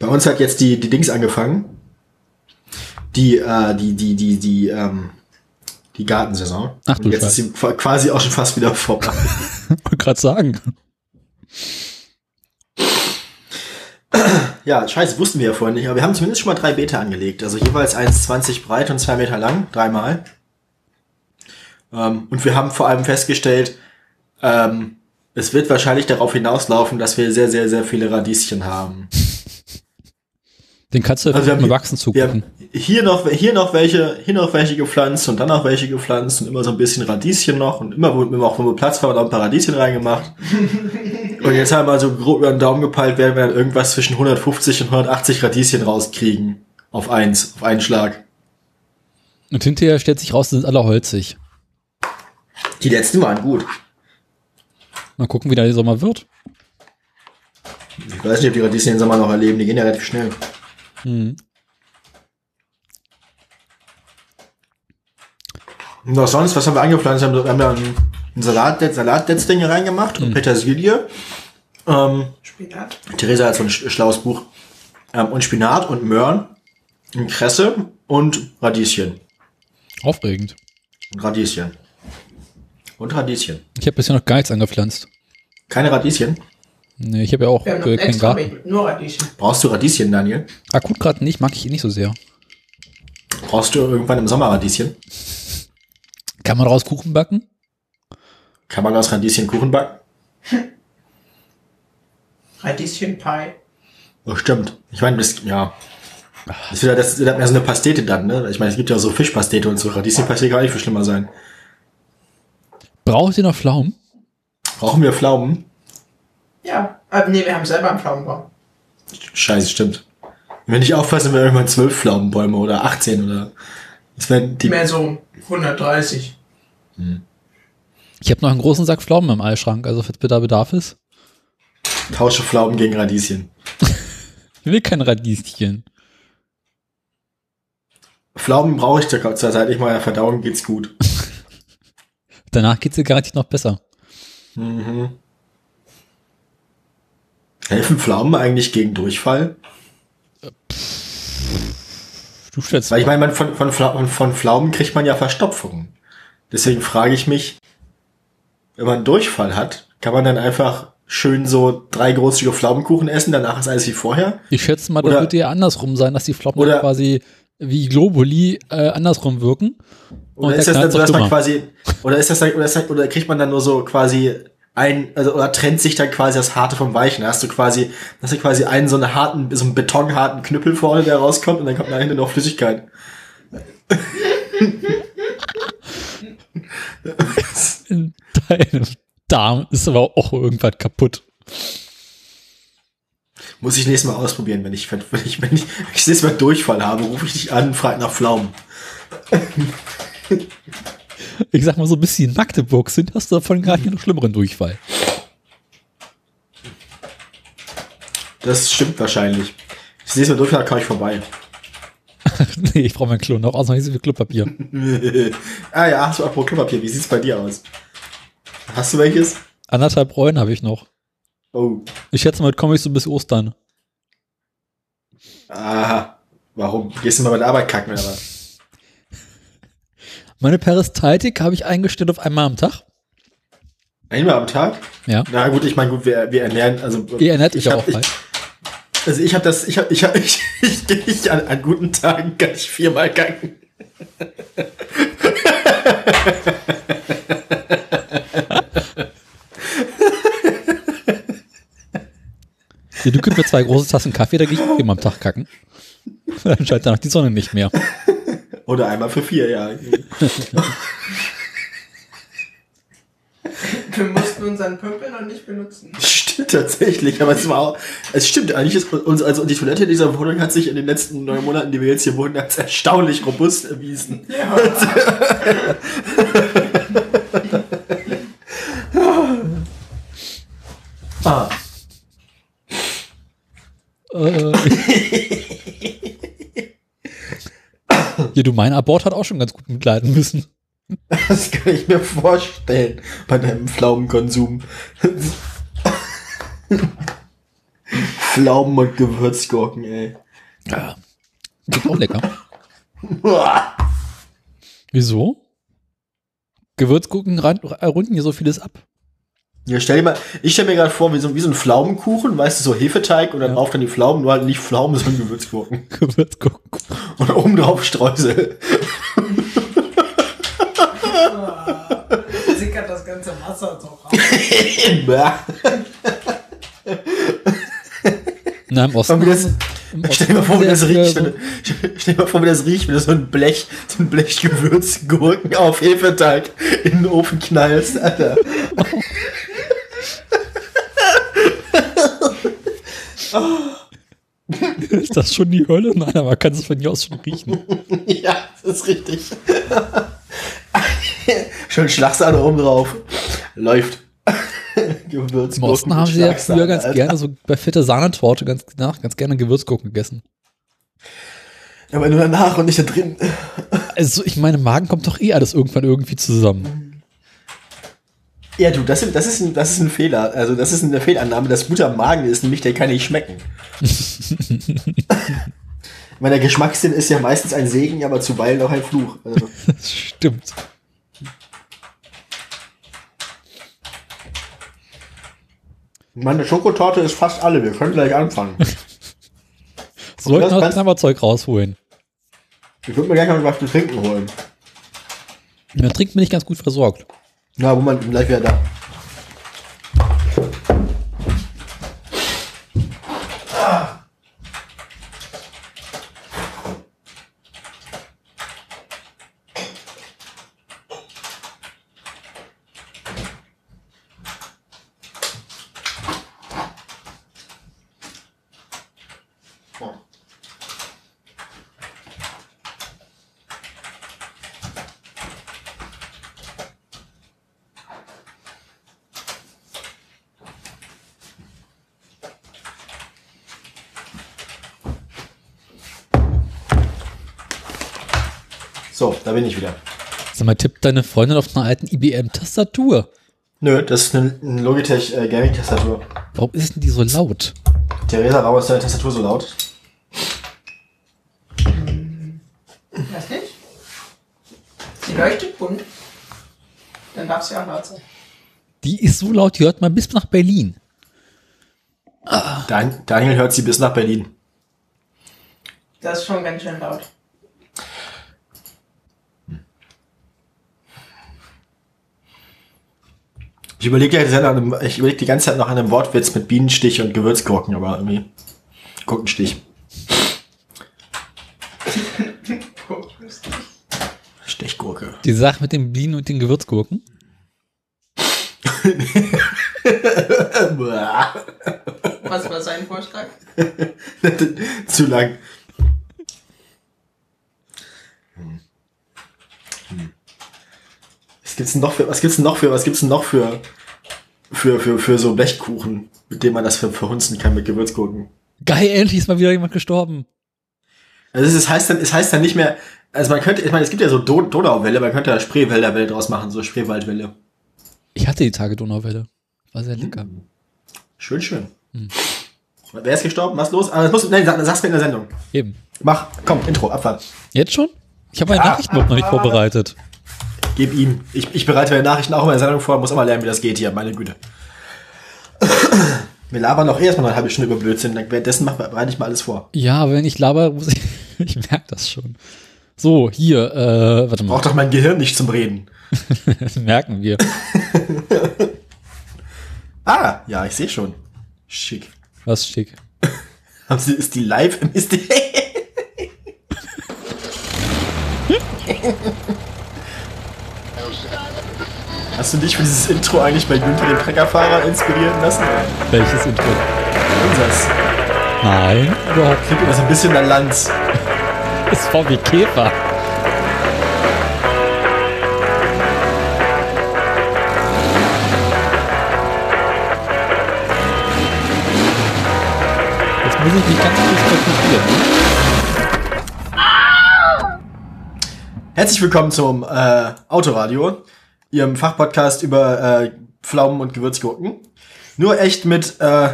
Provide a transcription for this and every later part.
Bei uns hat jetzt die, die Dings angefangen. Die, äh, die, die, die, die, ähm, die Gartensaison. Ach du Und jetzt Scheiße. ist sie quasi auch schon fast wieder vorbei. Wollte gerade sagen. Ja, scheiße, wussten wir ja vorhin nicht, aber wir haben zumindest schon mal drei Beete angelegt. Also jeweils 1,20 breit und 2 Meter lang, dreimal. Ähm, und wir haben vor allem festgestellt, ähm, es wird wahrscheinlich darauf hinauslaufen, dass wir sehr, sehr, sehr viele Radieschen haben. Den kannst du Also wir haben hier- wachsen zugucken. hier noch, hier noch welche, hier noch welche gepflanzt und dann noch welche gepflanzt und immer so ein bisschen Radieschen noch und immer, wo immer auch, wo wir Platz war, noch ein paar Radieschen reingemacht. und jetzt haben wir so grob über den Daumen gepeilt, werden wir dann irgendwas zwischen 150 und 180 Radieschen rauskriegen. Auf eins, auf einen Schlag. Und hinterher stellt sich raus, sind alle holzig. Die letzten waren gut. Mal gucken, wie der Sommer wird. Ich weiß nicht, ob die Radieschen den Sommer noch erleben, die gehen ja relativ schnell. Hm. Und was sonst, was haben wir angepflanzt? Wir haben, wir haben da ein, ein Salat, Salatnetzding reingemacht und Petersilie. Ähm, Spinat. Theresa hat so ein sch- schlaues Buch. Ähm, und Spinat und Möhren und Kresse und Radieschen. Aufregend. Und Radieschen. Und Radieschen. Ich habe bisher noch gar nichts angepflanzt. Keine Radieschen? Nee, ich habe ja auch noch äh, ein keinen extra Garten. nur Radieschen. Brauchst du Radieschen, Daniel? Akut gerade nicht, mag ich ihn nicht so sehr. Brauchst du irgendwann im Sommer Radieschen? Kann man daraus Kuchen backen? Kann man aus Radieschen Kuchen backen? Radieschen Pie. Oh, stimmt. Ich meine, das, ja. Das ist wieder, das ist wieder mehr so eine Pastete dann, ne? Ich meine, es gibt ja so Fischpastete und so. Radieschenpastete kann auch nicht viel schlimmer sein. Braucht ihr noch Pflaumen? Brauchen wir Pflaumen? Ja. Aber nee, wir haben selber einen Pflaumenbaum. Scheiße, stimmt. Wenn aufpassen, haben wir irgendwann zwölf Pflaumenbäume oder 18 oder. Das werden die. Mehr so 130. Ich habe noch einen großen Sack Pflaumen im Eisschrank, also falls da Bedarf ist. Tausche Pflaumen gegen Radieschen. Ich will kein Radieschen. Pflaumen brauche ich zur zur Zeit nicht mal. Verdauung geht's gut. Danach geht's dir garantiert noch besser. Mhm. Helfen Pflaumen eigentlich gegen Durchfall? Du stellst Weil ich meine, von, von, Pfla- von Pflaumen kriegt man ja Verstopfungen. Deswegen frage ich mich, wenn man Durchfall hat, kann man dann einfach schön so drei großzügige Pflaumenkuchen essen, danach ist alles wie vorher? Ich schätze mal, das Oder- wird eher andersrum sein, dass die Pflaumen Oder- quasi wie Globuli äh, andersrum wirken. Oder ist das dann so, dass man quasi, oder ist das oder, ist das, oder kriegt man dann nur so quasi ein, also, oder trennt sich dann quasi das Harte vom Weichen? Hast du quasi, hast du quasi einen so einen harten, so einen betonharten Knüppel vorne, der rauskommt und dann kommt da hinten noch Flüssigkeit. In deinem Darm ist aber auch irgendwas kaputt. Muss ich nächstes Mal ausprobieren, wenn ich, wenn ich, wenn ich, wenn ich das nächste Mal Durchfall habe, rufe ich dich an und frage nach Pflaumen. Ich sag mal so, bis die in Magdeburg sind, hast du davon gar nicht noch schlimmeren Durchfall. Das stimmt wahrscheinlich. Das nächste Mal Durchfall komme ich vorbei. nee, ich brauche meinen Klo noch, außerdem so viel Klopapier. ah ja, hast du apropos Klopapier, wie sieht's bei dir aus? Hast du welches? Anderthalb Rollen habe ich noch. Oh. Ich schätze mal, komme ich so bis Ostern. Aha. Warum? Gehst du mal bei der Arbeit kacken oder was? Meine Peristaltik habe ich eingestellt auf einmal am Tag. Einmal am Tag? Ja. Na gut, ich meine, gut, wir, wir ernähren, also. Ihr ernährt ich euch hab- auch bald. Ich, also ich habe das, ich habe, ich habe, ich, ich, ich, an, an guten Tagen kann ich viermal kacken. Ja, du gibst mir zwei große Tassen Kaffee, da gehe ich auch immer am Tag kacken. Dann scheint danach die Sonne nicht mehr. Oder einmal für vier, ja. Wir mussten unseren Pömpel noch nicht benutzen. Stimmt tatsächlich, aber es war auch, es stimmt, eigentlich ist uns, also die Toilette dieser Wohnung hat sich in den letzten neun Monaten, die wir jetzt hier wohnen, als erstaunlich robust erwiesen. Ja. Ah. Äh. ja, du, mein Abort hat auch schon ganz gut mitleiden müssen. Das kann ich mir vorstellen bei deinem Pflaumenkonsum. Pflaumen und Gewürzgurken, ey. Ja. Klingt auch lecker. Wieso? Gewürzgurken runden hier so vieles ab. Ja, stell dir mal, ich stell mir gerade vor, wie so, wie so ein Pflaumenkuchen, weißt du, so Hefeteig und dann Ja. drauf dann die Pflaumen, nur halt nicht Pflaumen, sondern Gewürzgurken. Gewürzgurken. Und oben drauf Streusel. Sickert das ganze Wasser so raus. Bäh. Na, im Osten. Das- im Stell dir mal vor, wie das riecht, du, stell dir mal vor, wie das riecht, wenn du so ein Blech, so ein Blech Gewürzgurken auf Hefeteig in den Ofen knallst, Alter. so- Ist das schon die Hölle? Nein, aber man kann es von hier aus schon riechen. Ja, das ist richtig. Schön Schlagsahne oben drauf. Läuft. Gewürzgurken. Im Osten haben sie ja früher ganz Alter. gerne so bei fette Sahnetorte ganz, nach, ganz gerne Gewürzgurken gegessen. Ja, aber nur danach und nicht da drin. Also ich meine, Magen kommt doch eh alles irgendwann irgendwie zusammen. Ja, du, das, ist- das, ist ein, das ist ein Fehler. Also, das ist eine Fehlannahme. Das Gute am Magen ist nämlich, der kann nicht schmecken. Weil der Geschmackssinn ist ja meistens ein Segen, aber zuweilen auch ein Fluch. Also, Das stimmt. meine Schokotorte ist fast alle. Wir können gleich anfangen. Sollten wir das Knabberzeug rausholen. Ich würde mir gleich mal was zu trinken holen. Man trinkt mir nicht ganz gut versorgt. Na, wo man gleich wieder da. Mal, tippt deine Freundin auf einer alten IBM-Tastatur. Nö, das ist eine, eine Logitech äh, Gaming-Tastatur. Warum ist denn die so laut? Theresa, warum ist deine Tastatur so laut? Weiß nicht. Sie leuchtet bunt. Dann darf sie auch laut sein. Die ist so laut, die hört man bis nach Berlin. Dan Daniel hört sie bis nach Berlin. Das ist schon ganz schön laut. Ich überlege ich überlege die ganze Zeit noch an einem Wortwitz mit Bienenstich und Gewürzgurken, aber irgendwie Gurkenstich. Stechgurke. Die Sache mit den Bienen und den Gewürzgurken. Was war sein Vorschlag? Zu lang. Hm. Hm. Was gibt's denn noch für, was gibt's denn noch für, was gibt's denn noch für, für, für, für so Blechkuchen, mit dem man das ver verhunzen kann mit Gewürzgurken? Geil, endlich ist mal wieder jemand gestorben. Also es ist- heißt dann, es heißt dann nicht mehr, also man könnte, ich meine, es gibt ja so Do Donauwelle, man könnte ja Spreewälderwelle draus machen, so Spreewaldwelle. Ich hatte die Tage Donauwelle. War sehr lecker. Schön, schön. Wer ist gestorben? Was los? Aber das muss, nein, sag, sag's mir in der Sendung. Eben. Mach, komm, Intro, Abfahrt. Jetzt schon? Ich habe meine Ja. Nachrichten noch nicht vorbereitet. Gib ihm. Ich, ich bereite meine Nachrichten auch in der Sendung vor, muss immer lernen, wie das geht hier, meine Güte. Wir labern doch erstmal eine halbe Stunde über Blödsinn, währenddessen bereite ich mal alles vor. Ja, aber wenn ich laber, muss ich. ich merke das schon. So, hier, äh, warte mal. Braucht doch mein Gehirn nicht zum Reden. Das merken wir. Ah, ja, ich sehe schon. Schick. Was schick. Ist die live? Ist die Hast du dich für dieses Intro eigentlich bei Günther den Treckerfahrer inspirieren lassen? Welches Intro? Unseres. Nein, überhaupt immer so ein bisschen nach Lanz. nicht. Es war wie Käfer. Jetzt muss ich mich ganz kurz konzentrieren. Herzlich willkommen zum äh, Autoradio, Ihrem Fachpodcast über äh, Pflaumen und Gewürzgurken. Nur echt mit äh,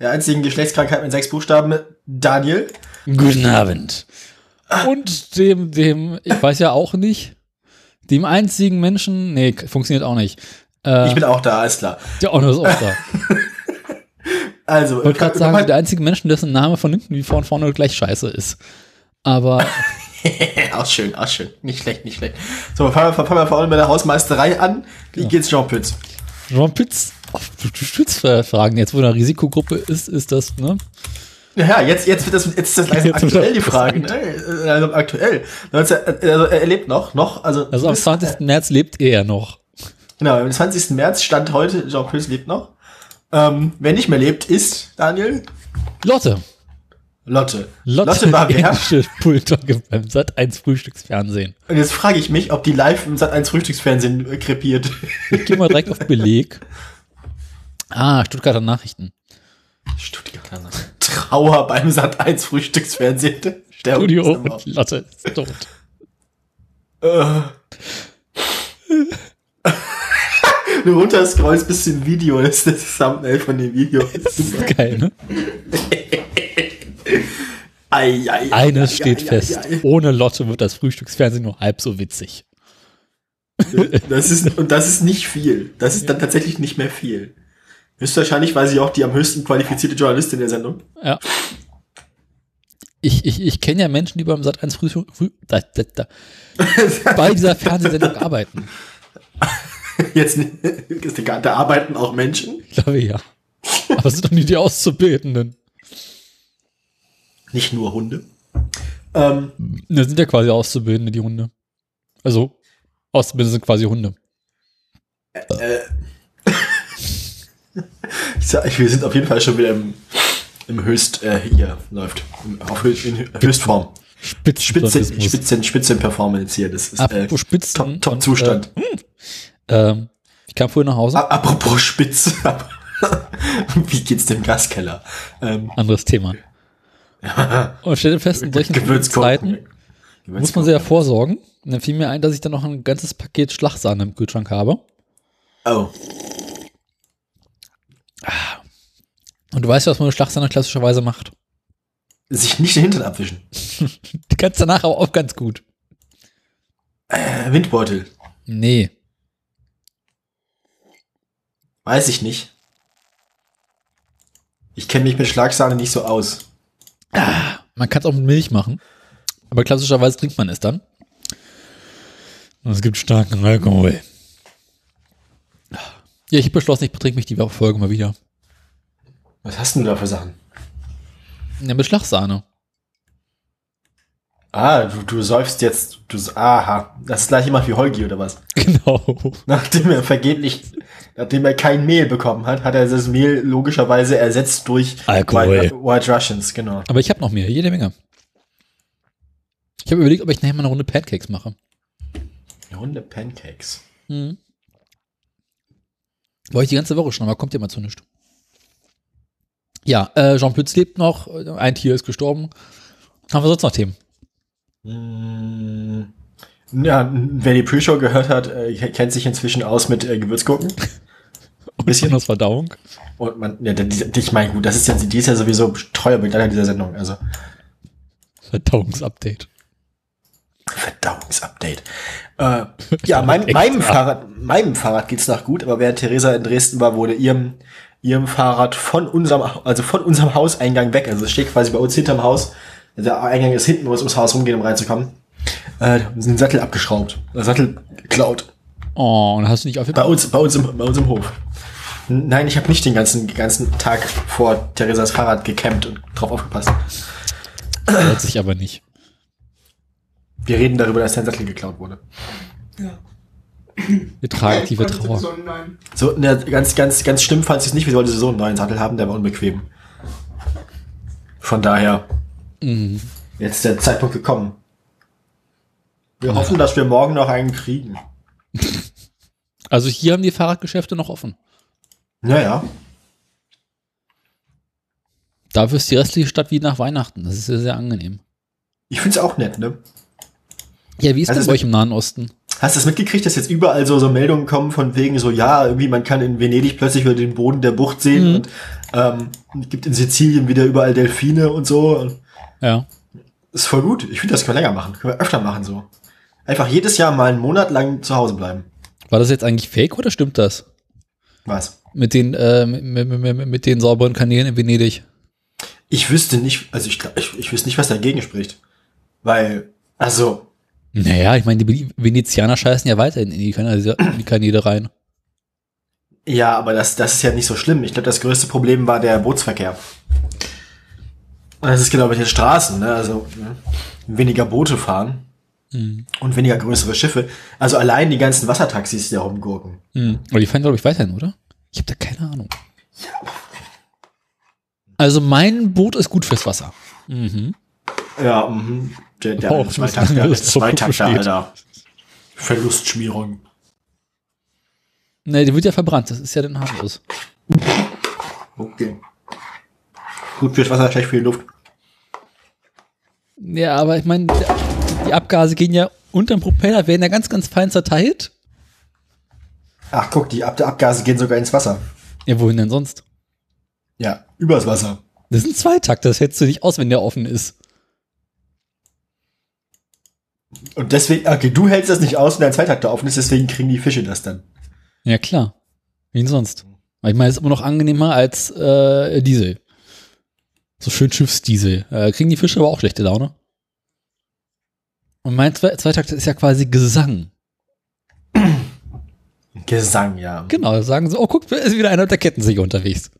der einzigen Geschlechtskrankheit mit sechs Buchstaben, Daniel. Guten Abend. Und dem, dem, ich weiß ja auch nicht, dem einzigen Menschen, nee, funktioniert auch nicht. Äh, Ich bin auch da, alles klar. der Onno ist auch da. Also, Ich wollte gerade äh, sagen, der einzige Menschen, dessen Name von hinten wie vorn vorne gleich scheiße ist. Aber auch schön, auch schön. Nicht schlecht, nicht schlecht. So, fangen wir, fangen wir vor allem mit der Hausmeisterei an. Wie geht's Jean Pütz? Jean Pitz, oh, stellst Fragen jetzt, wo eine Risikogruppe ist, ist das, ne? Ja, jetzt, jetzt wird das, jetzt ist das langsam Jetzt aktuell, die Frage. Ne? Äh, Also aktuell. Also, also er lebt noch, noch. Also, Also am bis- 20. März lebt er ja noch. Genau, am 20. März stand heute, Jean Pütz lebt noch. Ähm, wer nicht mehr lebt, ist Daniel Lotte. Lotte. Lotte, war die wer? Bulldogge beim Sat 1 Frühstücksfernsehen. Und jetzt frage ich mich, ob die live im Sat 1 Frühstücksfernsehen äh, krepiert. Ich gehe mal direkt auf Beleg. Ah, Stuttgarter Nachrichten. Stuttgarter Nacht. Trauer beim Sat 1 Frühstücksfernsehen. Sterben Studio und Lotte ist tot. Äh. Du runterscrollst bis zum Video, das ist das Thumbnail von dem Video. Das ist geil, ne? Ei, ei, ei, Eines ei, steht fest. Ohne Lotte wird das Frühstücksfernsehen nur halb so witzig. Das ist, und das ist nicht viel. Das ist dann tatsächlich nicht mehr viel. Höchstwahrscheinlich war sie auch die am höchsten qualifizierte Journalistin der Sendung. Ja. Ich, ich, ich kenne ja Menschen, die beim Sat 1 Frühstück, früh, da, da, da, bei dieser Fernsehsendung arbeiten. Jetzt ist egal, da arbeiten auch Menschen. Ich glaube ja. Aber es sind doch nicht die Auszubildenden. Nicht nur Hunde. Ähm, Das sind ja quasi Auszubildende, die Hunde. Also, Auszubildende sind quasi Hunde. ich sag, wir sind auf jeden Fall schon wieder im, im Höchst, äh, hier läuft. Im, auf Höchst, in Höchstform. Spitzen, Spitzenjournalismus. Spitzen, Spitzenperformance hier. Das ist äh, Apropos Spitzen. Top- und, Top-Zustand. Äh, ähm, ich kam vorhin nach Hause. A- Apropos Spitze. Wie geht's dem Gaskeller? Ähm, Anderes Thema. Und stellte fest, in solchen. Zeiten muss man sehr vorsorgen. Und dann fiel mir ein, dass ich dann noch ein ganzes Paket Schlagsahne im Kühlschrank habe. Oh. Und du weißt ja, was man mit Schlagsahne klassischerweise macht. Sich nicht den Hintern abwischen. Die kannst danach aber auch ganz gut. Äh, Windbeutel. Nee. Weiß ich nicht. Ich kenne mich mit Schlagsahne nicht so aus. Man kann es auch mit Milch machen. Aber klassischerweise trinkt man es dann. Und es gibt starken Alkohol. Ja, ich habe beschlossen, ich betrinke mich die Folge mal wieder. Was hast denn du da für Sachen? Ja, mit Schlagsahne. Ah, du, du säufst jetzt. Du, aha. Das ist gleich jemand wie Holgi oder was? Genau. Nachdem er vergeblich, nachdem er kein Mehl bekommen hat, hat er das Mehl logischerweise ersetzt durch Alkohol. White, White Russians, genau. Aber ich habe noch mehr, jede Menge. Ich habe überlegt, ob ich nachher mal eine Runde Pancakes mache. Eine Runde Pancakes. Mhm. Wollte ich die ganze Woche schon, aber kommt ja mal zu nichts. Ja, äh, Jean Pütz lebt noch, ein Tier ist gestorben. Haben wir sonst noch Themen? Mm, Ja, wer die Pre-Show gehört hat, äh, kennt sich inzwischen aus mit äh, Gewürzgurken. Ein bisschen aus Verdauung. Und man, ja, ich meine, gut, das ist ja, die ist ja sowieso treuer Begleiter dieser Sendung. Also Verdauungsupdate. Verdauungsupdate. Äh, ja, mein, meinem Fahrrad, meinem Fahrrad geht's nach gut, aber während Theresa in Dresden war, wurde ihrem, ihrem Fahrrad von unserem, also von unserem Hauseingang weg. Also es steht quasi bei uns hinterm Haus. Der Eingang ist hinten, muss ums Haus rumgehen, um reinzukommen. Äh, den Sattel abgeschraubt. Sattel geklaut. Oh, und hast du nicht auf Bei uns, bei uns im, bei uns im Hof. Nein, ich habe nicht den ganzen, ganzen Tag vor Theresas Fahrrad gecampt und drauf aufgepasst. Hört sich aber nicht. Wir reden darüber, dass dein Sattel geklaut wurde. Ja. Wir tragen tiefe Konnte Trauer. so ne, ganz, ganz, ganz schlimm fand sie es nicht. Wir wollten so einen neuen Sattel haben, der war unbequem. Von daher, Mhm. jetzt ist der Zeitpunkt gekommen. Wir hoffen, dass wir morgen noch einen kriegen. Also hier haben die Fahrradgeschäfte noch offen. Naja. Dafür ist die restliche Stadt wie nach Weihnachten. Das ist sehr, sehr angenehm. Ich find's auch nett, ne? Ja, wie ist Also das es bei euch im Nahen Osten? Hast du es mitgekriegt, dass jetzt überall so, so Meldungen kommen von wegen so, ja, irgendwie man kann in Venedig plötzlich wieder den Boden der Bucht sehen Mhm. und ähm, es gibt in Sizilien wieder überall Delfine und so. Ja. ist voll gut. Ich finde, das können wir länger machen. Können wir öfter machen so. Einfach jedes Jahr mal einen Monat lang zu Hause bleiben. War das jetzt eigentlich fake oder stimmt das? Was? Mit den, äh, mit, mit, mit, den sauberen Kanälen in Venedig. Ich wüsste nicht, also ich, ich, ich wüsste nicht, was dagegen spricht. Weil, also, Naja, ich meine, die Venezianer scheißen ja weiterhin in die, Kanäle, in die Kanäle rein. ja, aber das, das ist ja nicht so schlimm. Ich glaube, das größte Problem war der Bootsverkehr. Und das ist genau mit den Straßen, ne? Also ne? weniger Boote fahren Mhm. und weniger größere Schiffe. Also allein die ganzen Wassertaxis, die da rumgurken. Mhm. Aber die fahren, glaube ich, weiterhin, oder? Ich habe da keine Ahnung. Also mein Boot ist gut fürs Wasser. Mhm. Ja, mhm. Der, der Oh, Zweitakter, der Zweitakter. Alter. Verlustschmierung. Ne, die wird ja verbrannt. Das ist ja dann harmlos. Okay. Gut fürs Wasser, schlecht für die Luft. Ja, aber ich meine, die Abgase gehen ja unterm Propeller, werden ja ganz, ganz fein zerteilt. Ach, guck, die Ab Abgase gehen sogar ins Wasser. Ja, wohin denn sonst? Ja, übers Wasser. Das sind zwei Takte, das hältst du nicht aus, wenn der offen ist. Und deswegen, okay, du hältst das nicht aus, wenn dein Zweitakter offen ist, deswegen kriegen die Fische das dann. Ja, klar. Wie denn sonst? Weil ich meine, es ist immer noch angenehmer als äh, Diesel. So schön Schiffsdiesel. Äh, kriegen die Fische aber auch schlechte Laune. Und mein Zwei Zweitakter ist ja quasi Gesang. Gesang, ja. Genau, sagen sie, oh, guck, da ist wieder einer mit der Kettensäge unterwegs.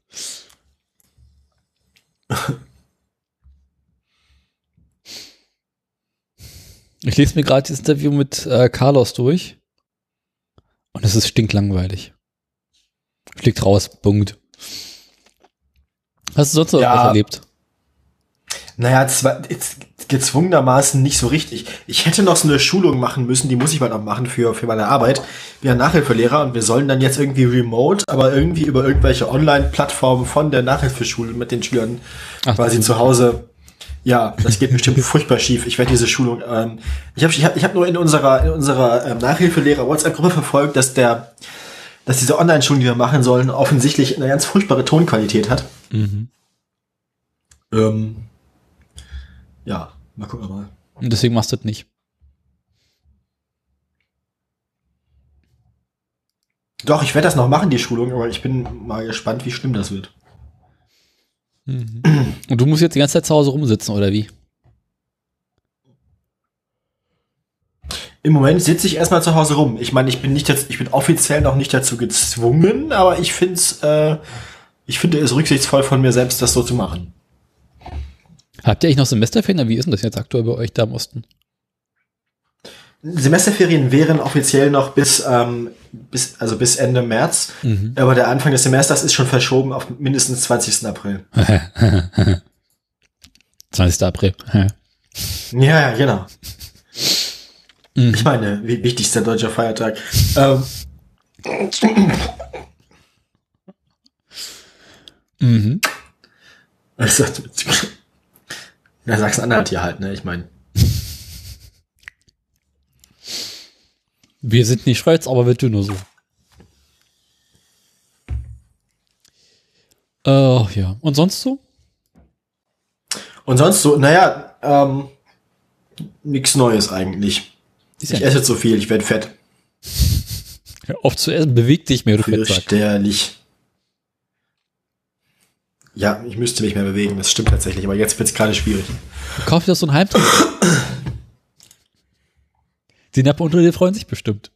Ich lese mir gerade das Interview mit äh, Carlos durch. Und es ist stinklangweilig. Fliegt raus, Punkt. Hast du sonst noch Ja. was erlebt? Naja, zwar, gezwungenermaßen nicht so richtig. Ich hätte noch so eine Schulung machen müssen, die muss ich bald noch machen für, für meine Arbeit. Wir sind Nachhilfelehrer und wir sollen dann jetzt irgendwie remote, aber irgendwie über irgendwelche Online-Plattformen von der Nachhilfeschule mit den Schülern Ach, quasi zu Hause. Ja, das geht bestimmt furchtbar schief. Ich werde diese Schulung. Ähm, ich habe ich hab, ich hab nur in unserer in unserer ähm, Nachhilfelehrer WhatsApp-Gruppe verfolgt, dass der dass diese Online-Schulung, die wir machen sollen, offensichtlich eine ganz furchtbare Tonqualität hat. Mhm. Ähm, ja, mal gucken wir mal. Und deswegen machst du das nicht. Doch, ich werde das noch machen, die Schulung, aber ich bin mal gespannt, wie schlimm das wird. Mhm. Und du musst jetzt die ganze Zeit zu Hause rumsitzen, oder wie? Im Moment sitze ich erstmal zu Hause rum. Ich meine, ich bin nicht jetzt, ich bin offiziell noch nicht dazu gezwungen, aber ich finde es, äh, ich finde es rücksichtsvoll von mir selbst, das so zu machen. Habt ihr eigentlich noch Semesterferien? Wie ist denn das jetzt aktuell bei euch da im Osten? Semesterferien wären offiziell noch bis, ähm, bis, also bis Ende März, Mhm. aber der Anfang des Semesters ist schon verschoben auf mindestens 20. April. 20. April. Ja, ja, genau. Mhm. Ich meine, wie wichtigster deutscher Feiertag. Ähm, Mhm. also, ja, Sachsen-Anhalt hier halt, ne? Ich meine. Wir sind nicht Schweiz, aber wir tun nur so. Oh, ja. Und sonst so? Und sonst so, naja, ähm, nix Neues eigentlich. Ist Ich ja esse zu viel, ich werde fett. Hör auf zu essen, beweg dich mehr, du. Fürchterlich. Ja, ich müsste mich mehr bewegen, das stimmt tatsächlich, aber jetzt wird's gerade schwierig. Kauf dir doch so einen Heimtrainer. Die Nappe unter dir freuen sich bestimmt.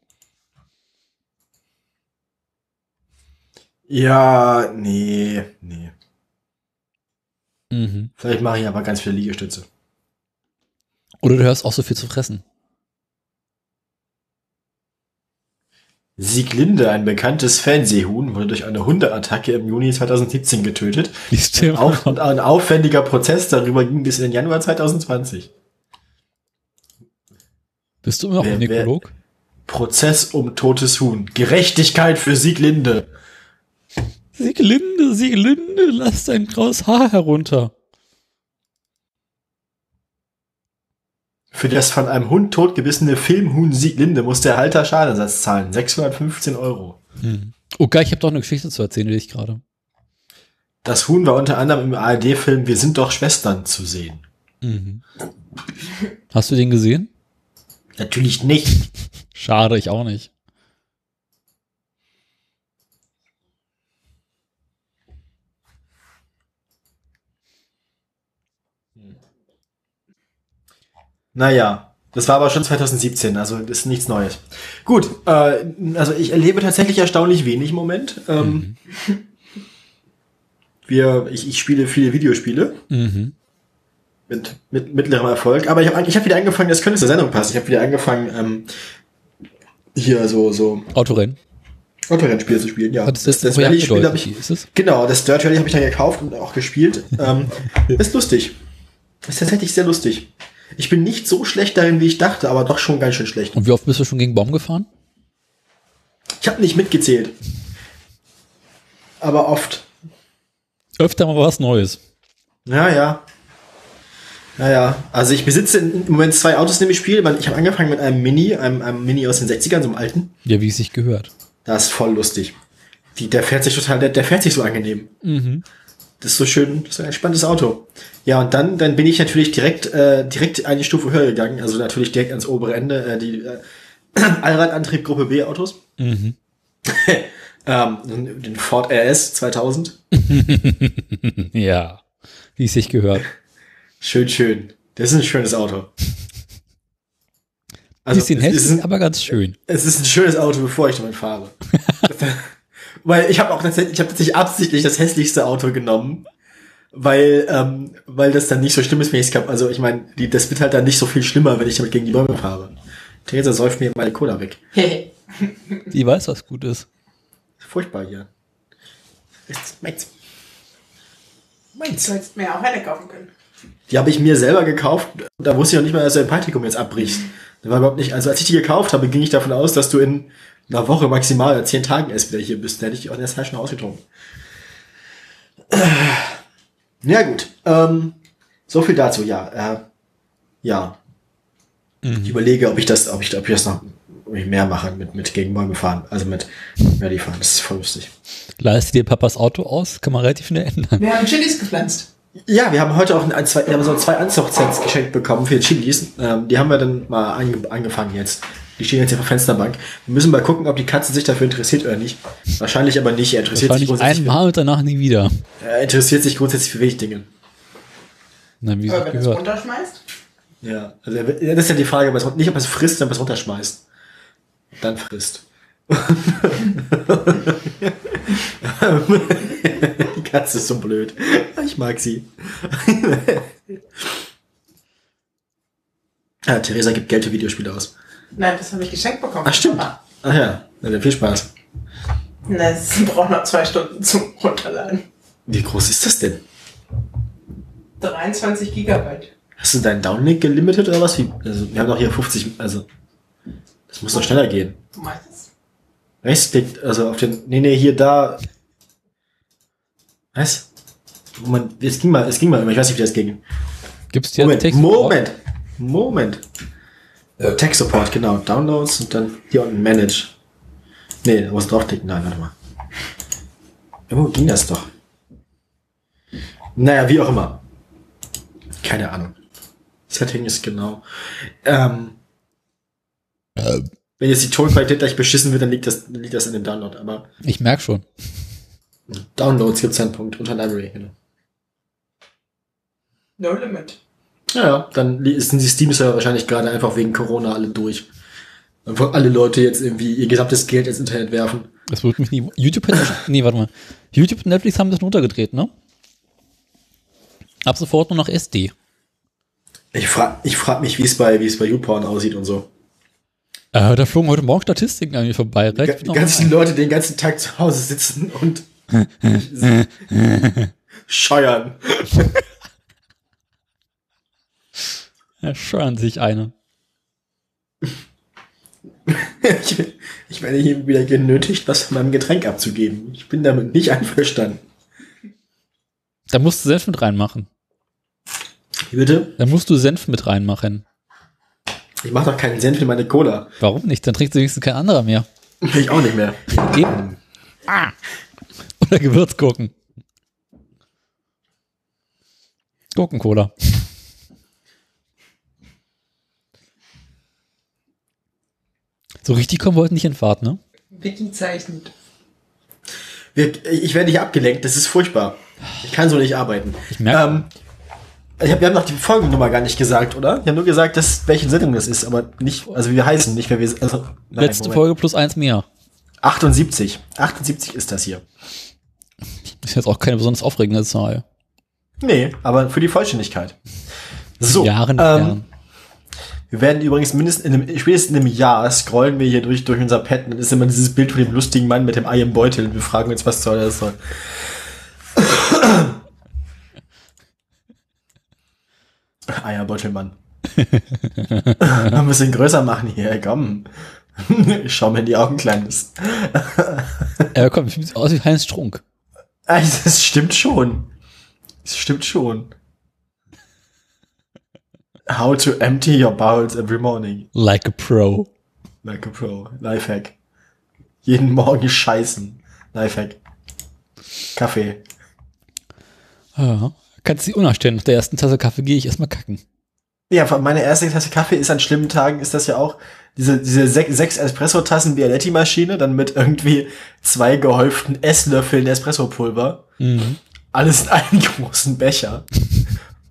Ja, nee, nee. Mhm. Vielleicht mache ich aber ganz viele Liegestütze. Oder du hörst auch so viel zu fressen. Sieglinde, ein bekanntes Fernsehhuhn, wurde durch eine Hundeattacke im Juni 2017 getötet. Du Auf, und ein aufwendiger Prozess darüber ging bis in den Januar 2020. Bist du immer noch Wer- Gynäkolog? Prozess um totes Huhn. Gerechtigkeit für Sieglinde. Sieglinde, Sieglinde, lass dein graues Haar herunter. Für das von einem Hund totgebissene Filmhuhn Sieglinde muss der Halter Schadenersatz zahlen. 615 Euro. Oh geil, ich habe doch eine Geschichte zu erzählen, die ich gerade. Das Huhn war unter anderem im ARD-Film Wir sind doch Schwestern zu sehen. Hast du den gesehen? Natürlich nicht. Schade, ich auch nicht. Naja, das war aber schon 2017, also das ist nichts Neues. Gut, äh, also ich erlebe tatsächlich erstaunlich wenig im Moment. Ähm, wir, ich, ich spiele viele Videospiele Mhm. mit, mit mittlerem Erfolg, aber ich habe ich hab wieder angefangen, das könnte zur Sendung passen, ich habe wieder angefangen, ähm, hier so, so Autorennen. Autorennspiele zu spielen, ja. Das, das das Rallye-Spiel habe ich, Ist es? genau, das Dirt Rally habe ich dann gekauft und auch gespielt. Ähm, ist lustig. Ist tatsächlich sehr lustig. Ich bin nicht so schlecht darin, wie ich dachte, aber doch schon ganz schön schlecht. Und wie oft bist du schon gegen Baum gefahren? Ich habe nicht mitgezählt. Aber oft. Öfter mal was Neues. Ja, ja. Naja, also ich besitze im Moment zwei Autos in dem Spiel. Ich habe angefangen mit einem Mini, einem, einem Mini aus den 60ern, so einem alten. Ja, wie es sich gehört. Das ist voll lustig. Die, der fährt sich total, der, der fährt sich so angenehm. Mhm. Das ist so schön, das ist ein entspanntes Auto. Ja, und dann, dann bin ich natürlich direkt, äh, direkt eine Stufe höher gegangen, also natürlich direkt ans obere Ende, äh, die äh, Allradantrieb Gruppe B Autos. Mhm. ähm, den Ford RS 2000. Ja, wie es sich gehört. Schön, schön. Das ist ein schönes Auto. Also, bisschen es ist hässlich, ein- aber ganz schön. Es ist ein schönes Auto, bevor ich damit fahre. weil ich habe auch tatsächlich, ich habe tatsächlich absichtlich das hässlichste Auto genommen, weil ähm, weil das dann nicht so schlimm ist, wenn ich es habe. Also ich meine, das wird halt dann nicht so viel schlimmer, wenn ich damit gegen die Bäume fahre. Theresa säuft mir meine Cola weg. Die weiß, was gut ist. Furchtbar hier. Ist meins. Du Meins. hättest mir auch eine kaufen können. Die habe ich mir selber gekauft. Da wusste ich noch nicht mal, dass du ein Praktikum jetzt abbrichst. Das war überhaupt nicht. Also als ich die gekauft habe, ging ich davon aus, dass du in einer Woche maximal oder zehn Tagen erst wieder hier bist. Da hätte ich auch in der Zeit schon ausgetrunken. Ja gut. Ähm, so viel dazu. Ja. Äh, ja. Ich überlege, ob ich das, ob ich, ob ich das noch ob ich mehr mache mit mit gegen Bäume fahren. Also mit Rallye fahren. Das ist voll lustig. Leist dir Papas Auto aus, kann man relativ schnell ändern. Wir haben Chilis gepflanzt. Ja, wir haben heute auch ein, zwei, wir haben so zwei Anzuchtsets geschenkt bekommen für Chilis. Ähm, die haben wir dann mal ange, angefangen jetzt. Die stehen jetzt hier auf der Fensterbank. Wir müssen mal gucken, ob die Katze sich dafür interessiert oder nicht. Wahrscheinlich aber nicht. Er interessiert sich grundsätzlich, einmal und danach nie wieder. für, er interessiert sich grundsätzlich für wenig Dinge. Nein, wie es Aber wenn es gehört. runterschmeißt, Ja, also das ist ja die Frage, nicht ob er es frisst, sondern ob er es runterschmeißt. Dann frisst. die Katze ist so blöd. Ich mag sie. ja, Theresa gibt Geld für Videospiele aus. Nein, das habe ich geschenkt bekommen. Ach, stimmt. Ach ja, na, dann viel Spaß. Das braucht noch zwei Stunden zum Runterladen. Wie groß ist das denn? 23 Gigabyte. Hast du deinen Downlink gelimitet oder was? Wie, also, wir haben doch hier 50, also, das muss doch schneller gehen. Du meinst es? Rechtsklick, also auf den, nee, nee, hier, da. Was? Moment, es ging mal, es ging mal, immer, ich weiß nicht, wie das ging. Gibt's dir Moment, Text- Moment, Moment. Äh, Tech Support, genau, Downloads und dann hier unten Manage. Nee, da muss ich draufklicken, nein, warte mal. Irgendwo ging das doch. Naja, wie auch immer. Keine Ahnung. Setting ist genau. Ähm, wenn jetzt die Tonqualität gleich beschissen wird, dann liegt das, dann liegt das in dem Download. Aber Ich merk schon. Downloads gibt's einen Punkt unter Library. Genau. No limit. Ja, dann sind die Steam-Server wahrscheinlich gerade einfach wegen Corona alle durch. Einfach alle Leute jetzt irgendwie ihr gesamtes Geld ins Internet werfen. Das würde mich nie. YouTube hätte, nee, warte mal. YouTube und Netflix haben das runtergedreht, ne? Ab sofort nur noch SD. Ich frag, ich frag mich, wie es bei, wie es bei YouPorn aussieht und so. Äh, da flogen heute Morgen Statistiken an mir vorbei. Die, die ganzen Leute, die den ganzen Tag zu Hause sitzen und scheuern. scheuern sich eine. Ich, ich werde hier wieder genötigt, was von meinem Getränk abzugeben. Ich bin damit nicht einverstanden. Da musst du Senf mit reinmachen. Wie bitte? Da musst du Senf mit reinmachen. Ich mache doch keinen Senf in meine Cola. Warum nicht? Dann trinkt wenigstens kein anderer mehr. Ich auch nicht mehr. Eben. Oder Gewürzgurken. Gurkencola. So richtig kommen wir heute nicht in Fahrt, ne? Vicky zeichnet. Ich werde nicht abgelenkt, das ist furchtbar. Ich kann so nicht arbeiten. Ich merke. Ähm, ich hab, wir haben noch die Folgennummer gar nicht gesagt, oder? Wir haben nur gesagt, dass, welche Sendung das ist, aber nicht, also wie wir heißen, nicht wer wir also, nein, Letzte Moment. Folge plus eins mehr. 78. 78 ist das hier. Ist jetzt auch keine besonders aufregende Zahl. Nee, aber für die Vollständigkeit. So, Jahren ähm. Wir werden übrigens mindestens in einem, spätestens in einem Jahr scrollen wir hier durch, durch unser Pad und dann ist immer dieses Bild von dem lustigen Mann mit dem Ei im Beutel und wir fragen uns, was soll das soll. Eierbeutelmann. Ein bisschen größer machen hier, komm. Ich schau mir in die Augen, Kleines. Ja, komm, sieht aus wie Heinz Strunk. Das stimmt schon. Das stimmt schon. How to empty your bowels every morning. Like a Pro. Like a Pro. Lifehack. Jeden Morgen scheißen. Lifehack. Kaffee. Ja. Kannst du dich unnachstellen. Nach der ersten Tasse Kaffee gehe ich erstmal kacken. Ja, meine erste Tasse Kaffee ist an schlimmen Tagen, ist das ja auch diese, diese sech, sechs Espresso-Tassen Bialetti-Maschine, dann mit irgendwie zwei gehäuften Esslöffeln Espresso-Pulver. Mhm. Alles in einen großen Becher.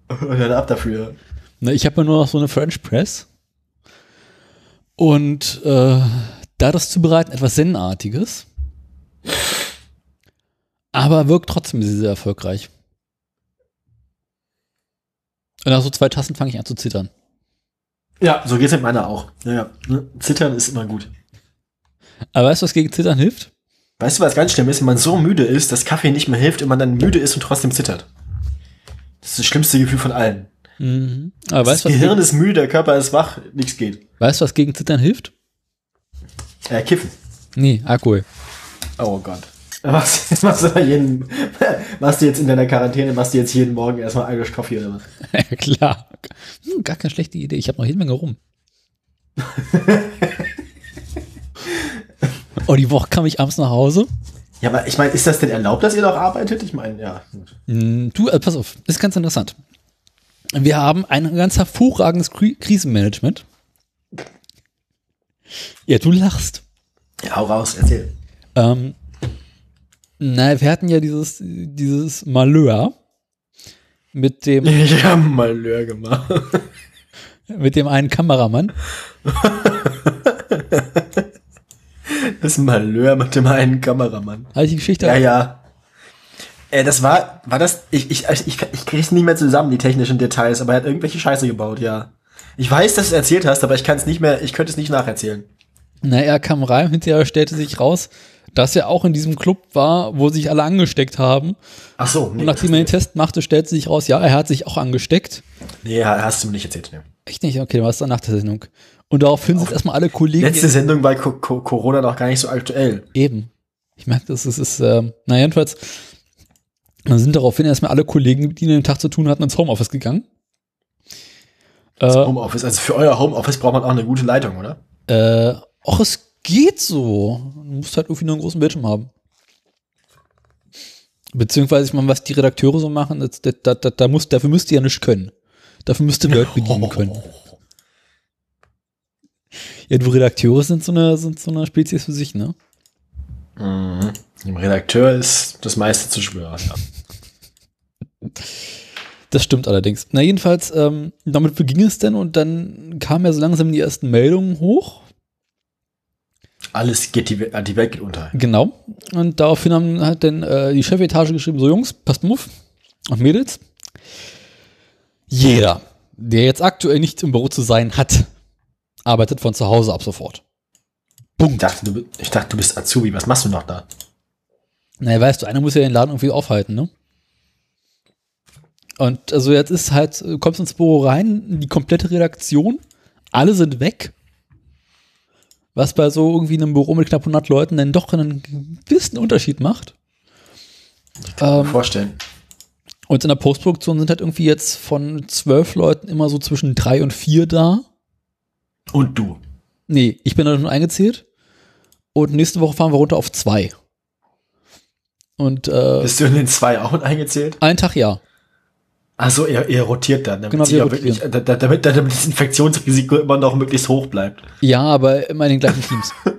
Und dann ab dafür. Na, ich habe ja nur noch so eine French Press. Und äh, da das zubereiten etwas Zen-artiges. Aber wirkt trotzdem sehr erfolgreich. Und nach so zwei Tassen fange ich an zu zittern. Ja, so geht's mit meiner auch. Ja, ja. Ne? Zittern ist immer gut. Aber weißt du, was gegen Zittern hilft? Weißt du, was ganz schlimm ist? Wenn man so müde ist, dass Kaffee nicht mehr hilft und man dann müde ist und trotzdem zittert. Das ist das schlimmste Gefühl von allen. Mhm. Aber Das weißt du, was, Gehirn ist müde, der Körper ist wach, nichts geht. weißt, du, was gegen Zittern hilft? Äh, kiffen. Nee, Alkohol. Oh Gott. Was machst du jeden, machst du jetzt in deiner Quarantäne, machst du jetzt jeden Morgen erstmal Irish Coffee oder was? Ja, klar. Hm, gar keine schlechte Idee. Ich habe noch jede Menge rum. oh, die Woche kam ich abends nach Hause. Ja, aber ich meine, ist das denn erlaubt, dass ihr noch arbeitet? Ich meine, ja. Hm, Du, äh, pass auf, ist ganz interessant. Wir haben ein ganz hervorragendes Kri Krisenmanagement. Ja, du lachst. Ja, hau raus, erzähl. Ähm, na, wir hatten ja dieses, dieses Malheur mit dem, Ich habe mal Lör gemacht. mit dem einen Kameramann. Das Malheur mit dem einen Kameramann. Habe ich die Geschichte? Ja, ja. Äh, das war, war das, ich, ich, ich, ich, ich krieg's nicht mehr zusammen, die technischen Details, aber er hat irgendwelche Scheiße gebaut, ja. Ich weiß, dass du es erzählt hast, aber ich kann es nicht mehr, ich könnte es nicht nacherzählen. Na, er kam rein, hinterher stellte sich raus, dass er auch in diesem Club war, wo sich alle angesteckt haben. Ach so, nee, Und nachdem er den Test machte, stellte sich raus, ja, er hat sich auch angesteckt. nee hast du mir nicht erzählt. Nee. Echt nicht? Okay, dann war es dann nach der Sendung. Und daraufhin sind erstmal alle Kollegen Letzte Sendung bei Co Co Corona noch gar nicht so aktuell. eben. Ich merke, das ist, ist ähm, na jedenfalls, dann sind daraufhin erstmal alle Kollegen, die den Tag zu tun hatten, ins Homeoffice gegangen. Äh, Homeoffice, also für euer Homeoffice braucht man auch eine gute Leitung, oder? äh, ach, es geht so. Du musst halt irgendwie nur einen großen Bildschirm haben. Beziehungsweise, ich meine, was die Redakteure so machen, das, das, das, das, da muss, dafür müsst ihr ja nicht können. Dafür müsst ihr Word bedienen können. Ja, du Redakteure sind so eine, sind so eine Spezies für sich, ne? Mhm. Dem Redakteur ist das meiste zu schwören. Ja. Das stimmt allerdings. Na, jedenfalls, ähm, damit beging es denn und dann kamen ja so langsam die ersten Meldungen hoch. Alles geht, die, We- die Welt geht unter. Genau. Und daraufhin haben halt dann äh, die Chefetage geschrieben, so Jungs, passt mal auf. Und Mädels. Jeder, der jetzt aktuell nicht im Büro zu sein hat, arbeitet von zu Hause ab sofort. Ich dachte, du, ich dachte, du bist Azubi. Was machst du noch da? Naja, weißt du, einer muss ja den Laden irgendwie aufhalten, ne? Und also jetzt ist halt, du kommst ins Büro rein, die komplette Redaktion, alle sind weg. Was bei so irgendwie einem Büro mit knapp 100 Leuten dann doch einen gewissen Unterschied macht. Ähm, Vorstellen. und in der Postproduktion sind halt irgendwie jetzt von zwölf Leuten immer so zwischen drei und vier da. Und du. Nee, ich bin da schon eingezählt. Und nächste Woche fahren wir runter auf zwei. Und äh, Bist du in den zwei auch eingezählt? einen Tag ja. Achso, ihr, ihr rotiert dann, damit, Genau, wir wirklich, rotieren. da- da- damit, damit das Infektionsrisiko immer noch möglichst hoch bleibt. Ja, aber immer in den gleichen Teams.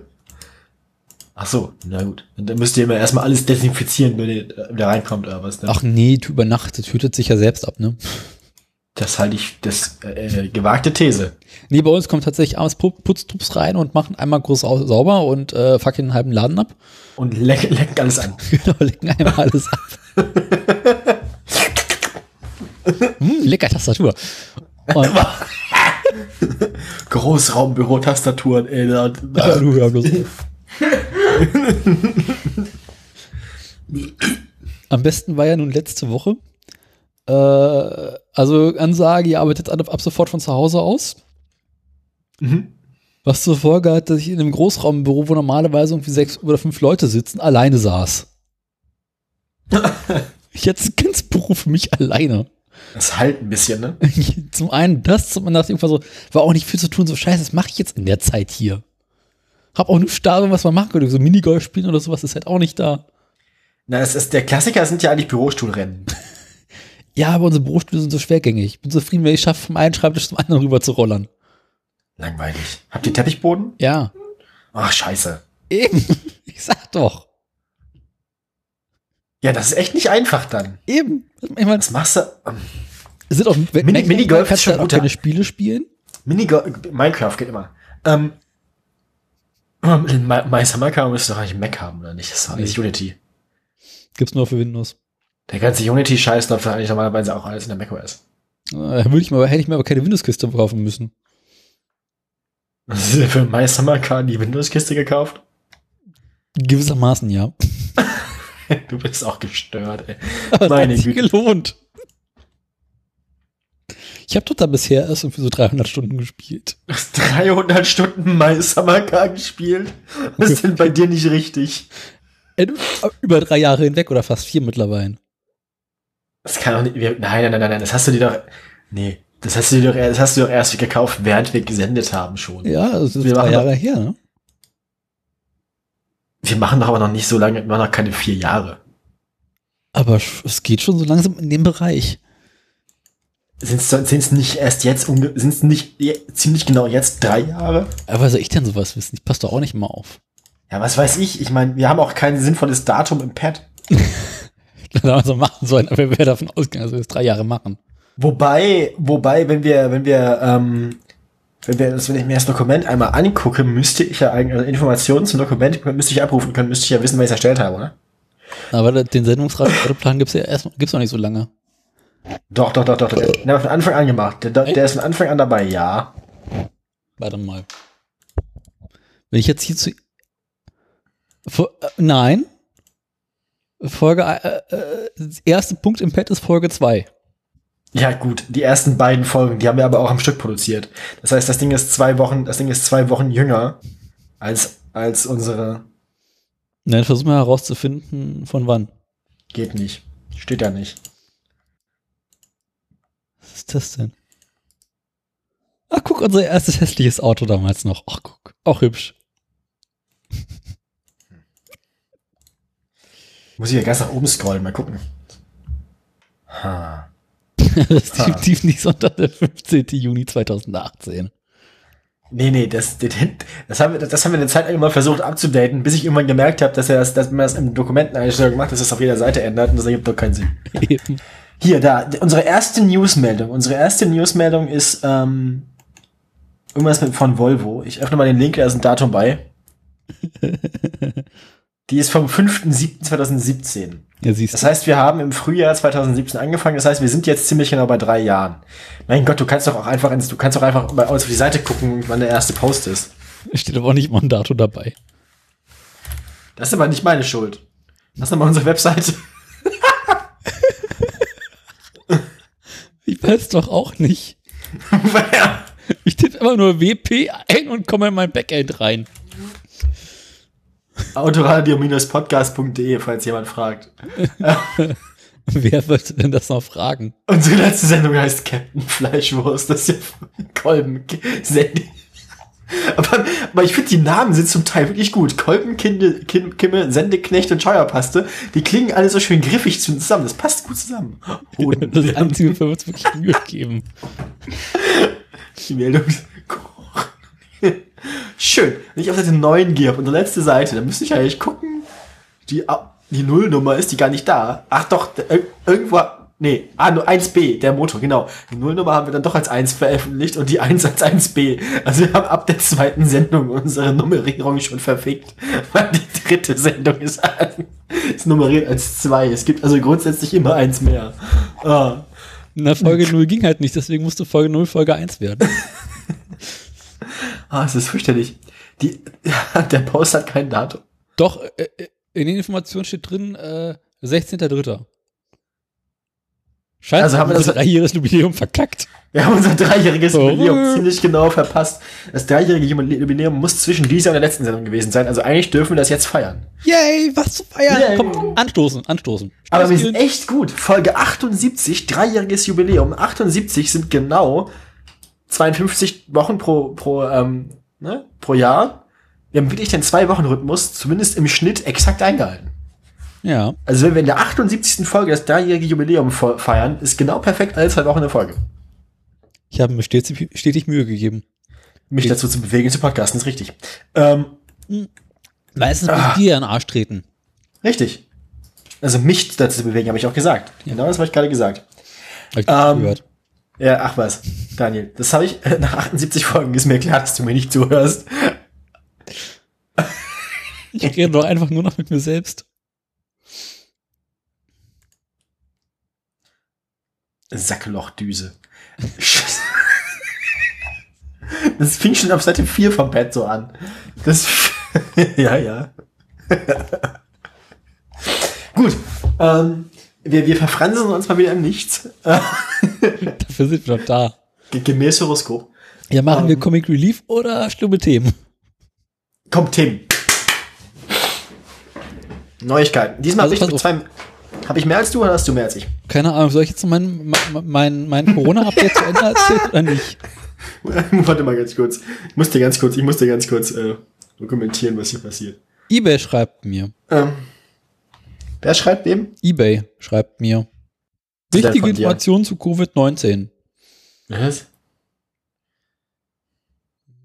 Ach so, na gut. Und dann müsst ihr immer erstmal alles desinfizieren, wenn ihr äh, wieder reinkommt oder was. Ne? Ach nee, du über Nacht, das tötet sich ja selbst ab, ne? Das halte ich, das äh, äh, gewagte These. Nee, bei uns kommt tatsächlich abends Pu- Putztrupps rein und machen einmal groß au- sauber und äh, fucken den halben Laden ab. Und lecken, lecken alles an. Genau, lecken einmal alles ab. hm, lecker Tastatur. Und, Großraumbüro-Tastaturen, ey. Da, ja, du hör bloß. Am besten war ja nun letzte Woche. Äh, also Ansage, ihr arbeitet ab sofort von zu Hause aus. Mhm. Was zur Folge hat, dass ich in einem Großraumbüro, wo normalerweise irgendwie sechs oder fünf Leute sitzen, alleine saß. ich jetzt ganz Büro für mich alleine. Das halt ein bisschen, ne? zum einen das, zum anderen irgendwann so, war auch nicht viel zu tun, so scheiße, was mache ich jetzt in der Zeit hier? Hab auch nur Stadion, was man machen könnte, so Minigolf spielen oder sowas ist halt auch nicht da. Na, es ist, der Klassiker sind ja eigentlich Bürostuhlrennen. Ja, aber unsere Bürostühle sind so schwergängig. Ich bin zufrieden, wenn ich schaffe, vom einen Schreibtisch zum anderen rüber zu rollern. Langweilig. Habt ihr Teppichboden? Ja, Ach, scheiße. eben. Ich sag doch. Ja, das ist echt nicht einfach dann. Eben. Ich meine, Was machst du? Ähm, es sind auch Mini- Minigolf kannst ist du schon guter. keine Spiele spielen. Minigo Minecraft geht immer. Ähm, My Summer Car müsste doch eigentlich Mac haben, oder nicht? Das ist doch alles Unity. Gibt's nur für Windows. Der ganze Unity-Scheiß läuft eigentlich normalerweise auch alles in der macOS. Äh, würde ich mal, hätte ich mir aber keine Windows-Kiste kaufen müssen. Hast du dir für My Summer Car die Windows-Kiste gekauft? Gewissermaßen, ja. Du bist auch gestört, ey. Aber Meine hat sich Güte. gelohnt. Ich habe doch da bisher erst irgendwie so 300 Stunden gespielt. Du hast 300 Stunden My Summer Car gespielt. Was ist denn bei dir nicht richtig? Äh, Über drei Jahre hinweg oder fast vier mittlerweile. Das kann doch nicht. Wir, nein, nein, nein, nein, das hast du dir doch. Nee, das hast du dir doch, das hast du doch erst gekauft, während wir gesendet haben schon. Ja, das ist Wir drei Jahre her, ne? Wir machen doch aber noch nicht so lange, wir machen noch keine vier Jahre. Aber es geht schon so langsam in dem Bereich. Sind es nicht erst jetzt, sind es nicht je- ziemlich genau jetzt drei Jahre? Aber was soll ich denn sowas wissen? Ich passe doch auch nicht mal auf. Ja, was weiß ich? Ich meine, wir haben auch kein sinnvolles Datum im Pad. Wir so machen sollen, aber wir wären davon ausgegangen, dass wir das drei Jahre machen. Wobei, wobei, wenn wir, wenn wir, ähm, wenn wir das, wenn ich mir das Dokument einmal angucke, müsste ich ja eigentlich, also Informationen zum Dokument müsste ich abrufen können, müsste ich ja wissen, wer ich es erstellt habe, oder? Aber den Sendungsrateplan gibt's ja erst, gibt's noch nicht so lange. Doch, doch, doch, doch, doch. Den haben wir von Anfang an gemacht. Der, der ist von Anfang an dabei, ja. Warte mal. Wenn ich jetzt hier zu. Vor, äh, nein. Folge, äh, äh, erste Punkt im Pad ist Folge 2. Ja, gut. Die ersten beiden Folgen, die haben wir aber auch am Stück produziert. Das heißt, das Ding ist zwei Wochen, das Ding ist zwei Wochen jünger als, als unsere. Nein, versuch mal herauszufinden, von wann. Geht nicht. Steht da nicht. Was ist das denn? Ach, guck, unser erstes hässliches Auto damals noch. Ach, guck. Auch hübsch. Muss ich ja ganz nach oben scrollen, mal gucken. Ha. das ist definitiv nicht Sonntag, der 15. Juni 2018. Nee, nee, das, das, das, haben wir, das haben wir eine Zeit lang immer versucht abzudaten, bis ich irgendwann gemerkt habe, dass, er das, dass man das in Dokumenteneinstellungen macht, dass es auf jeder Seite ändert und das ergibt doch keinen Sinn. Eben. Hier, da, unsere erste Newsmeldung. Unsere erste Newsmeldung ist ähm, irgendwas mit, von Volvo. Ich öffne mal den Link, da ist ein Datum bei. Die ist vom 5.7.2017. Ja, siehst Das heißt, wir haben im Frühjahr 2017 angefangen. Das heißt, wir sind jetzt ziemlich genau bei drei Jahren. Mein Gott, du kannst doch auch einfach ins, du kannst doch einfach bei uns auf die Seite gucken, wann der erste Post ist. Steht aber auch nicht mal ein Datum dabei. Das ist aber nicht meine Schuld. Lass nochmal unsere Webseite. Ich weiß doch auch nicht. Ich tippe immer nur WP ein und komme in mein Backend rein. Autoradio-podcast.de, falls jemand fragt. Wer wird denn das noch fragen? Unsere letzte Sendung heißt Captain Fleischwurst. Das ist ja Kolben. Sendung. Aber, aber ich finde, die Namen sind zum Teil wirklich gut. Kolben, Kinde, Kim, Kimme, Sendeknecht und Scheuerpaste, die klingen alle so schön griffig zusammen. Das passt gut zusammen. Hoden. Das einzige, für uns wirklich Mühe geben. Die Meldung. Schön. Wenn ich auf Seite 9 gehe, auf unsere letzte Seite, dann müsste ich eigentlich gucken. Die, die Nullnummer ist die gar nicht da. Ach doch, ir- irgendwo. Nee, ah, nur 1b, der Motor, genau. Die Nullnummer haben wir dann doch als 1 veröffentlicht und die 1 als 1b. Also wir haben ab der zweiten Sendung unsere Nummerierung schon verfickt. Weil die dritte Sendung ist, ist nummeriert als 2. Es gibt also grundsätzlich immer eins mehr. Ah. Na, Folge 0 ging halt nicht, deswegen musste Folge 0 Folge 1 werden. Ah, es ist fürchterlich. Die, der Post hat kein Datum. Doch, äh, äh, in den Informationen steht drin, äh, 16.3. Scheiße, Also haben wir das- unser dreijähriges Jubiläum verkackt. Wir haben unser dreijähriges Oh. Jubiläum ziemlich genau verpasst. Das dreijährige Jubiläum muss zwischen dieser und der letzten Sendung gewesen sein. Also eigentlich dürfen wir das jetzt feiern. Yay, was zu feiern. Yay. Komm, anstoßen, anstoßen. Aber wir sind echt gut. Folge 78, dreijähriges Jubiläum. 78 sind genau 52 Wochen pro, pro, ähm, ne, pro Jahr. Wir haben wirklich den Zwei-Wochen-Rhythmus, zumindest im Schnitt, exakt eingehalten. Ja, Also wenn wir in der 78. Folge das dreijährige Jubiläum fe- feiern, ist genau perfekt alle zwei Wochen eine Folge. ich habe mir stetig, stetig Mühe gegeben. Mich dazu zu bewegen, zu podcasten, ist richtig. Ähm, Meistens Ah. ich dir einen Arsch treten. Richtig. Also mich dazu zu bewegen, habe ich auch gesagt. Genau das habe ich gerade gesagt. Hab ich Ähm, gehört. Ja, ach was, Daniel. Das habe ich nach 78 Folgen ist mir klar, dass du mir nicht zuhörst. Ich rede doch einfach nur noch mit mir selbst. Sacklochdüse. Das fing schon auf Seite 4 vom Pad so an. Das, ja, ja. Gut. Ähm, wir, wir verfransen uns mal wieder im Nichts. Äh, Dafür sind wir doch da. Ge- gemäß Horoskop. Ja, machen wir Ähm. Comic Relief oder schlimme Themen? Kommt Tim. Neuigkeiten. Diesmal Also, habe ich, zwei- hab ich mehr als du oder hast du mehr als ich? Keine Ahnung, soll ich jetzt mein, mein, mein, Corona-Update zu Ende erzählen oder nicht? Warte mal ganz kurz. Ich muss dir ganz kurz, ich muss dir ganz kurz äh, dokumentieren, was hier passiert. Ebay schreibt mir. Ähm, wer schreibt wem? Ebay schreibt mir. Wichtige? Informationen zu Covid-19. Was?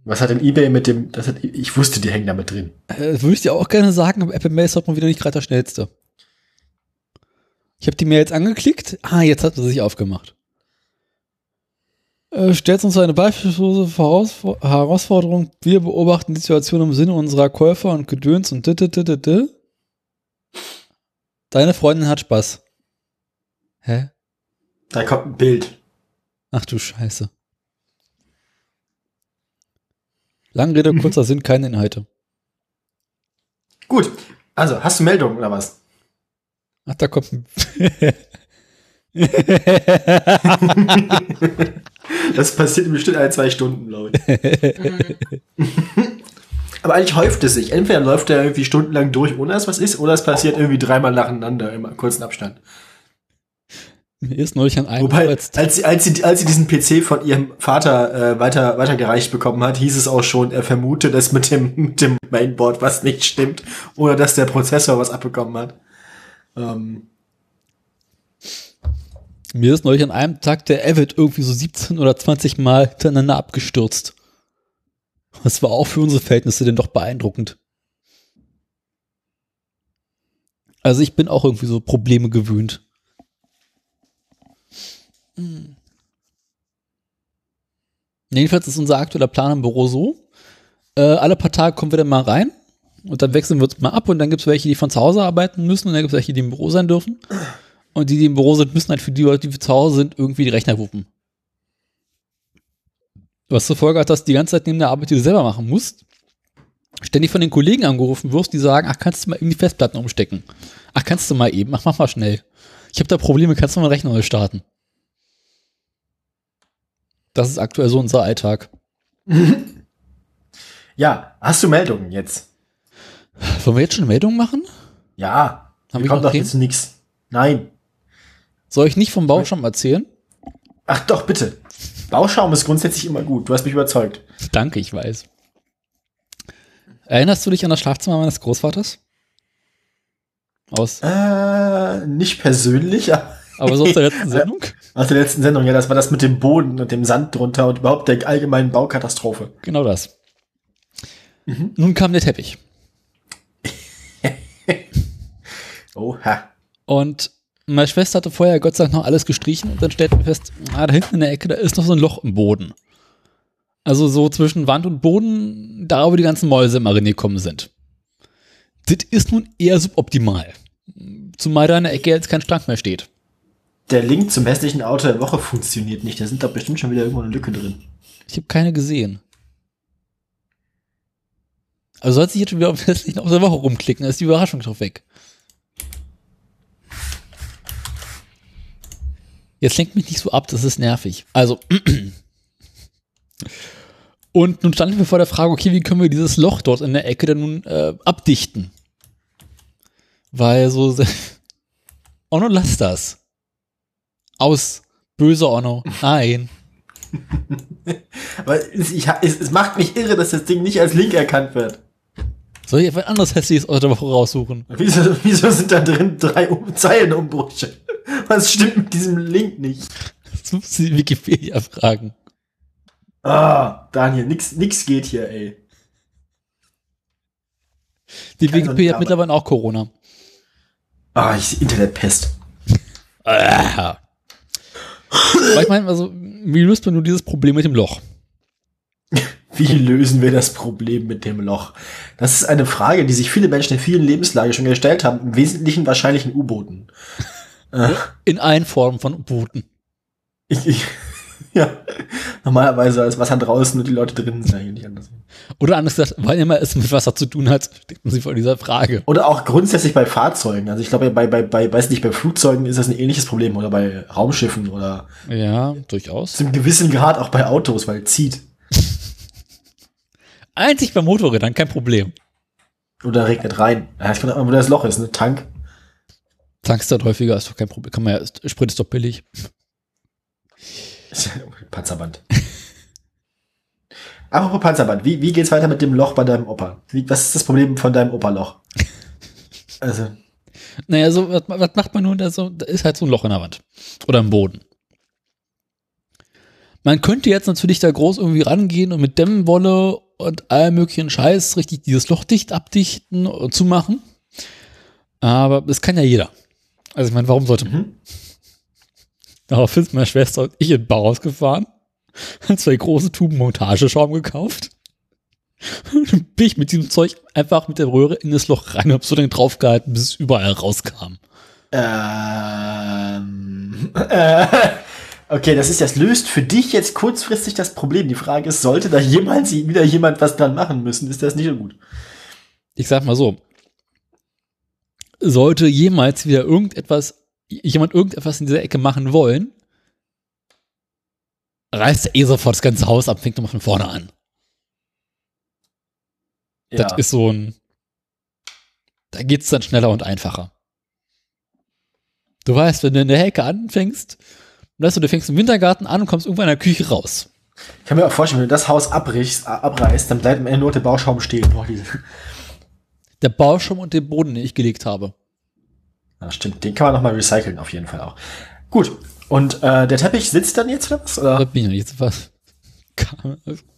Was hat denn eBay mit dem, das hat, ich wusste, die hängen da mit drin. Äh, würde ich dir auch gerne sagen, aber Apple Mail ist heute mal wieder nicht gerade der schnellste. Ich habe die Mail jetzt angeklickt. Ah, jetzt hat sie sich aufgemacht. Äh, stellt uns eine beispiellose Herausforderung. Wir beobachten die Situation im Sinne unserer Käufer und Gedöns und dit. Deine Freundin hat Spaß. Hä? Da kommt ein Bild. Ach du Scheiße. Lange Rede, kurzer Sinn, keine Inhalte. Gut. Also, hast du Meldungen oder was? Ach, da kommt ein Das passiert bestimmt alle zwei Stunden, glaube ich. Aber eigentlich häuft es sich. Entweder läuft er irgendwie stundenlang durch, ohne dass was ist, oder es passiert irgendwie dreimal nacheinander im kurzen Abstand. Mir ist neulich an einem Wobei, als sie, als sie, als sie diesen PC von ihrem Vater äh, weiter, weitergereicht bekommen hat, hieß es auch schon, er vermute, dass mit dem, mit dem Mainboard was nicht stimmt oder dass der Prozessor was abbekommen hat. Ähm, Mir ist neulich an einem Tag der Avid irgendwie so 17 oder 20 Mal hintereinander abgestürzt. Das war auch für unsere Verhältnisse denn doch beeindruckend. Also ich bin auch irgendwie so Probleme gewöhnt. Hm. Jedenfalls ist unser aktueller Plan im Büro so. Äh, alle paar Tage kommen wir dann mal rein und dann wechseln wir uns mal ab und dann gibt es welche, die von zu Hause arbeiten müssen und dann gibt es welche, die im Büro sein dürfen. Und die, die im Büro sind, müssen halt für die Leute, die zu Hause sind, irgendwie die Rechner wuppen. Was zur Folge hat, dass die ganze Zeit neben der Arbeit, die du selber machen musst, ständig von den Kollegen angerufen wirst, die sagen, ach, kannst du mal eben die Festplatten umstecken? Ach, kannst du mal eben? Ach, mach mal schnell. Ich habe da Probleme, kannst du mal einen Rechner neu starten? Das ist aktuell so unser Alltag. ja, hast du Meldungen jetzt? Wollen wir jetzt schon Meldungen machen? Ja. Hab Hier ich kommt doch jetzt nix. Nein. Soll ich nicht vom Bauschaum erzählen? Ach doch, bitte. Bauschaum ist grundsätzlich immer gut. Du hast mich überzeugt. Danke, ich weiß. Erinnerst du dich an das Schlafzimmer meines Großvaters? Aus, Äh, nicht persönlich, aber aber so aus der letzten Sendung? aus der letzten Sendung. Ja, das war das mit dem Boden und dem Sand drunter und überhaupt der allgemeinen Baukatastrophe. Genau das. Nun kam der Teppich. Oha. Und meine Schwester hatte vorher Gott sei Dank noch alles gestrichen und dann stellten wir fest, ah, da hinten in der Ecke, da ist noch so ein Loch im Boden. Also so zwischen Wand und Boden, da wo die ganzen Mäuse immer reingekommen sind. Das ist nun eher suboptimal. Zumal da in der Ecke jetzt kein Schrank mehr steht. Der Link zum hässlichen Auto der Woche funktioniert nicht. Da sind doch bestimmt schon wieder irgendwo eine Lücke drin. Ich habe keine gesehen. Also soll sich jetzt schon wieder auf den hässlichen Auto der Woche rumklicken, dann ist die Überraschung drauf weg. Jetzt lenkt mich nicht so ab, das ist nervig. Also, und nun standen wir vor der Frage, okay, wie können wir dieses Loch dort in der Ecke denn nun äh, abdichten? Weil so, Onno, lass das. Aus. Böse Onno. Nein. Aber es, ich, es, es macht mich irre, dass das Ding nicht als Link erkannt wird. Soll ich etwas anderes hässliches aus der Woche raussuchen? Wieso, wieso sind da drin drei um Zeilenumbrüche? Was stimmt mit diesem Link nicht? Das muss die Wikipedia fragen. Ah, Daniel, nix, nix geht hier, ey. Die Kann Wikipedia hat mittlerweile auch Corona. Ah, ich Internetpest. Ah. Weil ich meine, also, wie löst man nun dieses Problem mit dem Loch? Wie lösen wir das Problem mit dem Loch? Das ist eine Frage, die sich viele Menschen in vielen Lebenslagen schon gestellt haben. Im Wesentlichen wahrscheinlich in U-Booten. In allen Formen von Booten. ich, ich, ja, normalerweise ist Wasser draußen und die Leute drinnen sind eigentlich nicht anders. Oder anders gesagt, weil immer es mit Wasser zu tun hat, steckt man sich vor dieser Frage. Oder auch grundsätzlich bei Fahrzeugen. Also ich glaube, bei, bei, bei, weiß nicht, bei Flugzeugen ist das ein ähnliches Problem oder bei Raumschiffen oder Ja, durchaus. zu einem gewissen Grad auch bei Autos, weil es zieht. Einzig bei Motorrädern, kein Problem. Oder regnet rein. Ja, ich kann auch wo das Loch ist, ne? Tank. Tankst dort häufiger, ist doch kein Problem. Kann man ja, Sprit ist doch billig. Panzerband. Apropos Panzerband, wie, wie geht's weiter mit dem Loch bei deinem Opa? Wie, was ist das Problem von deinem Opa-Loch? Also, Naja, so, was, was macht man nun? Da, so, da ist halt so ein Loch in der Wand. Oder im Boden. Man könnte jetzt natürlich da groß irgendwie rangehen und mit Dämmwolle und allem möglichen Scheiß richtig dieses Loch dicht abdichten und zumachen. Aber das kann ja jeder. Also ich meine, warum sollte man? mhm. Daraufhin sind meine Schwester und ich in den Bauhaus gefahren, haben zwei große Tuben Montageschaum gekauft. Und dann bin ich mit diesem Zeug einfach mit der Röhre in das Loch rein und hab so lange draufgehalten, bis es überall rauskam. ähm, äh, okay, das ist, das löst für dich jetzt kurzfristig das Problem. Die Frage ist, sollte da jemals wieder jemand was dran machen müssen, ist das nicht so gut. Ich sag mal so, sollte jemals wieder irgendetwas, jemand irgendetwas in dieser Ecke machen wollen, reißt er eh sofort das ganze Haus ab, fängt nochmal von vorne an. Das ist so ein. Da geht's dann schneller und einfacher. Du weißt, wenn du in der Hecke anfängst, weißt du, du fängst im Wintergarten an und kommst irgendwann in der Küche raus. ich kann mir auch vorstellen, wenn du das Haus abbrichst, äh, abreißt, dann bleibt am Ende nur der Bauschaum stehen. Boah, Der Bauschaum und den Boden, den ich gelegt habe. Ja, stimmt, den kann man nochmal recyceln, auf jeden Fall auch. Gut, und äh, der Teppich sitzt dann jetzt oder was? Oder? bin ich nicht was.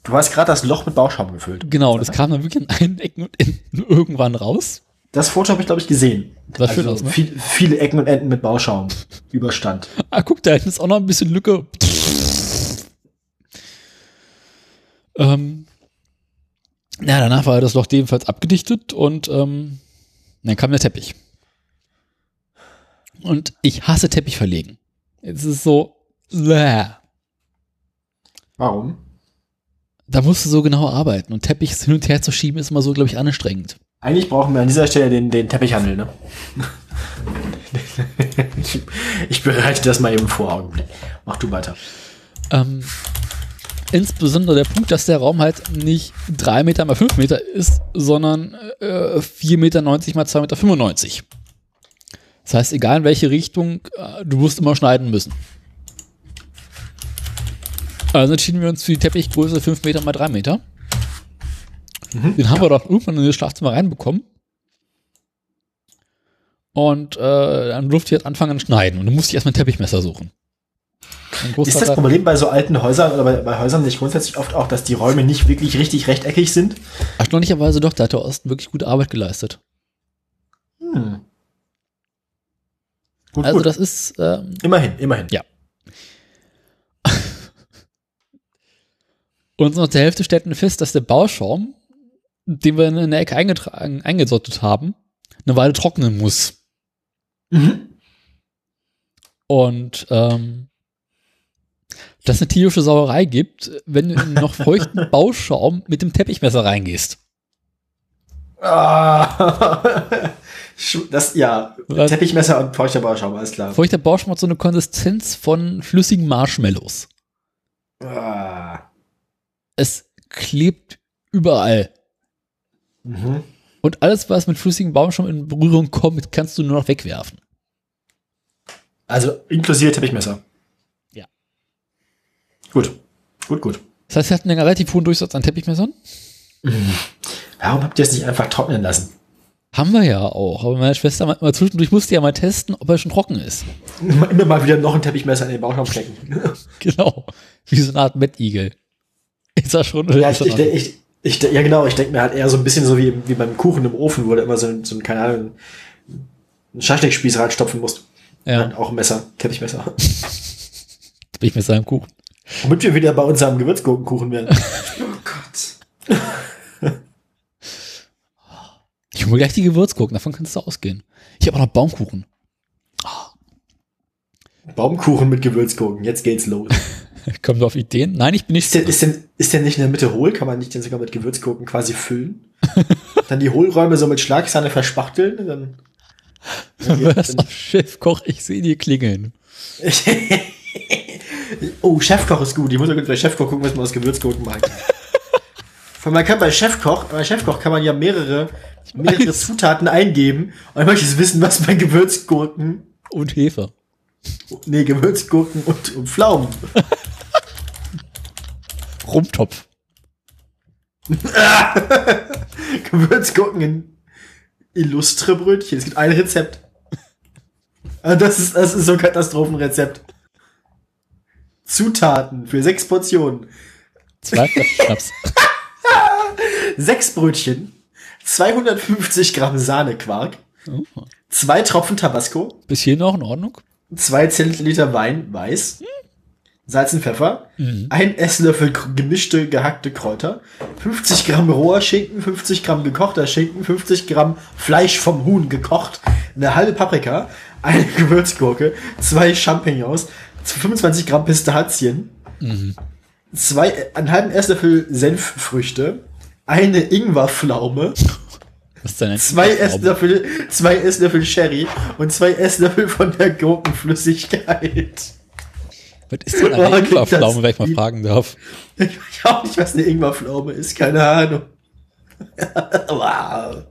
Du hast gerade das Loch mit Bauschaum gefüllt. genau, das kam dann wirklich an allen Ecken und Enden irgendwann raus. Das Foto habe ich, glaube ich, gesehen. Sah schön aus, ne? viel, viele Ecken und Enden mit Bauschaum. Überstand. Ah, guck, da hinten ist auch noch ein bisschen Lücke. ähm, ja, danach war das Loch ebenfalls abgedichtet und ähm, dann kam der Teppich. Und ich hasse Teppich verlegen. Es ist so, bäh. Warum? da musst du so genau arbeiten und Teppich hin und her zu schieben ist immer so, glaube ich, anstrengend. Eigentlich brauchen wir an dieser Stelle den, den Teppichhandel, ne? ich bereite das mal eben vor, Augenblick. Mach du weiter. Ähm, insbesondere der Punkt, dass der Raum halt nicht 3 Meter mal 5 Meter ist, sondern äh, 4,90 Meter mal 2,95 Meter. Das heißt, egal in welche Richtung, äh, du musst immer schneiden müssen. Also entschieden wir uns für die Teppichgröße 5 Meter mal 3 Meter. Den haben wir doch irgendwann in das Schlafzimmer reinbekommen. Und äh, dann durfte ich jetzt anfangen zu schneiden. Und dann musste ich erstmal ein Teppichmesser suchen. Ist das Problem bei so alten Häusern oder bei, bei Häusern nicht grundsätzlich oft auch, dass die Räume nicht wirklich richtig rechteckig sind? Erstaunlicherweise doch, da hat der Osten wirklich gute Arbeit geleistet. Hm. Gut, Also gut. das ist, ähm, immerhin, immerhin. Ja. und nach der Hälfte stellten wir fest, dass der Bauschaum, den wir in der Ecke eingetragen, eingesottet haben, eine Weile trocknen muss. Mhm. Und ähm, dass eine tierische Sauerei gibt, wenn du in noch feuchten Bauschaum mit dem Teppichmesser reingehst. Ah. Das, ja, Was? Teppichmesser und feuchter Bauschaum, alles klar. Feuchter Bauschaum hat so eine Konsistenz von flüssigen Marshmallows. Ah. Es klebt überall. Mhm. Und alles, was mit flüssigem Bauschaum in Berührung kommt, kannst du nur noch wegwerfen. Also inklusive Teppichmesser. Ja. Gut. Gut, gut. Das heißt, wir hatten einen relativ hohen Durchsatz an Teppichmessern. Warum habt ihr es nicht einfach trocknen lassen? Haben wir ja auch. Aber meine Schwester mal zwischendurch musste ja mal testen, ob er schon trocken ist. Immer mal wieder noch ein Teppichmesser in den Bauschaum stecken. Genau. Wie so eine Art Mettigel. Ist er schon? Ja, ich, ich, ich, ich, ja, genau. Ich denke mir halt eher so ein bisschen so wie, wie beim Kuchen im Ofen, wo du immer so, ein- so ein, keine Ahnung, einen Schaschlikspieß reinstopfen musst. ja, Halt auch ein Messer, Teppichmesser. Teppichmesser im Kuchen. Womit wir wieder bei unserem Gewürzgurkenkuchen wären. Oh Gott. Ich hole gleich die Gewürzgurken, davon kannst du ausgehen. Ich habe auch noch Baumkuchen. Baumkuchen mit Gewürzgurken, jetzt geht's los. Wir auf Ideen? Nein, ich bin nicht. Ist der, ist, denn, ist der nicht in der Mitte hohl? Kann man nicht den sogar mit Gewürzgurken quasi füllen? dann die Hohlräume so mit Schlagsahne verspachteln? Dann, dann Was auf Chefkoch, ich sehe die klingeln. oh, Chefkoch ist gut. Ich muss gut bei Chefkoch gucken, was man aus Gewürzgurken. Weil man kann bei Chefkoch, bei Chefkoch kann man ja mehrere, mehrere. Zutaten eingeben. Und ich möchte wissen, was bei Gewürzgurken, Und Hefe. nee, Gewürzgurken und, und Pflaumen. Rumtopf. Gewürzgurken in illustre Brötchen. Es gibt ein Rezept. Ah, Das ist, das ist so ein Katastrophenrezept. Zutaten für sechs Portionen. Zwei Flaschen Schnaps. Sechs Brötchen, 250 Gramm Sahnequark, Oh. zwei Tropfen Tabasco, Bis hier noch in Ordnung? zwei Zentiliter Wein, weiß, Salz und Pfeffer, ein Esslöffel gemischte gehackte Kräuter, 50 Gramm roher Schinken, 50 Gramm gekochter Schinken, 50 Gramm Fleisch vom Huhn gekocht, eine halbe Paprika, eine Gewürzgurke, zwei Champignons, 25 Gramm Pistazien, zwei, einen halben Esslöffel Senffrüchte, eine Ingwerpflaume, ein zwei? Esslöffel, zwei Esslöffel Sherry und zwei Esslöffel von der Gurkenflüssigkeit. Was ist denn eine das Ingwerpflaume, wenn ich mal fragen darf? Ich weiß auch nicht, was eine Ingwerpflaume ist, keine Ahnung. wow.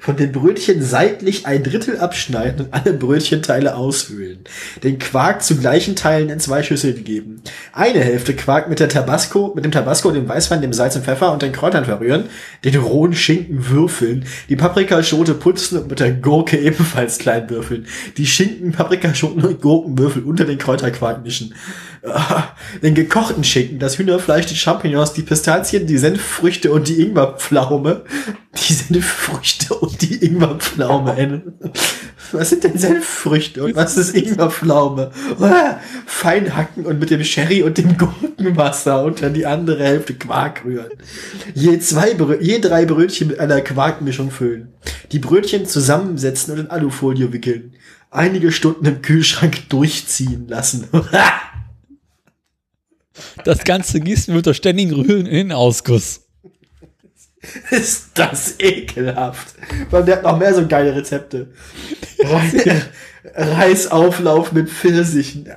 Von den Brötchen seitlich ein Drittel abschneiden und alle Brötchenteile aushöhlen. Den Quark zu gleichen Teilen in zwei Schüsseln geben. Eine Hälfte Quark mit der Tabasco, mit dem Tabasco, dem Weißwein, dem Salz und Pfeffer und den Kräutern verrühren. Den rohen Schinken würfeln. Die Paprikaschote putzen und mit der Gurke ebenfalls klein würfeln. Die Schinken, Paprikaschoten und Gurkenwürfel unter den Kräuterquark mischen. Den gekochten Schinken, das Hühnerfleisch, die Champignons, die Pistazien, die Senffrüchte und die Ingwerpflaume. Die Senffrüchte und die Ingwerpflaume. Was sind denn Senffrüchte und was ist Ingwerpflaume? Fein hacken und mit dem Sherry und dem Gurkenwasser unter die andere Hälfte Quark rühren. Je, zwei Brö je drei Brötchen mit einer Quarkmischung füllen. Die Brötchen zusammensetzen und in Alufolie wickeln. Einige Stunden im Kühlschrank durchziehen lassen. Das Ganze gießt mit unter ständigen Rühren in den Ausguss. Ist das ekelhaft. Der hat noch mehr so geile Rezepte. Re Reisauflauf mit Pfirsichen.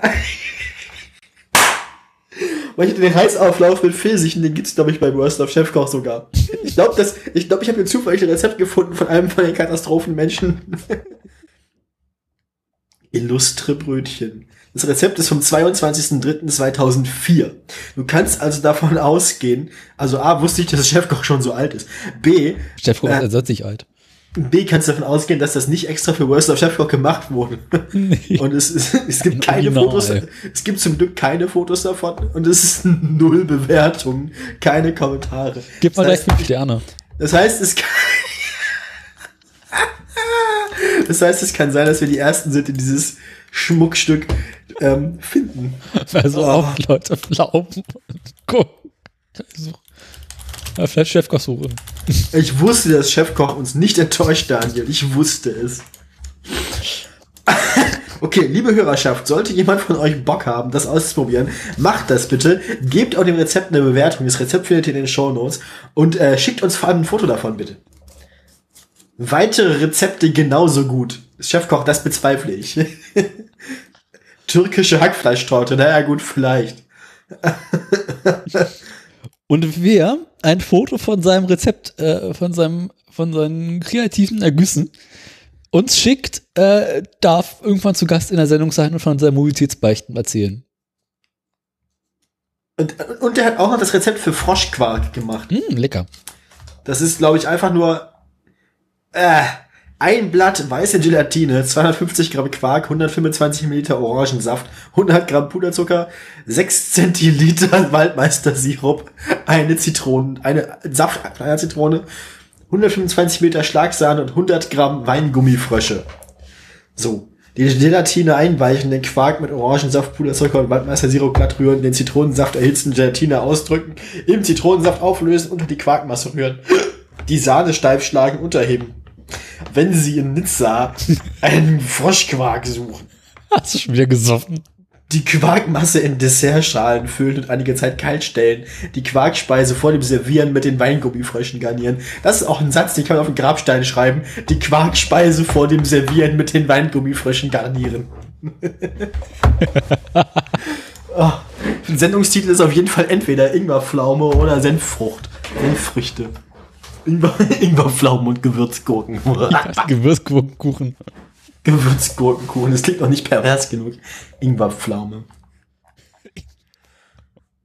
Weil ich den Reisauflauf mit Pfirsichen, den gibt's glaube ich bei Worst of Chefkoch sogar. Ich glaube, das, ich glaube, ich habe ein zufälliges Rezept gefunden von einem von den Katastrophenmenschen. Illustre Brötchen. Das Rezept ist vom 22.03.2004. Du kannst also davon ausgehen, also A, wusste ich, dass der Chefkoch schon so alt ist. B, Chefkoch Äh. ist sich alt. B, kannst du davon ausgehen, dass das nicht extra für Worst of Chefkoch gemacht wurde. Nee. Und es, es gibt Ein keine Original. Fotos, es gibt zum Glück keine Fotos davon und es ist null Bewertungen, keine Kommentare. Gib mal das gleich heißt, fünf Sterne. Das heißt, es kann, das heißt, es kann sein, dass wir die Ersten sind, die dieses Schmuckstück ähm, finden. Also Oh. auch Leute glauben. Guck. Also, ja, vielleicht Chefkoch suche. Ich wusste, dass Chefkoch uns nicht enttäuscht, Daniel. Ich wusste es. Okay, liebe Hörerschaft, sollte jemand von euch Bock haben, das auszuprobieren, macht das bitte. Gebt auch dem Rezept eine Bewertung. Das Rezept findet ihr in den Shownotes. Und äh, schickt uns vor allem ein Foto davon, bitte. Weitere Rezepte genauso gut. Chefkoch, das bezweifle ich. Türkische Hackfleischtorte, naja gut, vielleicht. Und wer ein Foto von seinem Rezept, äh, von seinem, von seinen kreativen Ergüssen uns schickt, äh, darf irgendwann zu Gast in der Sendung sein und von seinen Mobilitätsbeichten erzählen. Und, und der hat auch noch das Rezept für Froschquark gemacht. Hm, lecker. Das ist, glaube ich, einfach nur äh, ein Blatt weiße Gelatine, 250 Gramm Quark, 125 Milliliter Orangensaft, 100 Gramm Puderzucker, 6 Zentiliter Waldmeister-Sirup, eine Zitronen, eine Saft einer Zitrone, 125 Milliliter Schlagsahne und 100 Gramm Weingummifrösche. So. Die Gelatine einweichen, den Quark mit Orangensaft, Puderzucker und Waldmeister-Sirup glatt rühren, den Zitronensaft erhitzen, Gelatine ausdrücken, im Zitronensaft auflösen, unter die Quarkmasse rühren, die Sahne steif schlagen, unterheben. Wenn Sie in Nizza einen Froschquark suchen, Hast du schon wieder gesoffen? die Quarkmasse in Dessertschalen füllen und einige Zeit kalt stellen, die Quarkspeise vor dem Servieren mit den Weingummifröschen garnieren. Das ist auch ein Satz, den kann man auf den Grabstein schreiben. Die Quarkspeise vor dem Servieren mit den Weingummifröschen garnieren. oh, der Sendungstitel ist auf jeden Fall entweder Ingwerpflaume oder Senffrucht. Senffrüchte. Ingwer, Ingwerpflaumen und Gewürzgurken. Gewürzkuchen. Gewürzgurkenkuchen. Das klingt noch nicht pervers genug. Ingwerpflaume.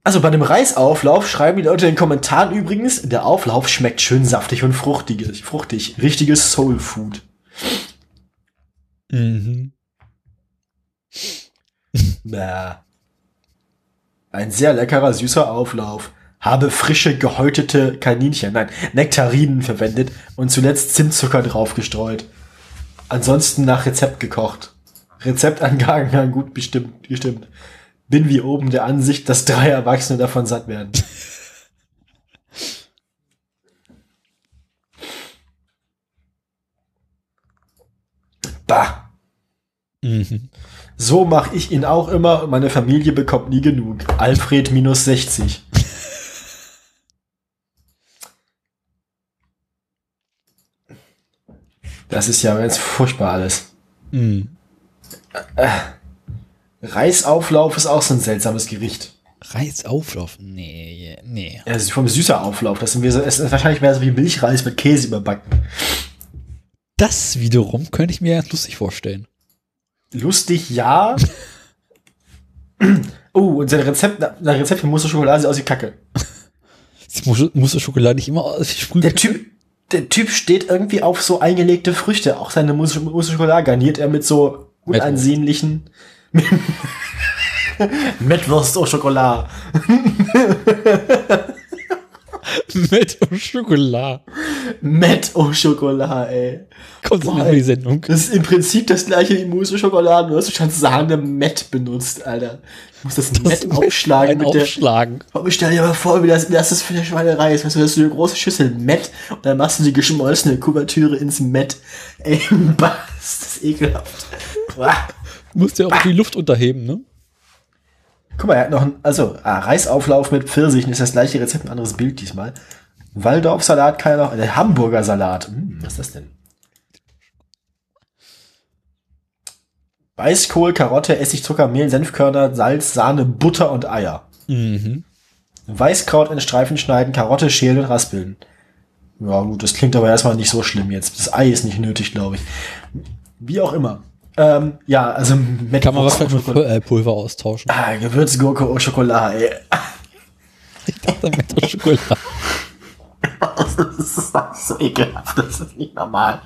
Also bei dem Reisauflauf schreiben die Leute in den Kommentaren übrigens, der Auflauf schmeckt schön saftig und fruchtig. fruchtig. Richtiges Soul Food. Mhm. Bäh. Ein sehr leckerer, süßer Auflauf. Habe frische, gehäutete Kaninchen, nein, Nektarinen verwendet und zuletzt Zimtzucker draufgestreut. Ansonsten nach Rezept gekocht. Rezeptangaben gut bestimmt, gestimmt. Bin wie oben der Ansicht, dass drei Erwachsene davon satt werden. Bah. Mhm. So mache ich ihn auch immer und meine Familie bekommt nie genug. Alfred minus 60. Das ist ja jetzt furchtbar alles. Mhm. Reisauflauf ist auch so ein seltsames Gericht. Reisauflauf? Nee, nee. Ja, das ist vom süßer Auflauf. Das sind wir so, es ist wahrscheinlich mehr so wie Milchreis mit Käse überbacken. Das wiederum könnte ich mir ganz lustig vorstellen. Lustig, ja. Oh, und sein Rezept, sein Rezept für Mousse Schokolade sieht aus wie Kacke. Sie muss, muss Schokolade nicht immer aus wie Sprüh. Der Typ, der Typ steht irgendwie auf so eingelegte Früchte. Auch seine Mousse Schokolade garniert er mit so unansehnlichen Mettwurst au Schokolade. mit Schokolade. Met au Schokolade, ey. Kommt Boah, in ey. die Sendung. Das ist im Prinzip das gleiche wie Mousse au Schokolade, nur hast du schon Sahne Met benutzt, Alter. Du musst das, Met aufschlagen mit der, Aufschlagen. Aber stell dir mal vor, wie das, das ist für eine Schweinerei ist. Weißt du, hast du eine große Schüssel Met und dann machst du die geschmolzene Kuvertüre ins Met. Ey, was? Das ist ekelhaft. Musst ja auch die Luft unterheben, ne? Guck mal, er hat noch ein, also, ah, Reisauflauf mit Pfirsichen ist das gleiche Rezept, ein anderes Bild diesmal. Waldorfsalat kann er noch, der Hamburger Salat. Hm, was ist das denn? Weißkohl, Karotte, Essig, Zucker, Mehl, Senfkörner, Salz, Sahne, Butter und Eier. Mhm. Weißkraut in Streifen schneiden, Karotte schälen und raspeln. Ja gut, das klingt aber erstmal nicht so schlimm jetzt. Das Ei ist nicht nötig, glaube ich. Wie auch immer. Ähm, ja, also mit Kann man was mit äh, Pulver austauschen? Ah, Gewürzgurke au Chocolat, ey. Ich dachte, mit Schokolade. Das ist so ekelhaft, das ist nicht normal.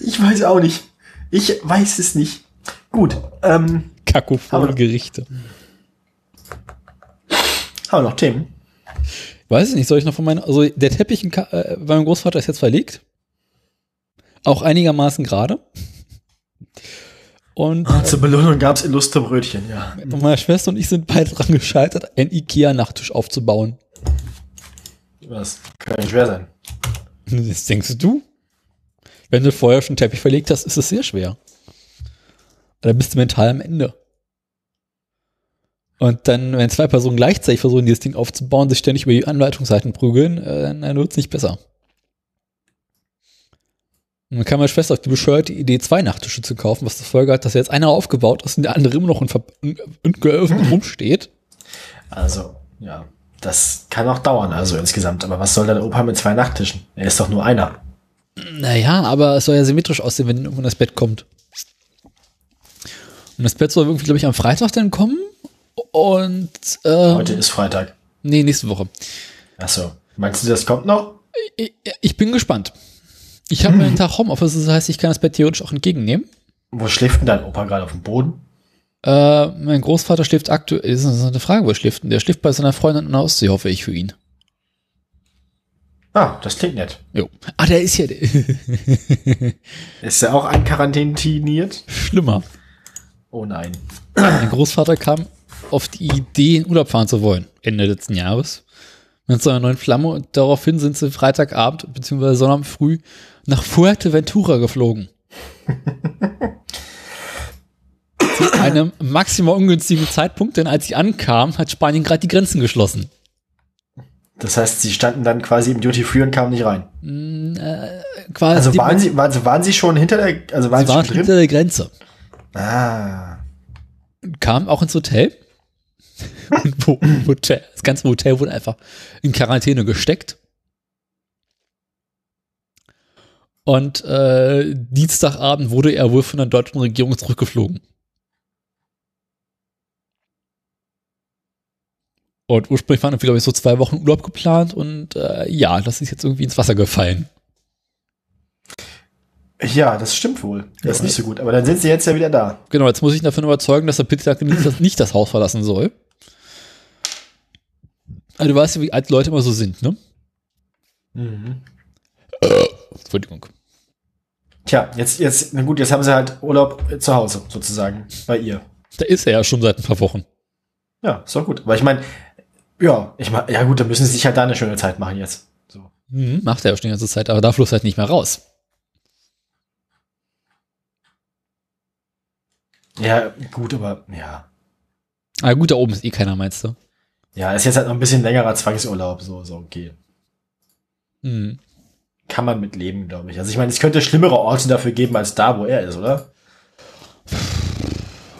Ich weiß auch nicht. Ich weiß es nicht. Gut, ähm, Kakophone Aber- Gerichte. Haben wir noch Themen? Weiß ich nicht, soll ich noch von meinen, also der Teppich in äh, bei meinem Großvater ist jetzt verlegt. Auch einigermaßen gerade. Und Zur Belohnung gab's illustre Brötchen, ja. meine Schwester und ich sind beide dran gescheitert, einen Ikea-Nachttisch aufzubauen. Was? Kann ja nicht schwer sein. Das denkst du? Wenn du vorher schon einen Teppich verlegt hast, ist es sehr schwer. Da bist du mental am Ende. Und dann, wenn zwei Personen gleichzeitig versuchen, dieses Ding aufzubauen, sich ständig über die Anleitungsseiten prügeln, äh, dann wird es nicht besser. Und dann kam meine Schwester auf die bescheuerte Idee, zwei Nachttische zu kaufen, was zur Folge hat, dass jetzt einer aufgebaut ist und der andere immer noch in, Ver- in, in geöffnet rumsteht. Also, ja. Das kann auch dauern, also insgesamt. Aber was soll dein Opa mit zwei Nachttischen? Er ist doch nur einer. Naja, aber es soll ja symmetrisch aussehen, wenn irgendwann das Bett kommt. Und das Bett soll irgendwie, glaube ich, am Freitag dann kommen. Und äh, Heute ist Freitag. nee, nächste Woche. Achso. Meinst du, das kommt noch? Ich, ich bin gespannt. Ich habe einen Tag Homeoffice, das heißt, ich kann das Bett theoretisch auch entgegennehmen. Wo schläft denn dein Opa gerade auf dem Boden? Äh, mein Großvater schläft aktuell, das ist eine Frage, wo er schläft. denn? Der schläft bei seiner Freundin in der Ostsee, hoffe ich für ihn. Ah, das klingt nett. Jo. Ah, der ist ja Ist er auch einquarantiniert? schlimmer. Oh nein. Mein Großvater kam auf die Idee, in Urlaub fahren zu wollen, Ende letzten Jahres. Mit so einer neuen Flamme und daraufhin sind sie Freitagabend bzw. Sonnabend früh nach Fuerteventura geflogen. Zu einem maximal ungünstigen Zeitpunkt, denn als sie ankamen, hat Spanien gerade die Grenzen geschlossen. Das heißt, sie standen dann quasi im Duty Free und kamen nicht rein. Quasi Also die- waren sie, waren, also waren sie schon hinter der, also waren sie sie, waren hinter der Grenze. Ah. Kamen auch ins Hotel. Und wo, Hotel. Das ganze Hotel wurde einfach in Quarantäne gesteckt. Und äh, Dienstagabend wurde er wohl von der deutschen Regierung zurückgeflogen. Und ursprünglich waren, glaube ich, so zwei Wochen Urlaub geplant und äh, ja, das ist jetzt irgendwie ins Wasser gefallen. Ja, das stimmt wohl. Das ist Ja. nicht so gut. Aber dann sind sie jetzt ja wieder da. Genau, jetzt muss ich ihn davon überzeugen, dass er bitte nicht, das- nicht das Haus verlassen soll. Also, du weißt ja, wie alte Leute immer so sind, ne? Entschuldigung. Tja, jetzt, jetzt, na gut, jetzt haben sie halt Urlaub äh, zu Hause, sozusagen, bei ihr. Da ist er ja schon seit ein paar Wochen. Ja, ist doch gut. Aber ich meine, ja, ich meine, ja gut, dann müssen sie sich halt da eine schöne Zeit machen jetzt. So. Mhm, macht er ja schon die ganze Zeit, aber da fluss halt nicht mehr raus. Ja, gut, aber ja. Ah, gut, da oben ist eh keiner, meinst du? Ja, ist jetzt halt noch ein bisschen längerer Zwangsurlaub, so, so, okay. Mhm. Kann man mit leben, glaube ich. Also ich meine, es könnte schlimmere Orte dafür geben als da, wo er ist, oder?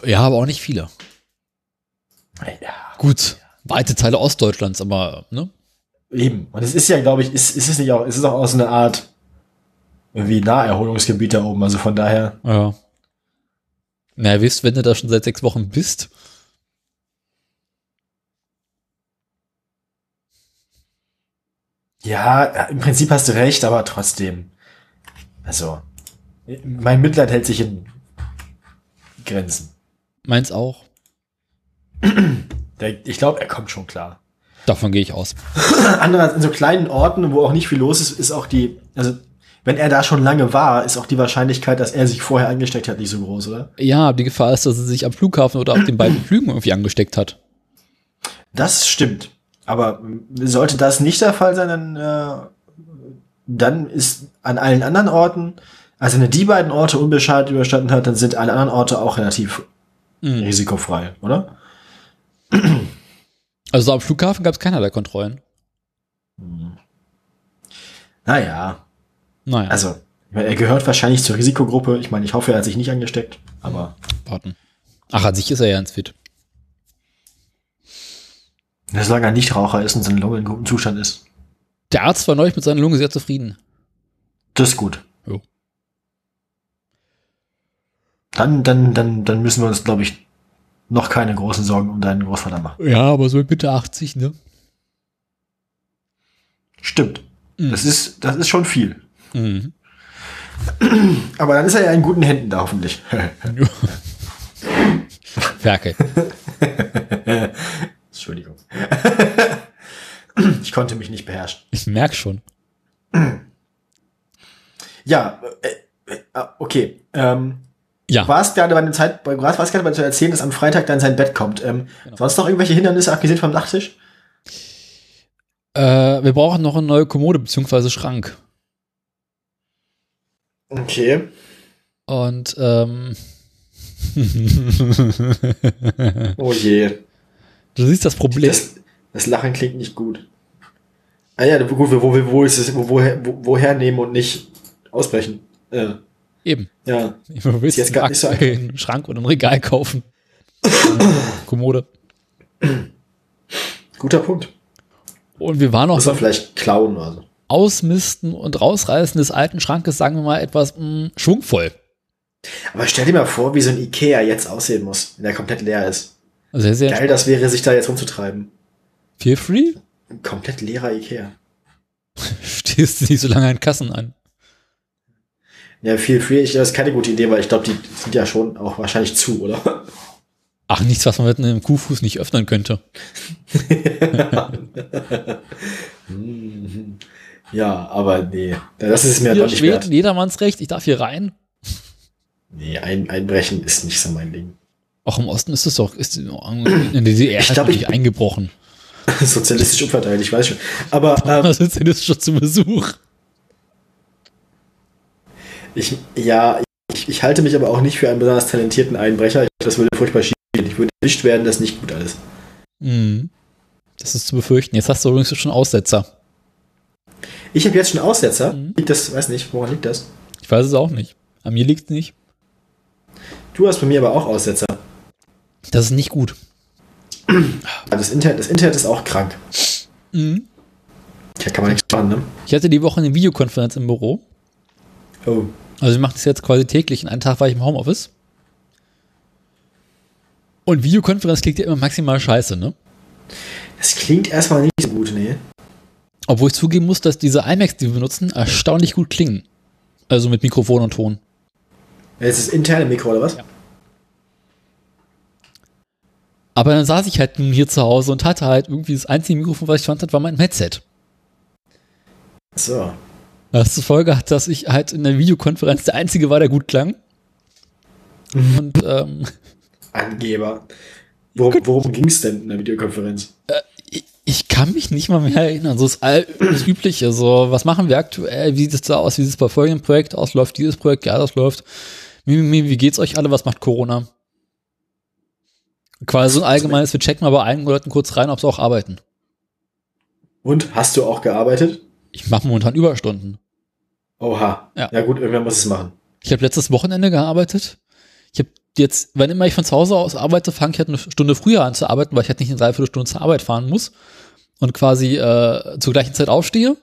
Ja, aber auch nicht viele. Ja. Gut, weite Teile Ostdeutschlands, aber, ne? Eben. Und es ist ja, glaube ich, ist, ist es nicht auch, es ist auch aus so eine Art irgendwie Naherholungsgebiet da oben. Also von daher, Ja. Na, wisst, wenn du da schon seit sechs Wochen bist, ja, im Prinzip hast du recht, aber trotzdem. Also, mein Mitleid hält sich in Grenzen. meins auch. Ich glaube, er kommt schon klar. Davon gehe ich aus. Andererseits in so kleinen Orten, wo auch nicht viel los ist, ist auch die, also wenn er da schon lange war, ist auch die Wahrscheinlichkeit, dass er sich vorher angesteckt hat, nicht so groß, oder? Ja, die Gefahr ist, dass er sich am Flughafen oder auf den beiden Flügen irgendwie angesteckt hat. Das stimmt. Aber sollte das nicht der Fall sein, dann, äh, dann ist an allen anderen Orten, also wenn er die beiden Orte unbeschadet überstanden hat, dann sind alle anderen Orte auch relativ Mhm. risikofrei, oder? Also am Flughafen gab es keinerlei Kontrollen. Naja, Naja, also er gehört wahrscheinlich zur Risikogruppe. Ich meine, ich hoffe, er hat sich nicht angesteckt, aber warten. Ach, an sich ist er ja ganz fit. Solange er nicht Raucher ist und seine Lunge in gutem Zustand ist. Der Arzt war neulich mit seiner Lunge sehr zufrieden. Das ist gut. Jo. Dann, dann, dann, dann müssen wir uns, glaube ich, noch keine großen Sorgen um deinen Großvater machen. Ja, aber so mit Mitte 80, ne? Stimmt. Mhm. Das ist, das ist schon viel. Mhm. Aber dann ist er ja in guten Händen da, hoffentlich. Werke. Entschuldigung. ich konnte mich nicht beherrschen. Ich merk schon. Ja, äh, äh, okay. Ähm, Ja. Du warst gerade bei der Zeit, bei warst warst gerade bei zu erzählen, dass am Freitag dann sein Bett kommt. Ähm, Genau. Sonst noch irgendwelche Hindernisse abgesehen vom Nachttisch? Äh, wir brauchen noch eine neue Kommode beziehungsweise Schrank. Okay. Und ähm, Oh je. Du siehst das Problem. Das, das Lachen klingt nicht gut. Ah ja, gut, wo, wo, wo ist es, wo, woher, wo, woher nehmen und nicht ausbrechen? Äh, Eben. ja. Du willst jetzt grad nicht so aktuell einen Schrank oder ein Regal kaufen. Kommode. Guter Punkt. Und wir waren auch beim vielleicht klauen oder so. Ausmisten und Rausreißen des alten Schrankes, sagen wir mal, etwas mh, schwungvoll. Aber stell dir mal vor, wie so ein Ikea jetzt aussehen muss, wenn der komplett leer ist. Sehr, sehr Geil, das wäre, sich da jetzt rumzutreiben. feel free. Ein komplett leerer Ikea. Stehst du nicht so lange an Kassen an. Ja, viel free, ich, das ist keine gute Idee, weil ich glaube, die sind ja schon auch wahrscheinlich zu, oder? Ach, nichts, was man mit einem Kuhfuß nicht öffnen könnte. Ja, aber nee, das ist mir doch nicht wert. jedermanns Recht, ich darf hier rein. Nee, ein, einbrechen ist nicht so mein Ding. Auch im Osten ist es doch, ist in der DDR Ich halt glaub, ich- eingebrochen. Sozialistisch umverteilt, ich weiß schon. Aber ähm, schon zu Besuch? ich, ja, ich, ich halte mich aber auch nicht für einen besonders talentierten Einbrecher. Das würde furchtbar schief gehen. Ich würde erwischt werden, das ist nicht gut alles. Mhm. Das ist zu befürchten. Jetzt hast du übrigens schon Aussetzer. Ich habe jetzt schon Aussetzer. Mhm. Liegt das, weiß nicht, woran liegt das? Ich weiß es auch nicht. An mir liegt es nicht. Du hast bei mir aber auch Aussetzer. Das ist nicht gut. Das Internet, das Internet ist auch krank. Mhm. Da kann man nichts machen, ne? Ich hatte die Woche eine Videokonferenz im Büro. Oh. Also ich mache das jetzt quasi täglich. Und einen Tag war ich im Homeoffice. Und Videokonferenz klingt ja immer maximal scheiße, ne? Das klingt erstmal nicht so gut, nee. Obwohl ich zugeben muss, dass diese iMacs, die wir benutzen, erstaunlich gut klingen. Also mit Mikrofon und Ton. Jetzt ist das interne Mikro, oder was? Ja. Aber dann saß ich halt nun hier zu Hause und hatte halt irgendwie das einzige Mikrofon, was ich fand, war mein Headset. So. Was zur Folge hat, dass ich halt in der Videokonferenz der Einzige war, der gut klang. Und ähm, Angeber. Worum, worum ging es denn in der Videokonferenz? ich, ich kann mich nicht mal mehr erinnern. So das, All- das Übliche. So, was machen wir aktuell? Wie sieht es da aus? Wie sieht es bei folgendem Projekt aus? Läuft dieses Projekt? Ja, das läuft. Wie, wie, wie geht's euch alle? Was macht Corona? Quasi so ein allgemeines, wir checken mal bei einigen Leuten kurz rein, ob sie auch arbeiten. Und, hast du auch gearbeitet? Ich mache momentan Überstunden. Oha. Ja. ja gut, irgendwer muss es machen. Ich habe letztes Wochenende gearbeitet. Ich habe jetzt, wenn immer ich von zu Hause aus arbeite, fange ich halt eine Stunde früher an zu arbeiten, weil ich halt nicht eine Dreiviertelstunde zur Arbeit fahren muss und quasi äh, zur gleichen Zeit aufstehe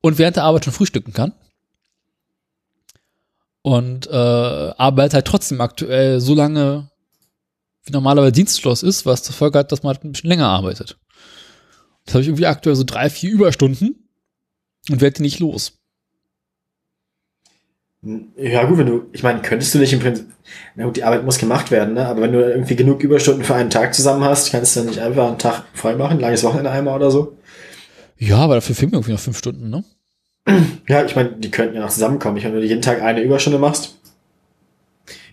und während der Arbeit schon frühstücken kann. Und äh, arbeite halt trotzdem aktuell so lange, wie normalerweise Dienstschluss ist, was zur Folge hat, dass man halt ein bisschen länger arbeitet. Das habe ich irgendwie aktuell so drei, vier Überstunden und werde die nicht los. Ja gut, wenn du, ich meine, könntest du nicht im Prinzip, na gut, die Arbeit muss gemacht werden, ne? aber wenn du irgendwie genug Überstunden für einen Tag zusammen hast, kannst du dann nicht einfach einen Tag frei machen, langes Wochenende einmal oder so? Ja, aber dafür fehlen mir irgendwie noch fünf Stunden, ne? Ja, ich meine, die könnten ja noch zusammenkommen. Ich meine, wenn du jeden Tag eine Überstunde machst,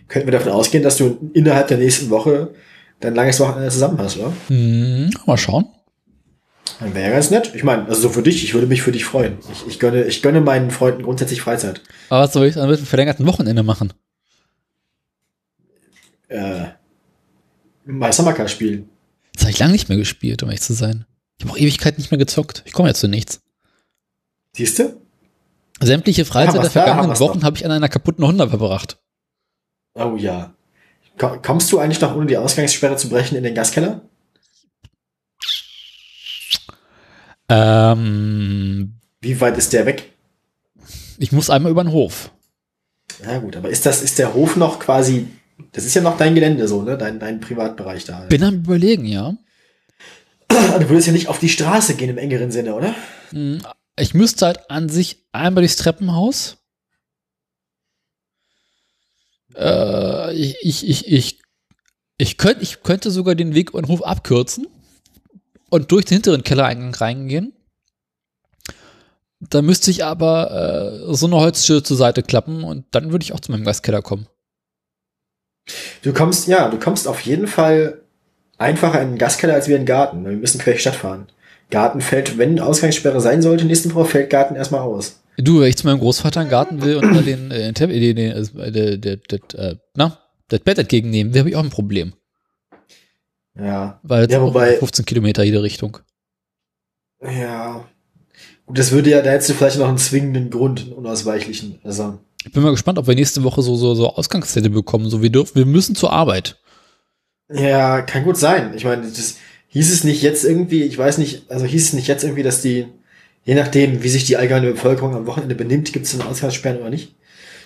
könnten wir davon ausgehen, dass du innerhalb der nächsten Woche dein langes Wochenende zusammen hast, oder? Hm, mal schauen. Dann wäre ja ganz nett. Ich meine, also so für dich, ich würde mich für dich freuen. Ich, ich, gönne, ich gönne meinen Freunden grundsätzlich Freizeit. Aber was soll ich dann mit einem verlängerten Wochenende machen? Äh, mal Summercar spielen. Das habe ich lange nicht mehr gespielt, um ehrlich zu sein. Ich habe auch Ewigkeit nicht mehr gezockt. Ich komme jetzt zu nichts. Siehst du? Sämtliche Freizeit Ja, der vergangenen Wochen habe ich an einer kaputten Honda verbracht. Oh ja. Ko- Kommst du eigentlich noch ohne die Ausgangssperre zu brechen in den Gaskeller? Ähm, Wie weit ist der weg? ich muss einmal über den Hof. Na gut, aber ist das, ist der Hof noch quasi, das ist ja noch dein Gelände so, ne? Dein, dein Privatbereich da. Bin am überlegen, ja. Du würdest ja nicht auf die Straße gehen im engeren Sinne, oder? Hm, Ich müsste halt an sich einmal durchs Treppenhaus. Äh, ich, ich, ich, ich, könnt, ich könnte sogar den Weg den Hof abkürzen und durch den hinteren Kellereingang reingehen. Da müsste ich aber äh, so eine Holztür zur Seite klappen und dann würde ich auch zu meinem Gastkeller kommen. Du kommst, ja, du kommst auf jeden Fall einfacher in den Gastkeller als wir in den Garten. Wir müssen quer Stadt fahren. Garten fällt, wenn Ausgangssperre sein sollte, nächsten Woche fällt Garten erstmal aus. Du, wenn ich zu meinem Großvater einen Garten will und da den, äh, den, den, den, der, der, äh, na, das Bett entgegennehmen, da habe ich auch ein Problem. Ja. Weil Ja, wobei- 15 Kilometer jede Richtung. Ja. Gut, das würde ja, da hättest du vielleicht noch einen zwingenden Grund, einen unausweichlichen. Also, Ich bin mal gespannt, ob wir nächste Woche so, so, so Ausgangszettel bekommen. So, wir dürfen, wir müssen zur Arbeit. ja, kann gut sein. Ich meine, das hieß es nicht jetzt irgendwie, ich weiß nicht, also hieß es nicht jetzt irgendwie, dass die, je nachdem, wie sich die allgemeine Bevölkerung am Wochenende benimmt, gibt es dann Ausgangssperren oder nicht?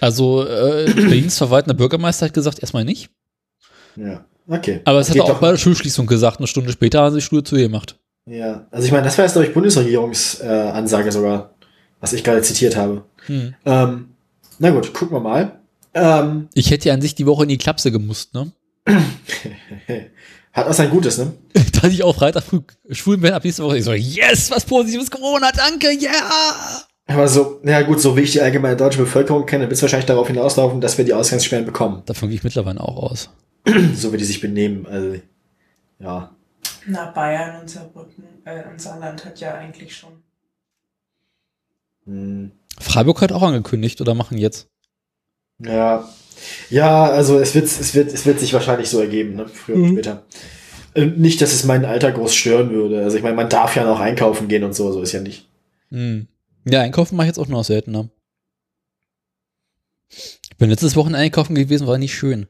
Also, äh, Berlins verwaltender Bürgermeister hat gesagt, erstmal nicht. Ja. Okay. Aber es Das hat er auch doch- bei der Schulschließung gesagt. Eine Stunde später haben sie die Schule zu ihr gemacht. Ja, also ich meine, das war jetzt, glaube ich, Bundesregierungsansage äh, sogar, was ich gerade zitiert habe. Hm. Ähm, na gut, gucken wir mal. Ähm, Ich hätte ja an sich die Woche in die Klapse gemusst, ne? hat auch sein Gutes, ne? da ich auch Freitag früh schwulen bin ab nächste Woche. Ich so, yes, was positives Corona, danke, yeah! Aber so, ja gut, so wie ich die allgemeine deutsche Bevölkerung kenne, wird es wahrscheinlich darauf hinauslaufen, dass wir die Ausgangssperren bekommen, Davon gehe ich mittlerweile auch aus. so wie die sich benehmen. Also, ja. Na, Bayern und Saarbrücken, äh, und Saarland hat ja eigentlich schon. Hm. Freiburg hat auch angekündigt oder machen jetzt. Ja. Ja, also es wird, es wird, es wird sich wahrscheinlich so ergeben, ne? Früher oder Mhm. später. Äh, Nicht, dass es meinen Alter groß stören würde. Also ich meine, man darf ja noch einkaufen gehen und so, so ist ja nicht. Hm. Ja, einkaufen mache ich jetzt auch noch seltener. Ich bin letztes Wochenende einkaufen gewesen, war nicht schön.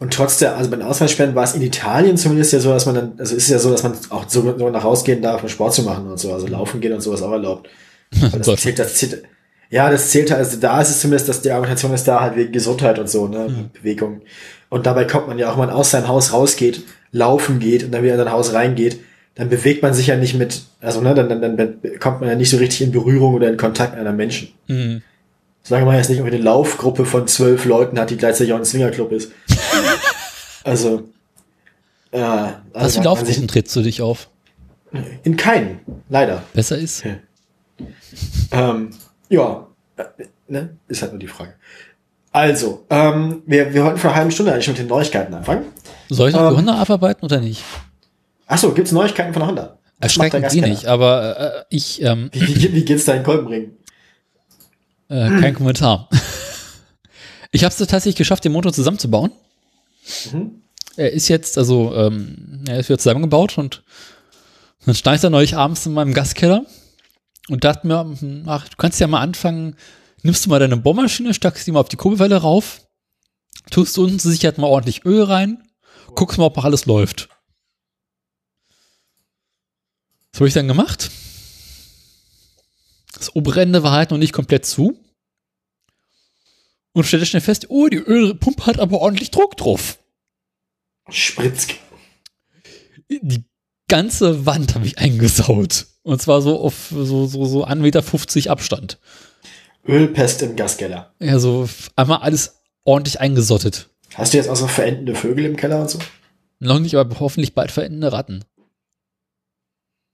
Und trotz der, also bei den Ausgangssperren war es in Italien zumindest ja so, dass man dann, also ist es ja so, dass man auch so, so nach Hause gehen darf, um Sport zu machen und so, also laufen gehen und sowas auch erlaubt. Das zählt, das zählt, ja, das zählt halt, also da ist es zumindest, dass die Argumentation ist da halt wegen Gesundheit und so, ne, Mhm. Bewegung. Und dabei kommt man ja auch, wenn man aus seinem Haus rausgeht, laufen geht und dann wieder in sein Haus reingeht, dann bewegt man sich ja nicht mit, also ne, dann, dann, dann kommt man ja nicht so richtig in Berührung oder in Kontakt mit anderen Menschen. Hm. Solange man jetzt nicht irgendwie eine Laufgruppe von zwölf Leuten hat, die gleichzeitig auch ein Swingerclub ist. also, äh, Was also für man sich- Laufgruppen trittst du dich auf? In keinen, leider. Besser ist? Ähm, ja, äh, ne? ist halt nur die Frage. Also, ähm, wir, wir wollten vor einer halben Stunde eigentlich mit den Neuigkeiten anfangen. Soll ich noch Ähm. die Honda abarbeiten oder nicht? Achso, gibt's Neuigkeiten von der Honda? Der Erschreckend wenig, Gaskeller? aber äh, ich, ähm, Wie, wie, wie geht's da in Kolbenring? äh, kein Kommentar. Ich habe es tatsächlich geschafft, den Motor zusammenzubauen. Mhm. Er ist jetzt, also, ähm, er ist wieder zusammengebaut und dann stand ich da neulich abends in meinem Gaskeller und dachte mir, ach, du kannst ja mal anfangen, nimmst du mal deine Bohrmaschine, steckst die mal auf die Kurbelwelle rauf, tust unten zur Sicherheit mal ordentlich Öl rein, guckst mal, ob noch alles läuft. Das habe ich dann gemacht. Das obere Ende war halt noch nicht komplett zu. Und stellte schnell fest, oh, die Ölpumpe hat aber ordentlich Druck drauf. Spritzk. Die ganze Wand habe ich eingesaut. Und zwar so auf so, so, so 1,50 Meter Abstand. Ölpest im Gaskeller. Ja, so einmal alles ordentlich eingesottet. Hast du jetzt auch so verendende Vögel im Keller und so? Noch nicht, aber hoffentlich bald verendende Ratten.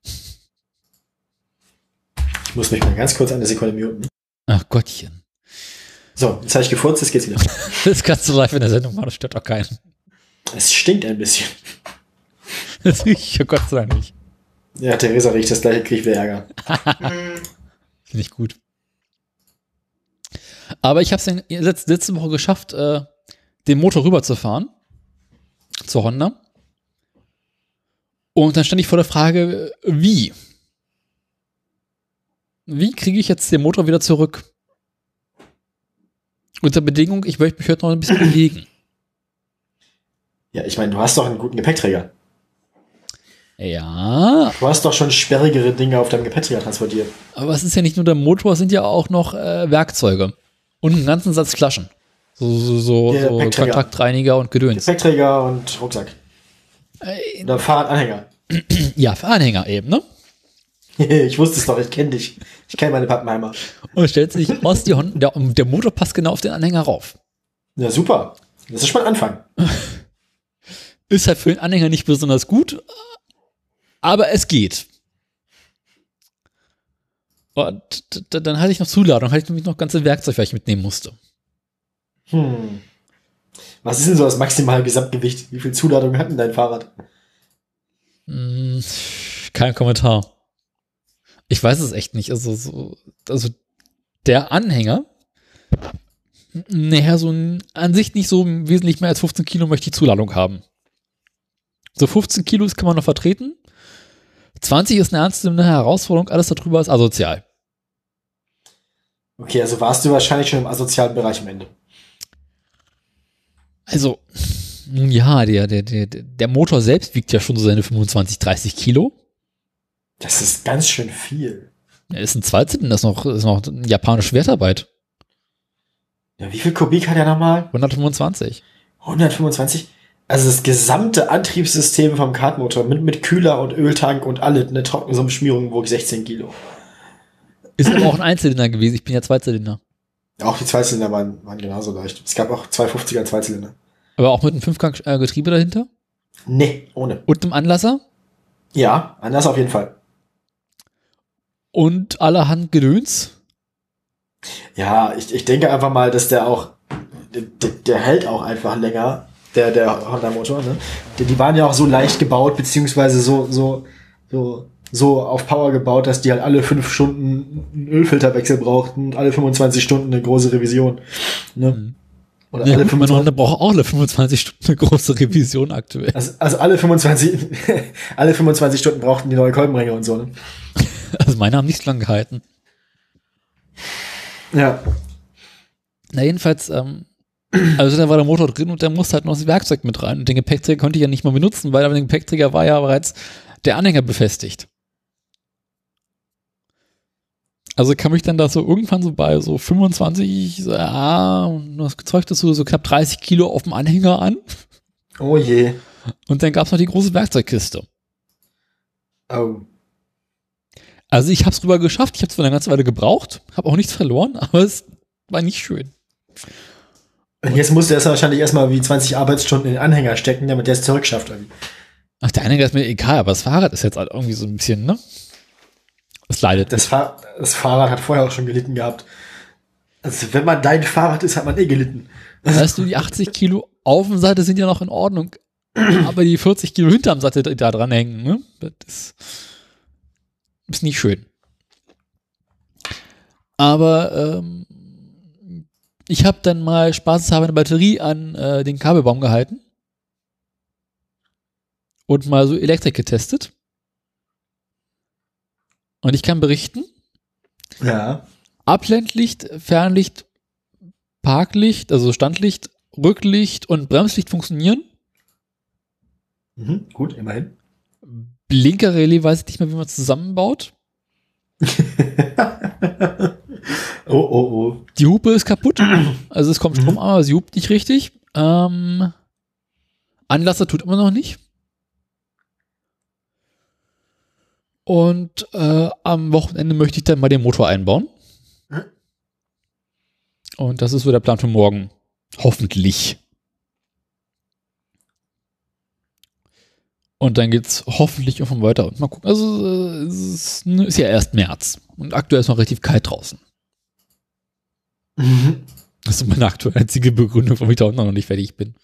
Ich muss mich mal ganz kurz eine Sekunde muten. Ach Gottchen. So, jetzt habe ich gefurzt, jetzt geht's wieder. Das kannst du live in der Sendung machen, das stört doch keinen. Es stinkt ein bisschen. Das riecht ja Gott sei Dank nicht. Ja, Theresa riecht das gleiche, krieg ich wieder Ärger. Finde ich gut. Aber ich habe es letzte, letzte Woche geschafft, äh, den Motor rüberzufahren zur Honda. Und dann stand ich vor der Frage, wie? Wie kriege ich jetzt den Motor wieder zurück? Unter Bedingung, ich möchte mich heute noch ein bisschen bewegen. Ja, ich meine, du hast doch einen guten Gepäckträger. Ja, Du hast doch schon sperrigere Dinge auf deinem Gepäckträger transportiert. aber es ist ja nicht nur der Motor, es sind ja auch noch äh, Werkzeuge. Und einen ganzen Satz Flaschen. So, so, so, Der so. Kontaktreiniger und Gedöns. Gepäckträger und Rucksack. Äh, Oder Fahrradanhänger. ja, für Anhänger eben, ne? ich wusste es doch, ich kenne dich. Ich kenne meine Pappenheimer. Und stellt sich raus, die Hon der, der Motor passt genau auf den Anhänger rauf. Ja, super. Das ist schon mal ein Anfang. Ist halt für den Anhänger nicht besonders gut, aber es geht. Und d- dann hatte ich noch Zuladung, hatte ich nämlich noch ganze Werkzeug, was ich mitnehmen musste. Hm. Was ist denn so das maximale Gesamtgewicht? Wie viel Zuladung hat denn dein Fahrrad? Hm, kein Kommentar. Ich weiß es echt nicht. Also, so, also der Anhänger, naja, so ein, an sich nicht so wesentlich mehr als 15 Kilo möchte ich Zuladung haben. So 15 Kilos kann man noch vertreten. 20 ist eine ernstzunehmende Herausforderung, alles darüber ist asozial. Okay, also warst du wahrscheinlich schon im asozialen Bereich am Ende. Also, nun ja, der, der, der, der Motor selbst wiegt ja schon so seine 25, 30 Kilo. Das ist ganz schön viel. Er ist ein Zweizylinder, das ist noch, ist noch japanische Wertarbeit. Ja, wie viel Kubik hat er nochmal? 125. 125? Also das gesamte Antriebssystem vom Kartmotor mit, mit Kühler und Öltank und alle, eine Trockenumschmierung wog 16 Kilo. Ist aber auch ein Einzylinder gewesen. Ich bin ja Zweizylinder. Auch die Zweizylinder waren, waren genauso leicht. Es gab auch 250er Zweizylinder. Aber auch mit einem Fünfgang-Getriebe dahinter. Nee, ohne. Und einem Anlasser. Ja, anders auf jeden Fall. Und allerhand Gedöns. Ja, ich, ich denke einfach mal, dass der auch, der, der hält auch einfach länger, der, der Honda-Motor, ne? Die, die waren ja auch so leicht gebaut, beziehungsweise so, so, so, so auf Power gebaut, dass die halt alle fünf Stunden einen Ölfilterwechsel brauchten und alle 25 Stunden eine große Revision. Ne? Mhm. Oder Ja, alle gut, mein 25, Honda braucht auch alle 25 Stunden eine große Revision aktuell. also, also alle 25, alle 25 Stunden brauchten die neue Kolbenringe und so, ne? Also meine haben nicht so lange gehalten. Ja. Na, jedenfalls, ähm, also da war der Motor drin und der musste halt noch das Werkzeug mit rein. Und den Gepäckträger konnte ich ja nicht mal benutzen, weil auf dem Gepäckträger war ja bereits der Anhänger befestigt. Also kam ich dann da so irgendwann so bei so 25, so, ja, und das Zeug dazu so knapp 30 Kilo auf dem Anhänger an. Oh je. Und dann gab's noch die große Werkzeugkiste. Oh. Also ich hab's rüber geschafft, ich hab's für eine ganze Weile gebraucht, habe auch nichts verloren, aber es war nicht schön. Jetzt musst du erst wahrscheinlich erstmal wie 20 Arbeitsstunden in den Anhänger stecken, damit der es zurückschafft. Ach, der Anhänger ist mir egal, aber das Fahrrad ist jetzt halt irgendwie so ein bisschen, ne? Es leidet. Das, Fahr das Fahrrad hat vorher auch schon gelitten gehabt. Also wenn man dein Fahrrad ist, hat man eh gelitten. Weißt du, die 80 Kilo Außenseite sind ja noch in Ordnung, aber die 40 Kilo hinterm Sattel die da dran hängen, ne? Das ist, ist nicht schön. Aber ähm, ich habe dann mal spaßeshalber eine Batterie an äh, den Kabelbaum gehalten und mal so Elektrik getestet. Und ich kann berichten, Ja. Abblendlicht, Fernlicht, Parklicht, also Standlicht, Rücklicht und Bremslicht funktionieren. Mhm, gut, immerhin. Blinkerrelais weiß ich nicht mehr, wie man zusammenbaut. oh, oh, oh. Die Hupe ist kaputt. Also es kommt Strom, aber sie hupt nicht richtig. Ähm, Anlasser tut immer noch nicht. Und äh, am Wochenende möchte ich dann mal den Motor einbauen. Mhm. Und das ist so der Plan für morgen. Hoffentlich. Und dann geht's hoffentlich irgendwann weiter. Und mal gucken. Also äh, es ist, ne, ist ja erst März. Und aktuell ist noch relativ kalt draußen. Mhm. Das ist meine aktuelle einzige Begründung, warum ich da unten noch nicht fertig bin.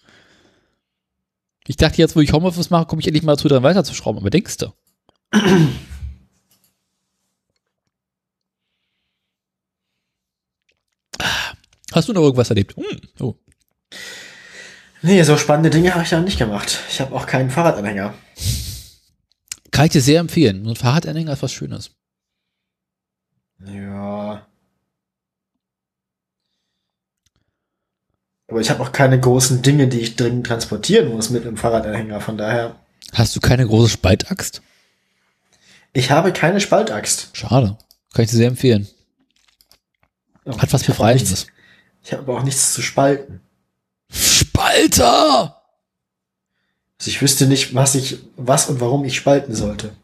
Ich dachte jetzt, wo ich Homeoffice mache, komme ich endlich mal dazu, dran weiterzuschrauben. Aber denkst du? Hast du noch irgendwas erlebt? Hm, oh. Nee, so spannende Dinge habe ich da nicht gemacht. Ich habe auch keinen Fahrradanhänger. Kann ich dir sehr empfehlen. So ein Fahrradanhänger ist was Schönes. Ja. Aber ich habe auch keine großen Dinge, die ich dringend transportieren muss mit einem Fahrradanhänger. Von daher. Hast du keine große Spaltaxt? Ich habe keine Spaltaxt. Schade. Kann ich dir sehr empfehlen. Hat was Befreiendes. Ich habe aber auch nichts zu spalten. Spalter! Also ich wüsste nicht, was ich, was und warum ich spalten sollte.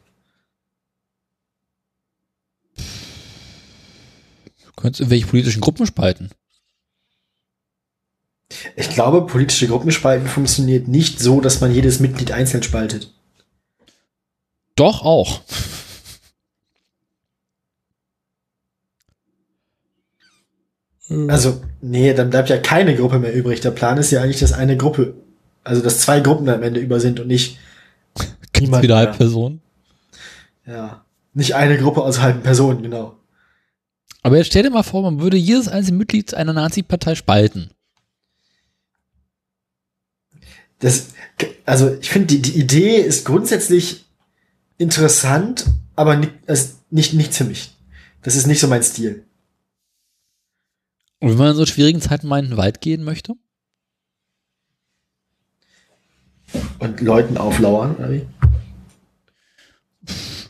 Du könntest irgendwelche politischen Gruppen spalten. Ich glaube, politische Gruppenspalten funktioniert nicht so, dass man jedes Mitglied einzeln spaltet. Doch auch. Also, nee, dann bleibt ja keine Gruppe mehr übrig. Der Plan ist ja eigentlich, dass eine Gruppe, also dass zwei Gruppen am Ende über sind und nicht, niemand wieder halb Person. ja, nicht eine Gruppe aus halben Personen, genau. Aber jetzt stell dir mal vor, man würde jedes einzelne Mitglied einer Nazi-Partei spalten. Das, also ich finde, die, die Idee ist grundsätzlich interessant, aber nicht, also nicht, nicht für mich. Das ist nicht so mein Stil. Und wenn man in so schwierigen Zeiten mal in den Wald gehen möchte? Und Leuten auflauern, oder wie?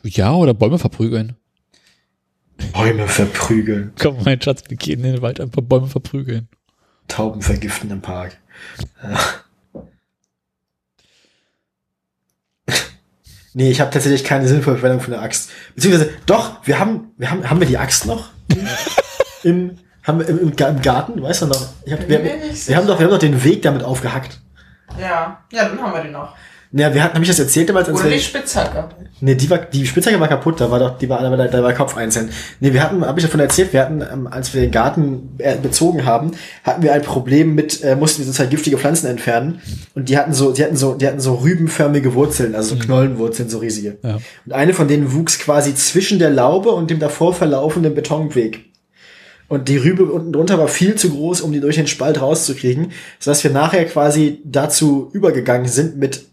Ja, oder Bäume verprügeln. Bäume verprügeln, Komm, mein Schatz, wir gehen in den Wald einfach Bäume verprügeln. Tauben vergiften im Park. Ja. Nee, ich habe tatsächlich keine sinnvolle Verwendung für eine Axt. Beziehungsweise, doch, wir haben, wir haben, haben wir die Axt noch? Im, haben wir im, im Ga- im Garten, weißt du noch? Ich hab, wir, wir haben doch, wir haben doch den Weg damit aufgehackt. Ja, ja, dann haben wir den noch. Ja, wir hatten, habe ich das erzählt damals, als Oder die Spitzhacke. Nee, die war, die Spitzhacke war kaputt, da war doch, die war, da war, da war Kopf einzeln. Nee, wir hatten, habe ich davon erzählt, wir hatten, ähm, als wir den Garten äh, bezogen haben, hatten wir ein Problem mit, äh, mussten wir sozusagen giftige Pflanzen entfernen. Und die hatten so, die hatten so, die hatten so rübenförmige Wurzeln, also so Knollenwurzeln, so riesige. Ja. Und eine von denen wuchs quasi zwischen der Laube und dem davor verlaufenden Betonweg. Und die Rübe unten drunter war viel zu groß, um die durch den Spalt rauszukriegen, sodass wir nachher quasi dazu übergegangen sind, mit,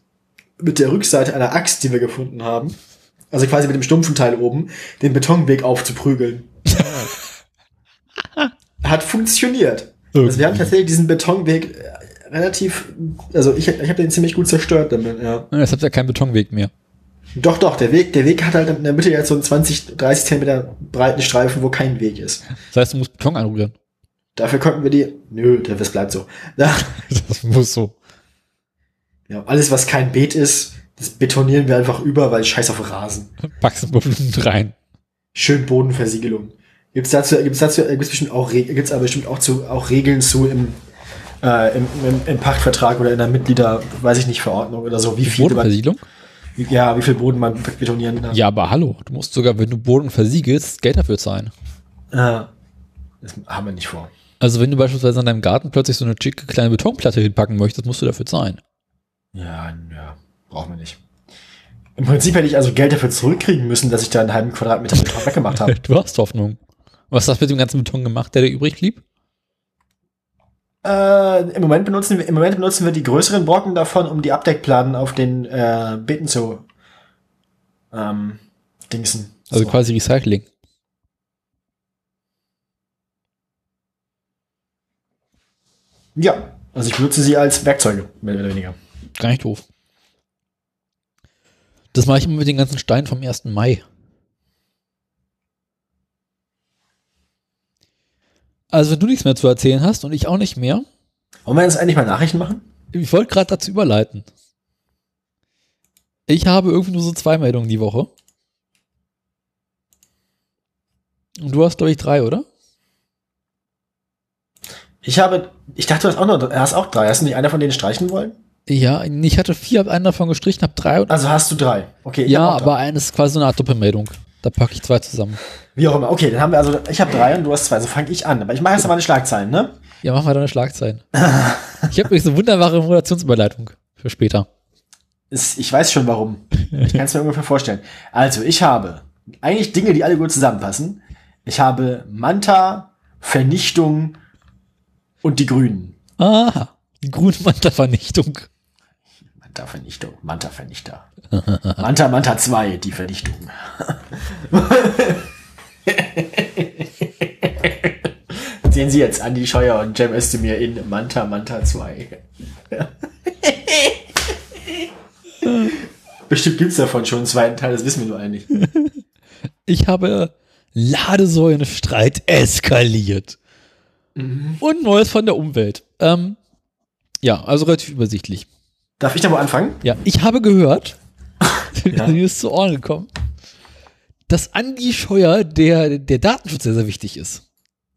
mit der Rückseite einer Axt, die wir gefunden haben, also quasi mit dem stumpfen Teil oben, den Betonweg aufzuprügeln. Hat funktioniert. Also wir haben tatsächlich diesen Betonweg äh, relativ, also ich, ich habe den ziemlich gut zerstört damit, ja. Jetzt habt ihr ja keinen Betonweg mehr. Doch, doch, der Weg, der Weg hat halt in der Mitte jetzt so einen 20, 30 Zentimeter breiten Streifen, wo kein Weg ist. Das heißt, du musst Beton anrühren. Dafür konnten wir die, nö, das bleibt so. Das muss so. Ja, alles, was kein Beet ist, das betonieren wir einfach über, weil scheiß auf Rasen. Du rein. Schön Bodenversiegelung. Gibt's dazu, gibt's dazu, gibt's bestimmt auch, gibt's aber bestimmt auch zu, auch Regeln zu im, äh, im, im, im Pachtvertrag oder in der Mitglieder, weiß ich nicht, Verordnung oder so, wie viel, man, Bodenversiegelung? wie, ja, wie viel Boden man betonieren darf. Ja, aber hallo. Du musst sogar, wenn du Boden versiegelst, Geld dafür zahlen. Äh, das haben wir nicht vor. Also wenn du beispielsweise an deinem Garten plötzlich so eine schicke kleine Betonplatte hinpacken möchtest, musst du dafür zahlen. Ja, ja, brauchen wir nicht. Im Prinzip hätte ich also Geld dafür zurückkriegen müssen, dass ich da einen halben Quadratmeter Beton weggemacht habe. Du hast Hoffnung. Was hast du mit dem ganzen Beton gemacht, der dir übrig blieb? Äh, im, Moment benutzen wir, Im Moment benutzen wir die größeren Brocken davon, um die Abdeckplatten auf den äh, Beeten zu ähm, dingsen. Also So. quasi Recycling. Ja, also ich benutze sie als Werkzeuge, mehr oder weniger. Gar nicht doof. Das mache ich immer mit den ganzen Steinen vom 1. Mai. Also wenn du nichts mehr zu erzählen hast und ich auch nicht mehr, Wollen wir jetzt endlich mal Nachrichten machen? ich wollte gerade dazu überleiten. Ich habe irgendwie nur so zwei Meldungen die Woche. Und du hast, glaube ich, drei, oder? Ich habe, ich dachte, du hast auch noch, hast auch drei. Hast du nicht einer von denen streichen wollen? Ja, ich hatte vier, habe einen davon gestrichen, habe drei. Und Also hast du drei. Okay. ja, aber eines ist quasi so eine Art Doppelmeldung. Da packe ich zwei zusammen. Wie auch immer. Okay, dann haben wir also, ich habe drei und du hast zwei. So fange ich an. Aber ich mache jetzt mal eine Schlagzeilen, ne? Ja, machen wir da eine Schlagzeilen. ich habe übrigens eine wunderbare Moderationsüberleitung für später. Ist, ich weiß schon warum. Ich kann es mir ungefähr vorstellen. Also, ich habe eigentlich Dinge, die alle gut zusammenpassen. Ich habe Manta, Vernichtung und die Grünen. Aha, die grüne Manta-Vernichtung. Manta Vernichtung, Manta Vernichter. Manta Manta 2, die Vernichtung. Sehen Sie jetzt Andi Scheuer und Cem Özdemir in Manta Manta 2. Bestimmt gibt's davon schon einen zweiten Teil, das wissen wir nur eigentlich. Ich habe Ladesäulenstreit eskaliert. Und Neues von der Umwelt. Ähm, ja, also relativ übersichtlich. Darf ich da mal anfangen? Ja, ich habe gehört, Ja. mir ist zu Ohren gekommen, dass Andi Scheuer der, der Datenschutz sehr, sehr wichtig ist.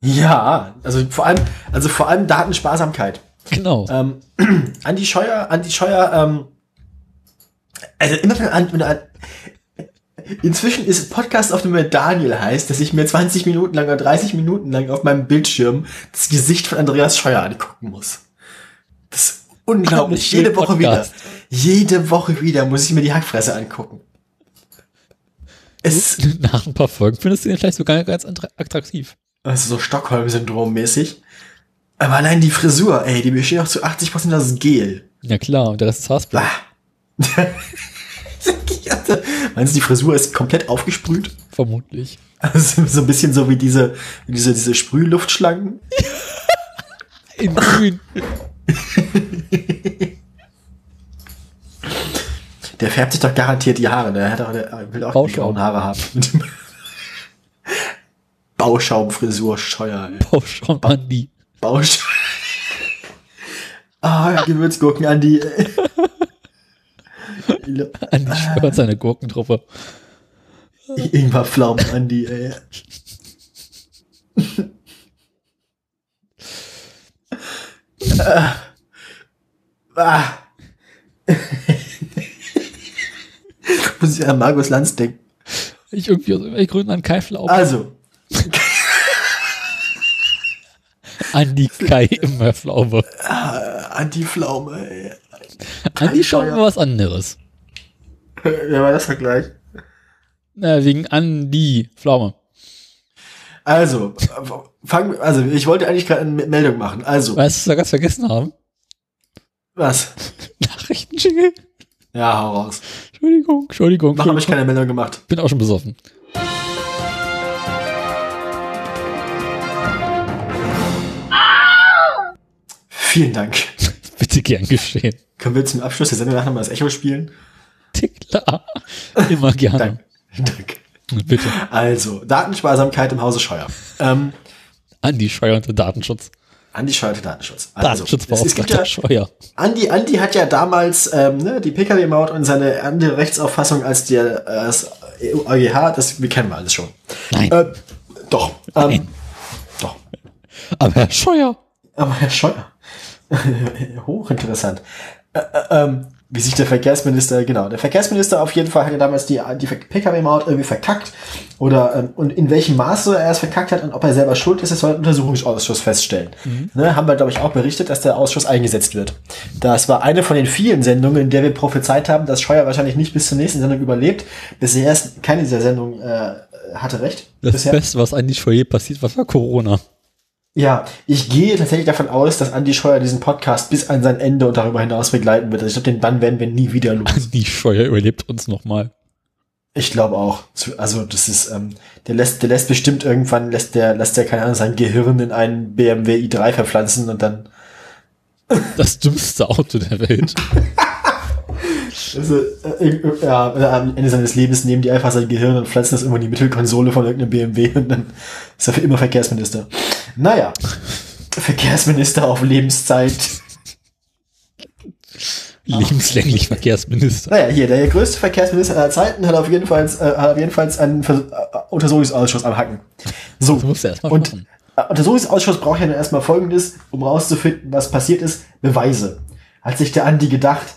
Ja, also vor allem, also vor allem Datensparsamkeit. Genau. Ähm, Andi Scheuer, Andi Scheuer, ähm, also immer wenn, an, wenn an, inzwischen ist Podcast auf dem Daniel heißt, dass ich mir 20 Minuten lang oder 30 Minuten lang auf meinem Bildschirm das Gesicht von Andreas Scheuer angucken muss. Das ist unglaublich. Jede Woche wieder. Jede Woche wieder muss ich mir die Hackfresse angucken. Es, Nach ein paar Folgen findest du ihn vielleicht sogar ganz attra- attraktiv. also so Stockholm-Syndrom-mäßig. Aber allein die Frisur, ey, die besteht auch zu 80% aus Gel. Ja klar, und der Rest ist Haarspray. Meinst du, die Frisur ist komplett aufgesprüht? Vermutlich. Also so ein bisschen so wie diese, diese, diese Sprühluftschlangen. In grün. Der färbt sich doch garantiert die Haare. Der hat auch, der will auch die Bauschaum. grauen Haare haben. Bauschaumfrisur, Scheuer. ey. Bauschaum Andi. Bauschaum. Ah, Gewürzgurken an die. Andi Scheuer und seine Gurkentruppe. Ingwerpflaumen an die, ey. Ah. Muss ich an Markus Lanz denken. Ich irgendwie aus irgendwelchen Gründen an Kai Flaum. Also, Andi Kai immer Pflaume. Anti-Pflaume, ey. Andi schaut Scheuer. mal was anderes. Wer war das Vergleich? Na, wegen Andi Pflaume. Also, fang, also ich wollte eigentlich gerade eine Meldung machen. Also, Weißt du, was wir ganz vergessen haben? was? Nachrichtenjingle? Ja, hau raus. Entschuldigung, Entschuldigung. Noch habe ich keine Meldung gemacht. Bin auch schon besoffen. Vielen Dank. Bitte gern geschehen. Können wir zum Abschluss der Sendung nachher mal das Echo spielen? Klar. Immer gerne. Dank. Dank. Bitte. Also, Datensparsamkeit im Hause Scheuer. Ähm, Andi Scheuer und der Datenschutz. Andi Scheuer für Datenschutz. Also, Datenschutzbeauftragter ja, Scheuer. Andi, Andi hat ja damals ähm, ne, die Pkw-Maut und seine andere Rechtsauffassung als der äh, das EuGH, das wir kennen wir alles schon. Nein. Äh, doch. Ähm, Nein. Doch. Aber Herr Scheuer. Aber Herr Scheuer, hochinteressant. Äh, äh, ähm, wie sich der Verkehrsminister, genau, der Verkehrsminister auf jeden Fall hat ja damals die, die Pkw-Maut irgendwie verkackt. Oder ähm, und in welchem Maße er es verkackt hat und ob er selber schuld ist, das soll ein Untersuchungsausschuss feststellen. Ne, haben wir, glaube ich, auch berichtet, dass der Ausschuss eingesetzt wird. Das war eine von den vielen Sendungen, in der wir prophezeit haben, dass Scheuer wahrscheinlich nicht bis zur nächsten Sendung überlebt. Bisher erst keine dieser Sendungen äh, hatte recht. Das bisher. Beste, was Andi Scheuer passiert, war, war Corona. Ja, ich gehe tatsächlich davon aus, dass Andi Scheuer diesen Podcast bis an sein Ende und darüber hinaus begleiten wird. Also ich glaube, den Bann werden wir nie wieder los. Andi Scheuer überlebt uns nochmal. Ich glaube auch. Also das ist, ähm, der lässt, der lässt bestimmt irgendwann, lässt der, lässt der, keine Ahnung, sein Gehirn in einen BMW i3 verpflanzen und dann, Das dümmste Auto der Welt. also, äh, äh, ja, am Ende seines Lebens nehmen die einfach sein Gehirn und pflanzen das immer in die Mittelkonsole von irgendeinem BMW und dann ist er für immer Verkehrsminister. Naja. Verkehrsminister auf Lebenszeit. Lebenslänglich Verkehrsminister. Naja, hier, der größte Verkehrsminister aller Zeiten hat auf jeden Fall, äh, hat auf jeden Fall einen Vers äh, Untersuchungsausschuss am Hacken. So. Das musst du erst mal Und machen. äh, Untersuchungsausschuss braucht ja dann erstmal Folgendes, um rauszufinden, was passiert ist, Beweise. Hat sich der Andi gedacht,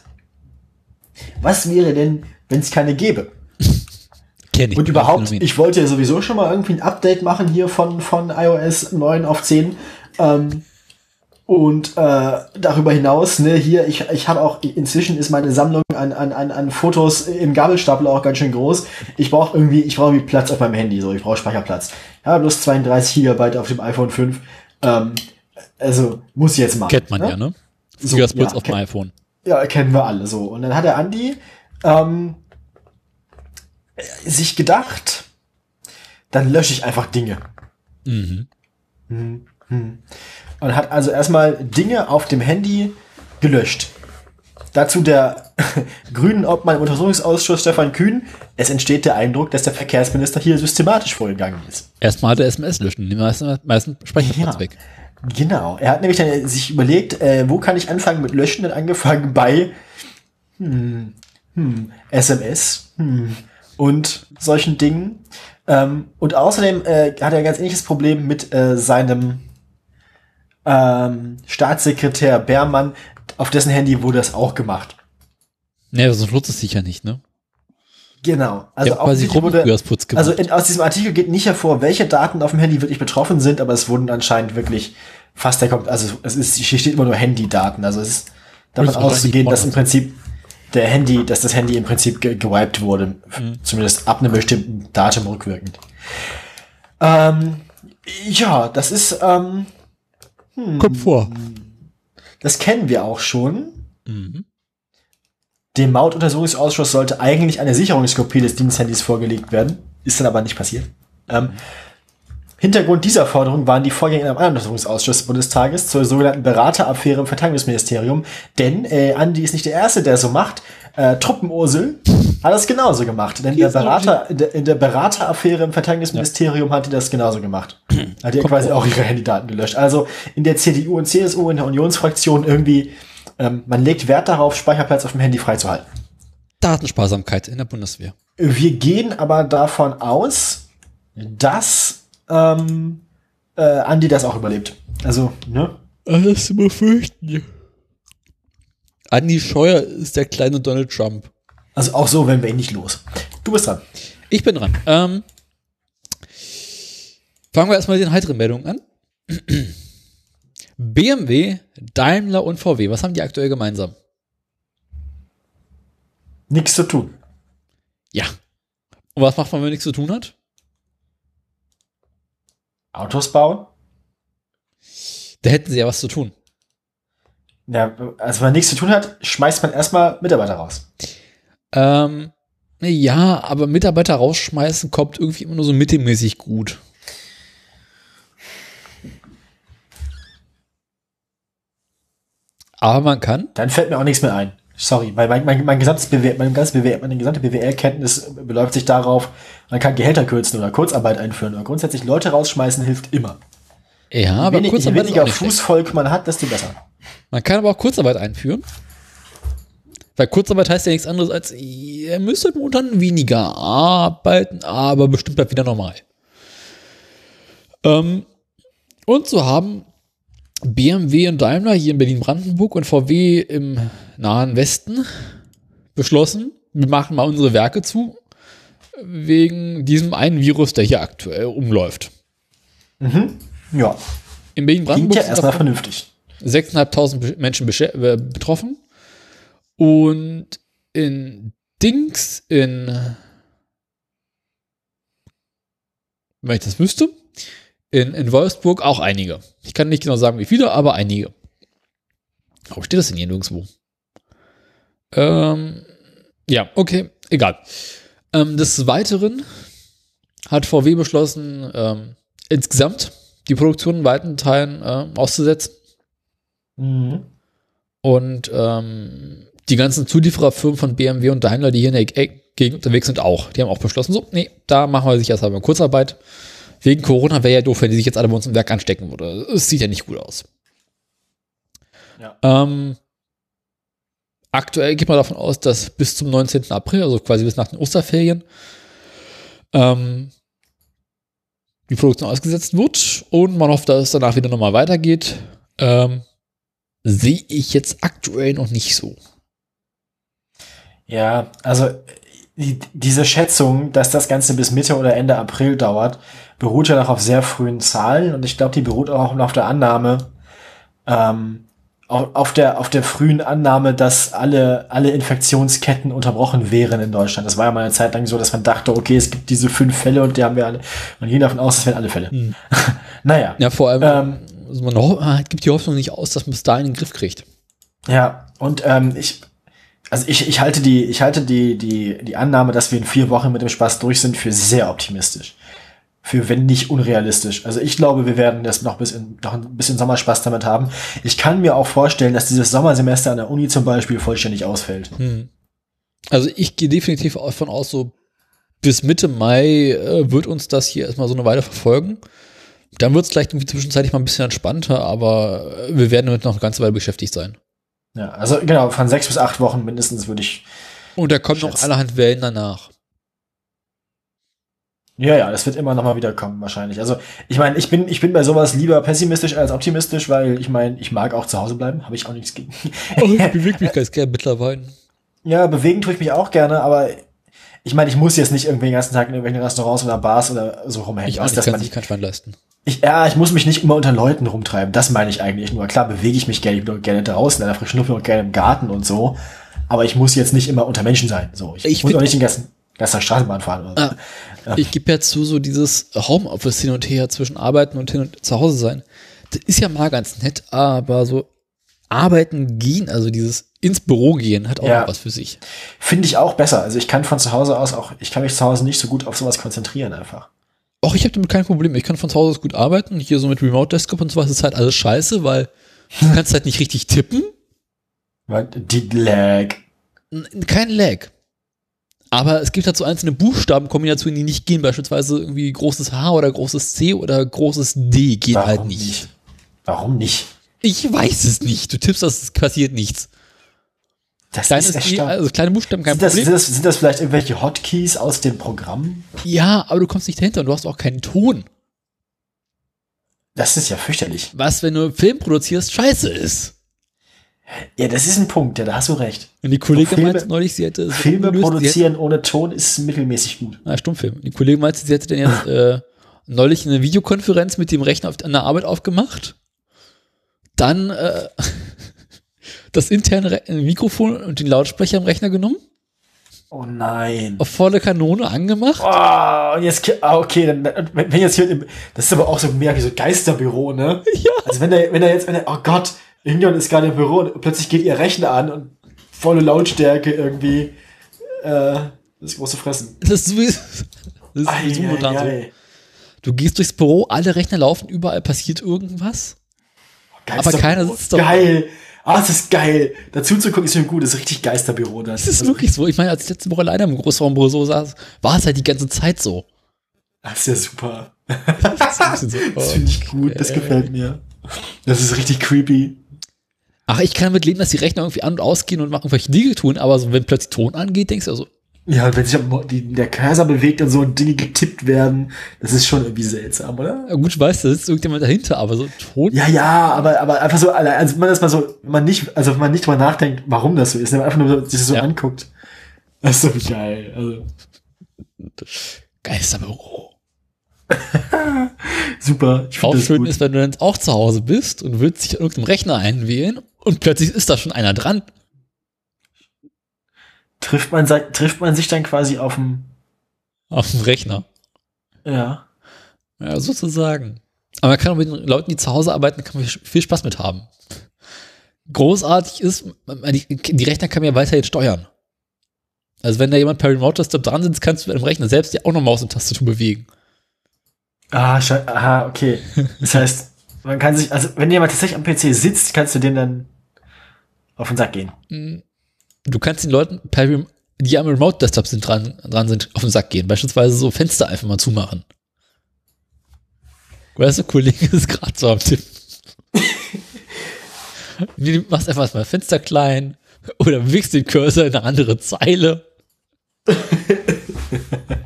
was wäre denn, wenn es keine gäbe? Kenn ich. Und überhaupt, ich wollte ja sowieso schon mal irgendwie ein Update machen hier von, von iOS 9 auf 10. Ähm, und äh, darüber hinaus, ne, hier, ich, ich habe auch, inzwischen ist meine Sammlung an, an, an, an Fotos im Gabelstapel auch ganz schön groß. Ich brauche irgendwie, ich brauche irgendwie Platz auf meinem Handy, so, ich brauche Speicherplatz. Ja, bloß 32 Gigabyte auf dem iPhone 5. Ähm, also, muss ich jetzt machen. Kennt man ja, ne? So, Fingerspritz ja, auf dem iPhone. Ja, kennen wir alle so. Und dann hat der Andi ähm, sich gedacht, dann lösche ich einfach Dinge. Mhm. Und hat also erstmal Dinge auf dem Handy gelöscht. Dazu der grünen Obmann im Untersuchungsausschuss Stefan Kühn. Es entsteht der Eindruck, dass der Verkehrsminister hier systematisch vorgegangen ist. Erstmal hat er SMS löschen, die meisten, meisten Speicherplatz Ja. weg. Genau. Er hat nämlich dann sich überlegt, äh, wo kann ich anfangen mit Löschen? Und angefangen bei hm, hm, SMS hm, und solchen Dingen. Ähm, und außerdem äh, hat er ein ganz ähnliches Problem mit äh, seinem ähm, Staatssekretär Bermann. Auf dessen Handy wurde das auch gemacht. Nee, sonst nutzt es sich ja nicht, ne? Genau. Also ja, offensichtlich wurde, also in, aus diesem Artikel geht nicht hervor, welche Daten auf dem Handy wirklich betroffen sind, aber es wurden anscheinend wirklich fast der kommt, also es ist, hier steht immer nur Handydaten. Also es ist davon auszugehen, dass im. Prinzip der Handy, dass das Handy im Prinzip ge gewiped wurde. Mhm. Zumindest ab einem bestimmten Datum rückwirkend. Ähm, ja, das ist, ähm, Kommt vor. das kennen wir auch schon. Mhm. Dem Mautuntersuchungsausschuss sollte eigentlich eine Sicherungskopie des Diensthandys vorgelegt werden. Ist dann aber nicht passiert. Ähm, Hintergrund dieser Forderung waren die Vorgänge anderen Untersuchungsausschuss des Bundestages zur sogenannten Berateraffäre im Verteidigungsministerium. Denn äh, Andi ist nicht der Erste, der so macht. Äh, Truppenursel hat das genauso gemacht. Denn der Berater, in der, Berateraffäre im Verteidigungsministerium hat die das genauso gemacht. Hat die Kommt quasi auch ihre Handydaten gelöscht. Also in der CDU und CSU, in der Unionsfraktion irgendwie, ähm, man legt Wert darauf, Speicherplatz auf dem Handy freizuhalten. Datensparsamkeit in der Bundeswehr. Wir gehen aber davon aus, dass ähm, äh, Andi das auch überlebt. Also, ne? Alles zu befürchten. Andi Scheuer ist der kleine Donald Trump. Also auch so werden wir ihn nicht los. Du bist dran. Ich bin dran. Ähm, fangen wir erstmal mit den heiteren Meldungen an. BMW, Daimler und VW, was haben die aktuell gemeinsam? Nichts zu tun. Ja. Und was macht man, wenn man nichts zu tun hat? Autos bauen? Da hätten sie ja was zu tun. Ja, also wenn man nichts zu tun hat, schmeißt man erstmal Mitarbeiter raus. Ähm, ja, aber Mitarbeiter rausschmeißen kommt irgendwie immer nur so mittelmäßig gut. Aber man kann. Dann fällt mir auch nichts mehr ein. Sorry, weil mein, mein, mein gesamtes BW, mein ganzes BW, meine gesamte BWL-Kenntnis beläuft sich darauf, man kann Gehälter kürzen oder Kurzarbeit einführen oder grundsätzlich Leute rausschmeißen hilft immer. Ja, aber Wenig, je Kurzarbeit ist weniger nicht schlecht. Fußvolk man hat, desto besser. Man kann aber auch Kurzarbeit einführen. Weil Kurzarbeit heißt ja nichts anderes als, ihr müsst halt momentan weniger arbeiten, aber bestimmt bleibt wieder normal. Ähm, und so haben BMW und Daimler hier in Berlin-Brandenburg und VW im nahen Westen beschlossen, wir machen mal unsere Werke zu, wegen diesem einen Virus, der hier aktuell umläuft. Ja, In Berlin-Brandenburg ja sind erstmal vernünftig. 6.500 Be- Menschen äh, betroffen. Und in Dings, in, wenn ich das wüsste, in, in Wolfsburg auch einige. Ich kann nicht genau sagen, wie viele, aber einige. Warum steht das denn hier nirgendwo? Ähm, ja, okay, egal. Ähm, des Weiteren hat VW beschlossen, ähm, insgesamt die Produktion in weiten Teilen äh, auszusetzen. Mhm. Und ähm, die ganzen Zuliefererfirmen von BMW und Daimler, die hier in der Ge- Gegend unterwegs sind, auch. Die haben auch beschlossen, so, nee, da machen wir sich erst einmal Kurzarbeit. Wegen Corona wäre ja doof, wenn die sich jetzt alle bei uns im Werk anstecken würde. Es sieht ja nicht gut aus. Ja. Ähm, aktuell geht man davon aus, dass bis zum 19. April, also quasi bis nach den Osterferien, ähm, die Produktion ausgesetzt wird und man hofft, dass es danach wieder nochmal weitergeht. Ähm, sehe ich jetzt aktuell noch nicht so. Ja, also die, diese Schätzung, dass das Ganze bis Mitte oder Ende April dauert, beruht ja noch auf sehr frühen Zahlen und ich glaube, die beruht auch noch auf der Annahme, ähm, auf, der auf der frühen Annahme, dass alle alle Infektionsketten unterbrochen wären in Deutschland. Das war ja mal eine Zeit lang so, dass man dachte, okay, es gibt diese fünf Fälle und die haben wir alle. Man ging davon aus, es wären alle Fälle. Hm. naja, Ja, vor allem, Ähm. also man ah, gibt die Hoffnung nicht aus, dass man bis dahin in den Griff kriegt. Ja, und ähm, ich, also ich, ich halte die, ich halte die, die, die Annahme, dass wir in vier Wochen mit dem Spaß durch sind, für sehr optimistisch. Für wenn nicht unrealistisch. Also ich glaube, wir werden das noch bis in, noch ein bisschen Sommerspaß damit haben. Ich kann mir auch vorstellen, dass dieses Sommersemester an der Uni zum Beispiel vollständig ausfällt. Hm. Also ich gehe definitiv davon aus, so bis Mitte Mai äh, wird uns das hier erstmal so eine Weile verfolgen. Dann wird es vielleicht irgendwie zwischenzeitlich mal ein bisschen entspannter, aber äh, wir werden damit noch eine ganze Weile beschäftigt sein. Ja, also genau, von sechs bis acht Wochen mindestens würde ich. Und da kommen noch allerhand Wellen danach. Ja, ja, das wird immer noch mal wieder kommen, wahrscheinlich. Also, ich meine, ich bin, ich bin bei sowas lieber pessimistisch als optimistisch, weil ich meine, ich mag auch zu Hause bleiben, habe ich auch nichts gegen. Oh, ich bewege mich ganz gerne mittlerweile. Ja, bewegen tue ich mich auch gerne, aber ich meine, ich muss jetzt nicht irgendwie den ganzen Tag in irgendwelchen Restaurants oder Bars oder so rumhängen. Ich auch dass kann sich kein Schwein leisten. Ich, ja, ich muss mich nicht immer unter Leuten rumtreiben. Das meine ich eigentlich nur. Klar bewege ich mich gerne, ich bin auch gerne draußen, in der frischen Luft, auch gerne im Garten und so. Aber ich muss jetzt nicht immer unter Menschen sein. So, ich, Ich muss auch nicht den ganzen, Tag Straßenbahn fahren. Oder so. Ah, Ich gebe ja zu, so dieses Homeoffice hin und her zwischen Arbeiten und hin und zu Hause sein. Das ist ja mal ganz nett, aber so arbeiten gehen, also dieses ins Büro gehen, hat auch Ja. was für sich. Finde ich auch besser. Also ich kann von zu Hause aus auch, ich kann mich zu Hause nicht so gut auf sowas konzentrieren einfach. Auch ich habe damit kein Problem. Ich kann von zu Hause aus gut arbeiten. Hier so mit Remote Desktop und sowas ist halt alles scheiße, weil du kannst halt nicht richtig tippen. Weil die Lag. Kein Lag. Aber es gibt halt so einzelne Buchstabenkombinationen, die nicht gehen. Beispielsweise irgendwie großes H oder großes C oder großes D geht Warum halt nicht. nicht? Warum nicht? Ich weiß es nicht. Du tippst, das es passiert nichts. Das Kleines ist D, erstaunlich. also kleine Buchstaben, kein Sind das, Problem. sind, das, sind das vielleicht irgendwelche Hotkeys aus dem Programm? Ja, aber du kommst nicht dahinter und du hast auch keinen Ton. Das ist ja fürchterlich. Was, wenn du einen Film produzierst, scheiße ist. Ja, das ist ein Punkt, ja, da hast du recht. Und die Kollegin Filme- meinte neulich, sie hätte Filme gelöst, sie hätte- produzieren ohne Ton ist mittelmäßig gut. Ah, Stummfilm. Die Kollegin meinte, sie hätte dann jetzt äh, neulich eine Videokonferenz mit dem Rechner auf, an der Arbeit aufgemacht. Dann äh, das interne Re Mikrofon und den Lautsprecher im Rechner genommen, Oh nein. auf volle Kanone angemacht. Oh, und jetzt, ah, okay, dann, wenn jetzt hier, das ist aber auch so mehr wie so Geisterbüro, ne? Ja. Also wenn der, wenn er jetzt, wenn er, oh Gott, irgendjemand ist gerade im Büro und plötzlich geht ihr Rechner an und volle Lautstärke irgendwie, äh, das große Fressen. Das ist so, das ist so so. ei. Du gehst durchs Büro, alle Rechner laufen, überall passiert irgendwas. Aber keiner sitzt doch- Geil. Ah, das ist geil. Dazu zu gucken ist schon gut. Das ist richtig Geisterbüro. Das, Das ist wirklich so. Ich meine, als ich letzte Woche alleine im Großraumbüro saß, war es halt die ganze Zeit so. das ist ja super. Das so, Das finde ich gut. Das gefällt mir. Das ist richtig creepy. Ach, ich kann damit leben, dass die Rechner irgendwie an- und ausgehen und machen irgendwelche Dinge tun, aber so, wenn plötzlich Ton angeht, denkst du also, Ja, wenn sich die, der Cursor bewegt und so und Dinge getippt werden, das ist schon irgendwie seltsam, oder? ja gut, ich weiß, da sitzt irgendjemand dahinter, aber so Ton. Ja, ja, aber, aber einfach so, also wenn man das mal so, wenn man nicht, also wenn man nicht drüber nachdenkt, warum das so ist, wenn man einfach nur so, sich das so Ja. anguckt. Das ist so geil. Also, Geisterbüro. super. Ich Auch das schön gut. ist, wenn du dann auch zu Hause bist und willst dich an irgendeinem Rechner einwählen und plötzlich ist da schon einer dran. Trifft man, trifft man sich dann quasi auf dem, Auf dem Rechner. ja. Ja, sozusagen. Aber man kann auch mit den Leuten, die zu Hause arbeiten, kann man viel Spaß mit haben. Großartig ist, die, Rechner kann man ja weiterhin steuern. Also wenn da jemand per Remote Desktop dran sitzt, kannst du mit dem Rechner selbst ja auch noch Maus und Tastatur bewegen. Ah, aha, okay. Das heißt, man kann sich, also wenn jemand tatsächlich am PC sitzt, kannst du dem dann auf den Sack gehen. Du kannst den Leuten, die am Remote Desktop sind, dran, dran sind, auf den Sack gehen. Beispielsweise so Fenster einfach mal zumachen. Weißt du, Kollege ist gerade so am Tipp. Du machst einfach mal Fenster klein oder bewegst den Cursor in eine andere Zeile.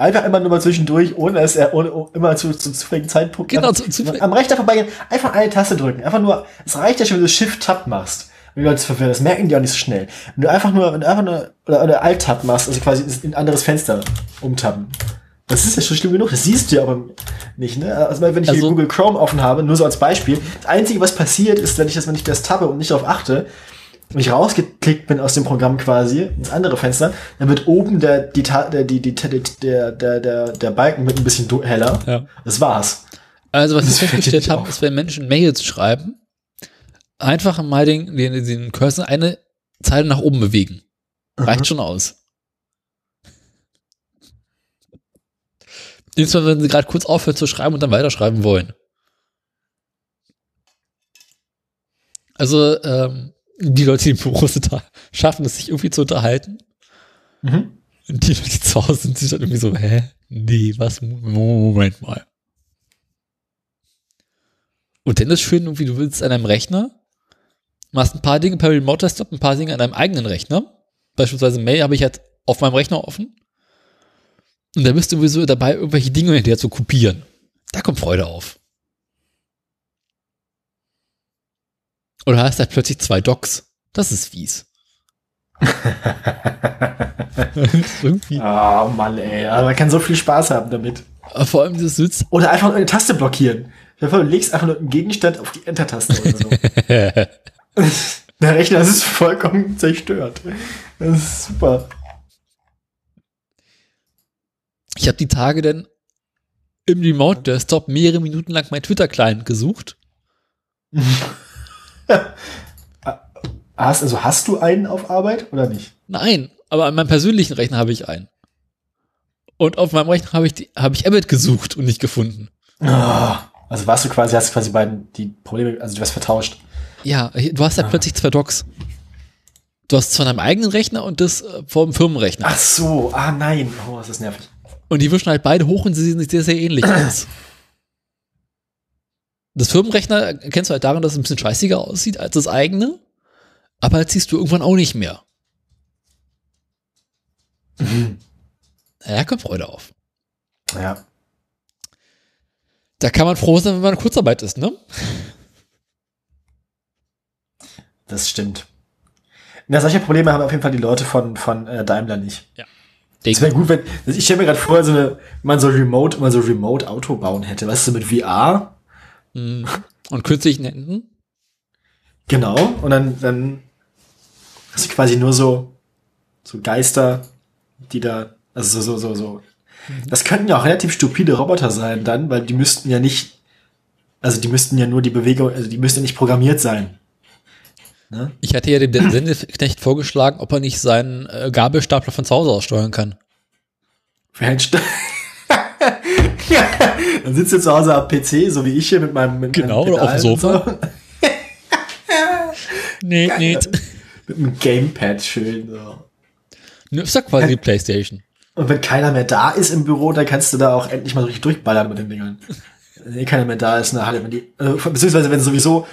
Einfach immer nur mal zwischendurch, ohne dass er ohne, immer zu, zu zufälligen Zeitpunkt Genau, zu- zu- am Rechner vorbeigehen, einfach eine Taste drücken. Einfach nur, es reicht ja schon, wenn du Shift-Tab machst. Wenn die Leute es verwirren, das merken die auch nicht so schnell. Wenn du einfach nur, wenn du einfach nur, oder, oder Alt-Tab machst, also quasi in ein anderes Fenster umtappen. Das ist ja schon schlimm genug, das siehst du ja aber nicht, ne? Also wenn ich hier Also- Google Chrome offen habe, nur so als Beispiel, das Einzige, was passiert, ist, wenn ich das, wenn ich das tabbe und nicht darauf achte, wenn ich rausgeklickt bin aus dem Programm quasi ins andere Fenster, dann wird oben der, die, der, die, die, der, der, der, der Balken wird ein bisschen heller. Ja. Das war's. Also was Das ich festgestellt habe, ist, wenn Menschen Mails schreiben, einfach mal den, den, den Cursor eine Zeile nach oben bewegen. Reicht schon aus. Insbesondere, wenn sie gerade kurz aufhört zu schreiben und dann weiterschreiben wollen. Also, ähm, die Leute, die im Büro sind, da schaffen es sich irgendwie zu unterhalten. Mhm. Und die Leute, die zu Hause sind, sind dann irgendwie so, hä? Nee, was? Moment mal. Und dann ist schön, irgendwie, du willst an einem Rechner, machst ein paar Dinge per Remote Desktop, ein paar Dinge an einem eigenen Rechner. Beispielsweise Mail habe ich halt auf meinem Rechner offen. Und da bist du sowieso dabei, irgendwelche Dinge hinterher zu kopieren. Da kommt Freude auf. Oder hast halt plötzlich zwei Docs. Das ist fies. irgendwie. Oh Mann, ey. Aber man kann so viel Spaß haben damit. Vor allem das Sitz. Oder einfach eine Taste blockieren. Du legst einfach nur einen Gegenstand auf die Enter-Taste oder so. Der Rechner ist vollkommen zerstört. Das ist super. Ich habe die Tage dann im Remote Desktop mehrere Minuten lang mein Twitter-Client gesucht. Hast, also hast du einen auf Arbeit oder nicht? Nein, aber an meinem persönlichen Rechner habe ich einen. Und auf meinem Rechner habe ich, die- habe ich Abbott gesucht und nicht gefunden. Ah, Also warst du quasi, hast quasi beiden die Probleme, also du hast vertauscht. Ja, du hast da plötzlich zwei Docs. Du hast von deinem eigenen Rechner und das äh, vom Firmenrechner. Ach so, ah nein. Oh, das ist nervig. Und die wischen halt beide hoch und sie sehen sich sehr, sehr ähnlich aus. Das Firmenrechner erkennst du halt daran, dass es ein bisschen scheißiger aussieht als das eigene, aber das siehst du irgendwann auch nicht mehr. Ja, kommt Freude auf. Ja. Da kann man froh sein, wenn man in Kurzarbeit ist, ne? Das stimmt. Na, solche Probleme haben auf jeden Fall die Leute von, von äh, Daimler nicht. Es wäre gut, wenn. Ich stelle mir gerade vor, so eine, wenn man so remote, wenn man so remote Auto bauen hätte, weißt du, mit VR. Mhm. Und künstlichen Händen? Genau. Und dann, dann hast du quasi nur so, so Geister, die da, also so, so, so, so. Das könnten ja auch relativ stupide Roboter sein dann, weil die müssten ja nicht, also die müssten ja nur die Bewegung, also die müssten ja nicht programmiert sein. Ne? Ich hatte ja dem Sendeknecht vorgeschlagen, ob er nicht seinen äh, Gabelstapler von zu Hause aus steuern kann. Für Herrn St dann sitzt du zu Hause am PC, so wie ich hier mit meinem mit Genau, meinem oder auf dem Sofa. Nee, Geil. nee. So. Mit einem Gamepad schön. So. Ne, Ist ja quasi die Playstation. Und wenn keiner mehr da ist im Büro, dann kannst du da auch endlich mal so richtig durchballern mit den Dingern. Wenn eh keiner mehr da ist, na, halt, wenn die, äh, beziehungsweise wenn sowieso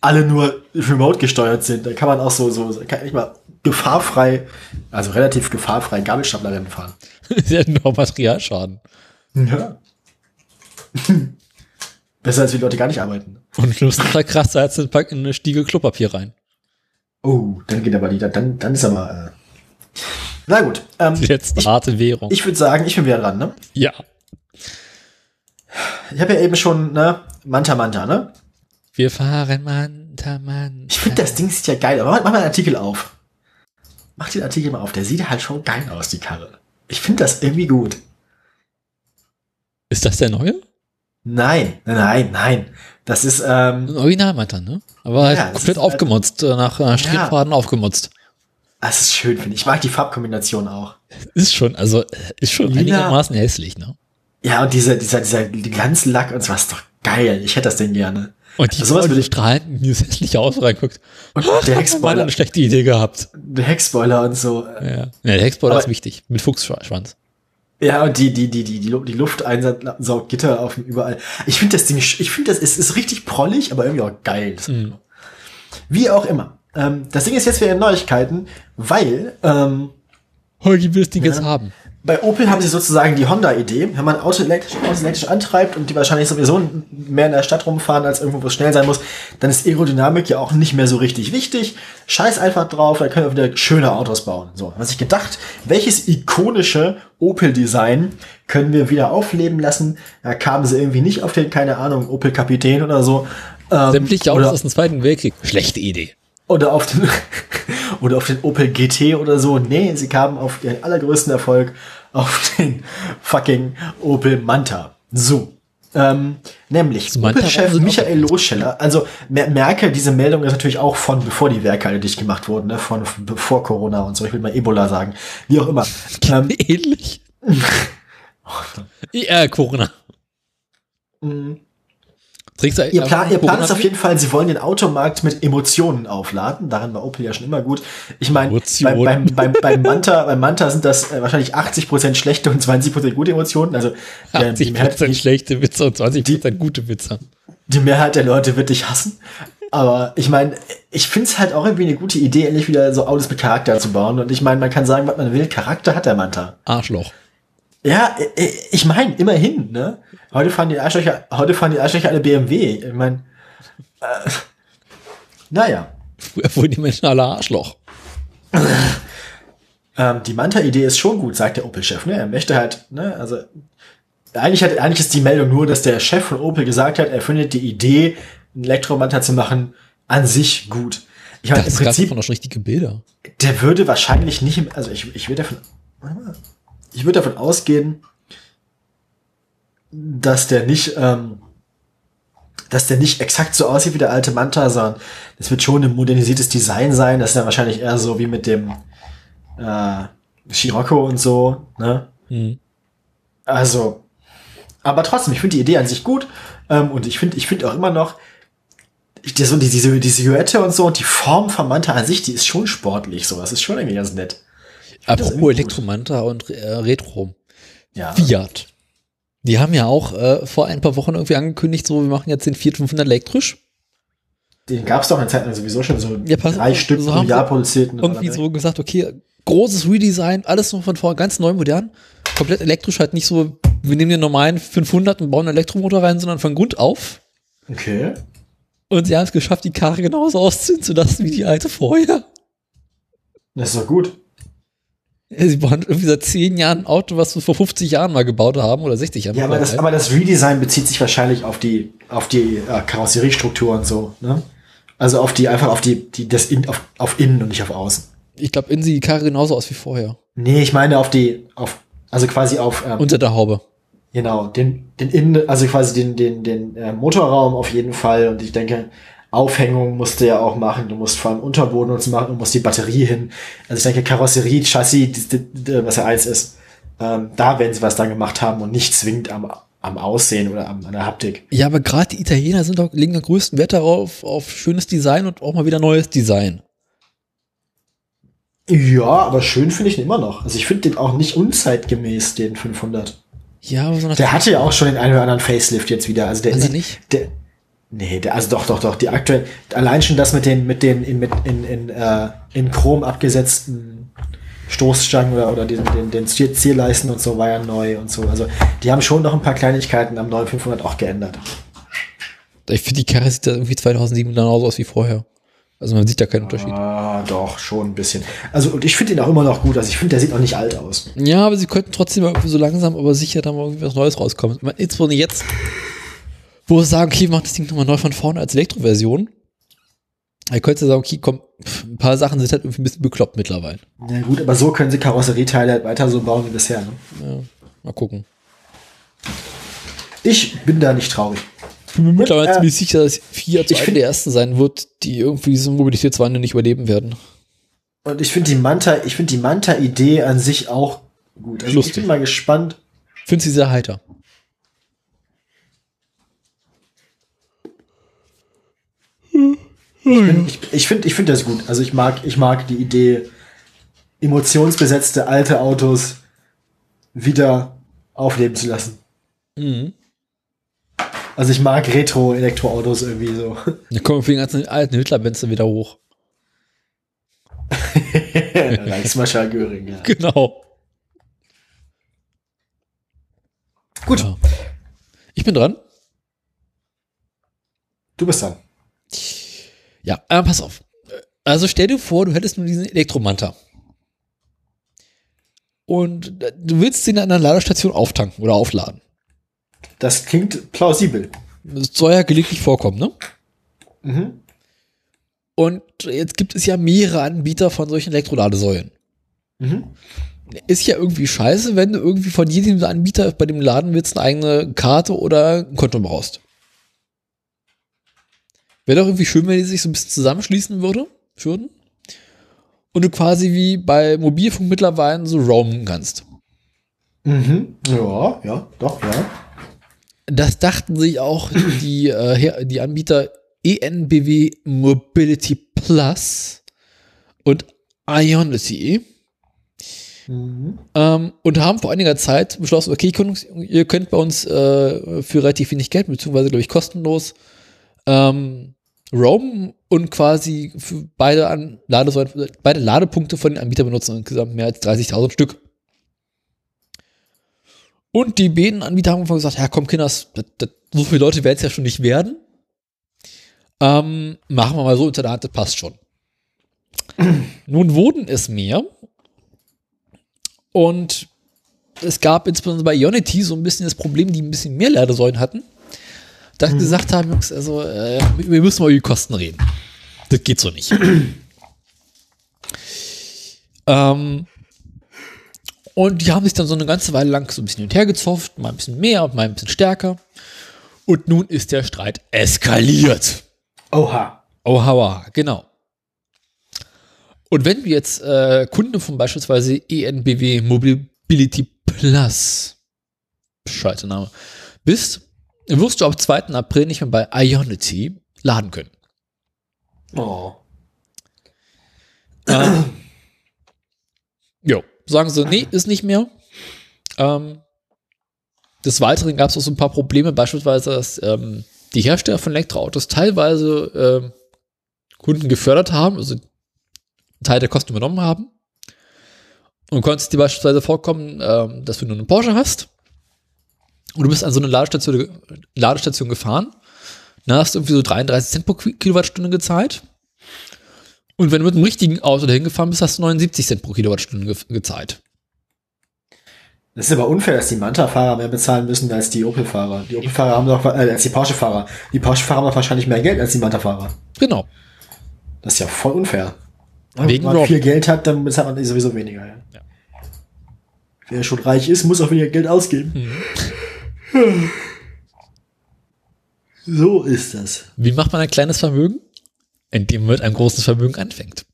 alle nur remote gesteuert sind, dann kann man auch so, so, kann ich mal gefahrfrei, also relativ gefahrfrei Gabelstaplerrennen fahren. Sie hatten noch Materialschaden. Ja. Besser als wenn Leute gar nicht arbeiten. Und schlimmsten Fall krass, da jetzt pack in eine Stiege Klopapier rein. Oh, dann geht aber die, dann, dann ist aber, äh, na gut, ähm, Die letzte harte Währung. ich würde sagen, ich bin wieder dran, ne? ja. Ich habe ja eben schon, ne, Manta Manta, ne? Wir fahren Manta Manta. Ich finde, das Ding sieht ja geil aus. Mach, mach mal einen Artikel auf. Mach den Artikel mal auf. Der sieht halt schon geil aus, die Karre. Ich finde das irgendwie gut. Ist das der neue? Nein, nein, nein. Das ist, ähm, Ein Original Manta, ne? Aber halt Ja, komplett halt- aufgemotzt, äh, nach äh, Strichfaden aufgemotzt. das ist schön, finde ich. Ich mag die Farbkombination auch. Ist schon, also äh, ist schon Lila. einigermaßen hässlich, ne? Ja, und dieser, dieser, dieser Glanzlack und so ist doch geil. Ich hätte das Ding gerne. Und die Also sowas würde ich- strahlend, die es hässlich aus reinguckt. Und der Mal eine schlechte Idee gehabt. der Heckspoiler und so. Ja, ja der Hexball Aber- ist wichtig. Mit Fuchsschwanz. Ja, und die, die, die, die, die, die Lufteinsaugitter auf dem überall. Ich finde das Ding, ich finde das, es ist richtig prollig, aber irgendwie auch geil. Mhm. Wie auch immer. Ähm, das Ding ist jetzt wieder Neuigkeiten, weil ähm, Holgi will das Ding Ja. jetzt haben. Bei Opel haben sie sozusagen die Honda-Idee, wenn man Auto elektrisch, Autos elektrisch antreibt und die wahrscheinlich sowieso mehr in der Stadt rumfahren, als irgendwo, wo es schnell sein muss, dann ist Aerodynamik ja auch nicht mehr so richtig wichtig. Scheiß einfach drauf, dann können wir wieder schöne Autos bauen. So, was ich gedacht, welches ikonische Opel-Design können wir wieder aufleben lassen? Da kamen sie irgendwie nicht auf den, keine Ahnung, Opel Kapitän oder so. Ähm, Sämtliche Autos aus dem Zweiten Weltkrieg. Schlechte Idee. oder auf den oder auf den Opel GT oder so. Nee, sie kamen auf ihren allergrößten Erfolg auf den fucking Opel Manta. So. Ähm, nämlich Manta Opel-Chef Michael Loscheller, also mer- merke, diese Meldung ist natürlich auch von bevor die Werke alle dicht gemacht wurden, ne? von bevor Corona und so, ich will mal Ebola sagen, wie auch immer. Ähm, Ähnlich. Ja, Corona. Mhm. Du Ihr Plan, ihr Plan ist auf jeden Fall, sie wollen den Automarkt mit Emotionen aufladen. Daran war Opel ja schon immer gut. Ich meine, beim, beim, beim, beim, Manta, beim Manta sind das äh, wahrscheinlich 80% schlechte und 20% gute Emotionen. Also der, die, Mehrheit, 80% schlechte Witze und 20% gute Witze. die Mehrheit der Leute wird dich hassen. Aber ich meine, ich finde es halt auch irgendwie eine gute Idee, endlich wieder so Autos mit Charakter zu bauen. Und ich meine, man kann sagen, was man will. Charakter hat der Manta. Arschloch. Ja, ich meine, immerhin, ne? Heute fahren die Arschlöcher, heute fahren die Arschlöcher alle BMW. Ich meine, äh, naja. Früher wurden die Menschen alle Arschloch. Ähm, die Manta-Idee ist schon gut, sagt der Opel-Chef. Ne? Er möchte halt, ne, also eigentlich, hat, eigentlich ist die Meldung nur, dass der Chef von Opel gesagt hat, er findet die Idee, einen Elektromanta zu machen, an sich gut. Ich meine, im Prinzip, davon noch richtige Bilder. der würde wahrscheinlich nicht, im, also ich, ich würde davon, warte mal. Ich würde davon ausgehen, dass der nicht, ähm, dass der nicht exakt so aussieht wie der alte Manta, sondern das wird schon ein modernisiertes Design sein. Das ist dann wahrscheinlich eher so wie mit dem äh, Scirocco und so, ne? Mhm. Also, aber trotzdem, ich finde die Idee an sich gut. Ähm, und ich finde, ich finde auch immer noch, ich, die, so die, diese, die Silhouette und so und die Form von Manta an sich, die ist schon sportlich, so. Das ist schon irgendwie ganz nett. Apropos. Elektromanta und äh, Retro. Ja. Fiat. Die haben ja auch äh, vor ein paar Wochen irgendwie angekündigt, so, wir machen jetzt den Fiat 500 elektrisch. Den gab es doch eine Zeit lang sowieso schon so Ja, pass drei Stück so pro Jahr produziert. Irgendwie so gesagt, okay, großes Redesign, alles noch von vor, ganz neu, modern, komplett elektrisch, halt nicht so, wir nehmen den normalen 500 und bauen einen Elektromotor rein, sondern von Grund auf. Okay. Und sie haben es geschafft, die Karre genauso ausziehen zu lassen wie die alte vorher. Das ist doch gut. Sie bauen irgendwie seit 10 Jahren ein Auto, was wir vor 50 Jahren mal gebaut haben oder 60 Jahren. Ja, aber das, aber das Redesign bezieht sich wahrscheinlich auf die, auf die äh, Karosseriestruktur und so, ne? Also auf die, einfach auf die, die das in, auf, auf innen und nicht auf außen. ich glaube, innen sieht die Karre genauso aus wie vorher. Nee, ich meine auf die, auf, also quasi auf, ähm, Unter der Haube. genau, den, den innen, also quasi den, den, den äh, Motorraum auf jeden Fall. Und ich denke, Aufhängung musst du ja auch machen. Du musst vor allem Unterboden und so machen, du musst die Batterie hin. Also ich denke, Karosserie, Chassis, was ja eins ist, ähm, da werden sie was dann gemacht haben und nicht zwingend am, am Aussehen oder am, an der Haptik. Ja, aber gerade die Italiener sind doch, legen den größten Wert darauf, auf schönes Design und auch mal wieder neues Design. Ja, aber schön finde ich ihn immer noch. Also ich finde den auch nicht unzeitgemäß, den 500. Ja, aber so Der hatte ja auch schon den einen oder anderen Facelift jetzt wieder. Also der er ist nicht? Der, nee, also doch, doch, doch. Die aktuell, allein schon das mit den, mit den in, mit, in, in, äh, in Chrom abgesetzten Stoßstangen oder, oder den, den, den Zierleisten und so war ja neu und so. Also die haben schon noch ein paar Kleinigkeiten am neuen 500 auch geändert. Ich finde, die Karre sieht da irgendwie 2007 genauso aus wie vorher. Also man sieht da keinen Unterschied. Ah, doch, schon ein bisschen. Also und ich finde ihn auch immer noch gut. Also ich finde, der sieht auch nicht alt aus. Ja, aber sie könnten trotzdem irgendwie so langsam, aber sicher da mal irgendwie was Neues rauskommen. Ich meine, Insbesondere jetzt, wo sie sagen, okay, wir machen das Ding nochmal neu von vorne als Elektroversion. Da könntest du sagen, okay, komm, ein paar Sachen sind halt irgendwie ein bisschen bekloppt mittlerweile. Na gut, aber so können sie Karosserieteile halt weiter so bauen wie bisher. Ne? Ja, mal gucken. Ich bin da nicht traurig. Ich bin mir mittlerweile Äh, ziemlich sicher, dass Fiat ich einer der ersten sein wird, die irgendwie diese Mobilitätswandel nicht überleben werden. Und ich finde die Manta, ich finde die Manta-Idee an sich auch gut. Also ich Lustig. bin mal gespannt. Finde sie sehr heiter. Ich, ich finde, ich finde das gut. Also ich mag, ich mag die Idee, emotionsbesetzte alte Autos wieder aufleben zu lassen. Mhm. Also ich mag Retro-Elektroautos irgendwie so. Dann kommen wir für die ganzen alten Hitler-Benze wieder hoch. Reichsmarschall Göring, ja. Genau. Gut, Ja. Ich bin dran. du bist dran. Ja, äh, pass auf. Also stell dir vor, du hättest nur diesen Elektromanta. Und äh, du willst ihn an einer Ladestation auftanken oder aufladen. Das klingt plausibel. Das soll ja gelegentlich vorkommen, ne? Mhm. Und jetzt gibt es ja mehrere Anbieter von solchen Elektroladesäulen. Mhm. Ist ja irgendwie scheiße, wenn du irgendwie von jedem Anbieter bei dem Laden willst eine eigene Karte oder ein Konto brauchst. Wäre doch irgendwie schön, wenn die sich so ein bisschen zusammenschließen würde, würden. Und du quasi wie bei Mobilfunk mittlerweile so roamen kannst. Mhm. Ja, ja, doch, ja. Das dachten sich auch die, äh, die Anbieter ENBW Mobility Plus und Ionity. Mhm. Ähm, und haben vor einiger Zeit beschlossen, okay, ihr könnt bei uns äh, für relativ wenig Geld, beziehungsweise glaube ich kostenlos, ähm, roamen und quasi für beide, an Ladesäulen, beide Ladepunkte von den Anbietern benutzen, insgesamt mehr als 30.000 Stück. Und die beiden Anbieter haben gesagt, ja komm Kinders, das, das, so viele Leute werden es ja schon nicht werden. Ähm, machen wir mal so Hand, das passt schon. Nun wurden es mehr. Und es gab insbesondere bei Ionity so ein bisschen das Problem, die ein bisschen mehr Ladesäulen hatten, dass sie gesagt haben, Jungs, also äh, wir müssen mal über die Kosten reden. Das geht so nicht. ähm, und die haben sich dann so eine ganze Weile lang so ein bisschen hin und her gezofft, mal ein bisschen mehr, mal ein bisschen stärker. Und nun ist der Streit eskaliert. Oha. Oh, hauer, genau. Und wenn du jetzt äh, Kunde von beispielsweise ENBW Mobility Plus, scheiße Name, bist, dann wirst du ab 2. April nicht mehr bei Ionity laden können. Oh. Ähm, jo, sagen sie, nee, ist nicht mehr. Ähm, des Weiteren gab es auch so ein paar Probleme, beispielsweise, dass ähm, die Hersteller von Elektroautos teilweise ähm, Kunden gefördert haben, also einen Teil der Kosten übernommen haben. Und konntest dir beispielsweise vorkommen, ähm, dass du nur einen Porsche hast und du bist an so eine Ladestation, Ladestation gefahren. Dann hast du irgendwie so 33 Cent pro Ki- Kilowattstunde gezahlt. Und wenn du mit dem richtigen Auto dahin gefahren bist, hast du 79 Cent pro Kilowattstunde ge gezahlt. Das ist aber unfair, dass die Manta-Fahrer mehr bezahlen müssen als die Opel-Fahrer. Die Opel-Fahrer haben doch, äh, als die Porsche-Fahrer. Die Porsche-Fahrer haben doch wahrscheinlich mehr Geld als die Manta-Fahrer. Genau. Das ist ja voll unfair. Wegen Wenn man viel Geld hat, dann bezahlt man sowieso weniger. Ja. Ja. Wer schon reich ist, muss auch weniger Geld ausgeben. So ist das. Wie macht man ein kleines Vermögen? Indem man mit einem großen Vermögen anfängt.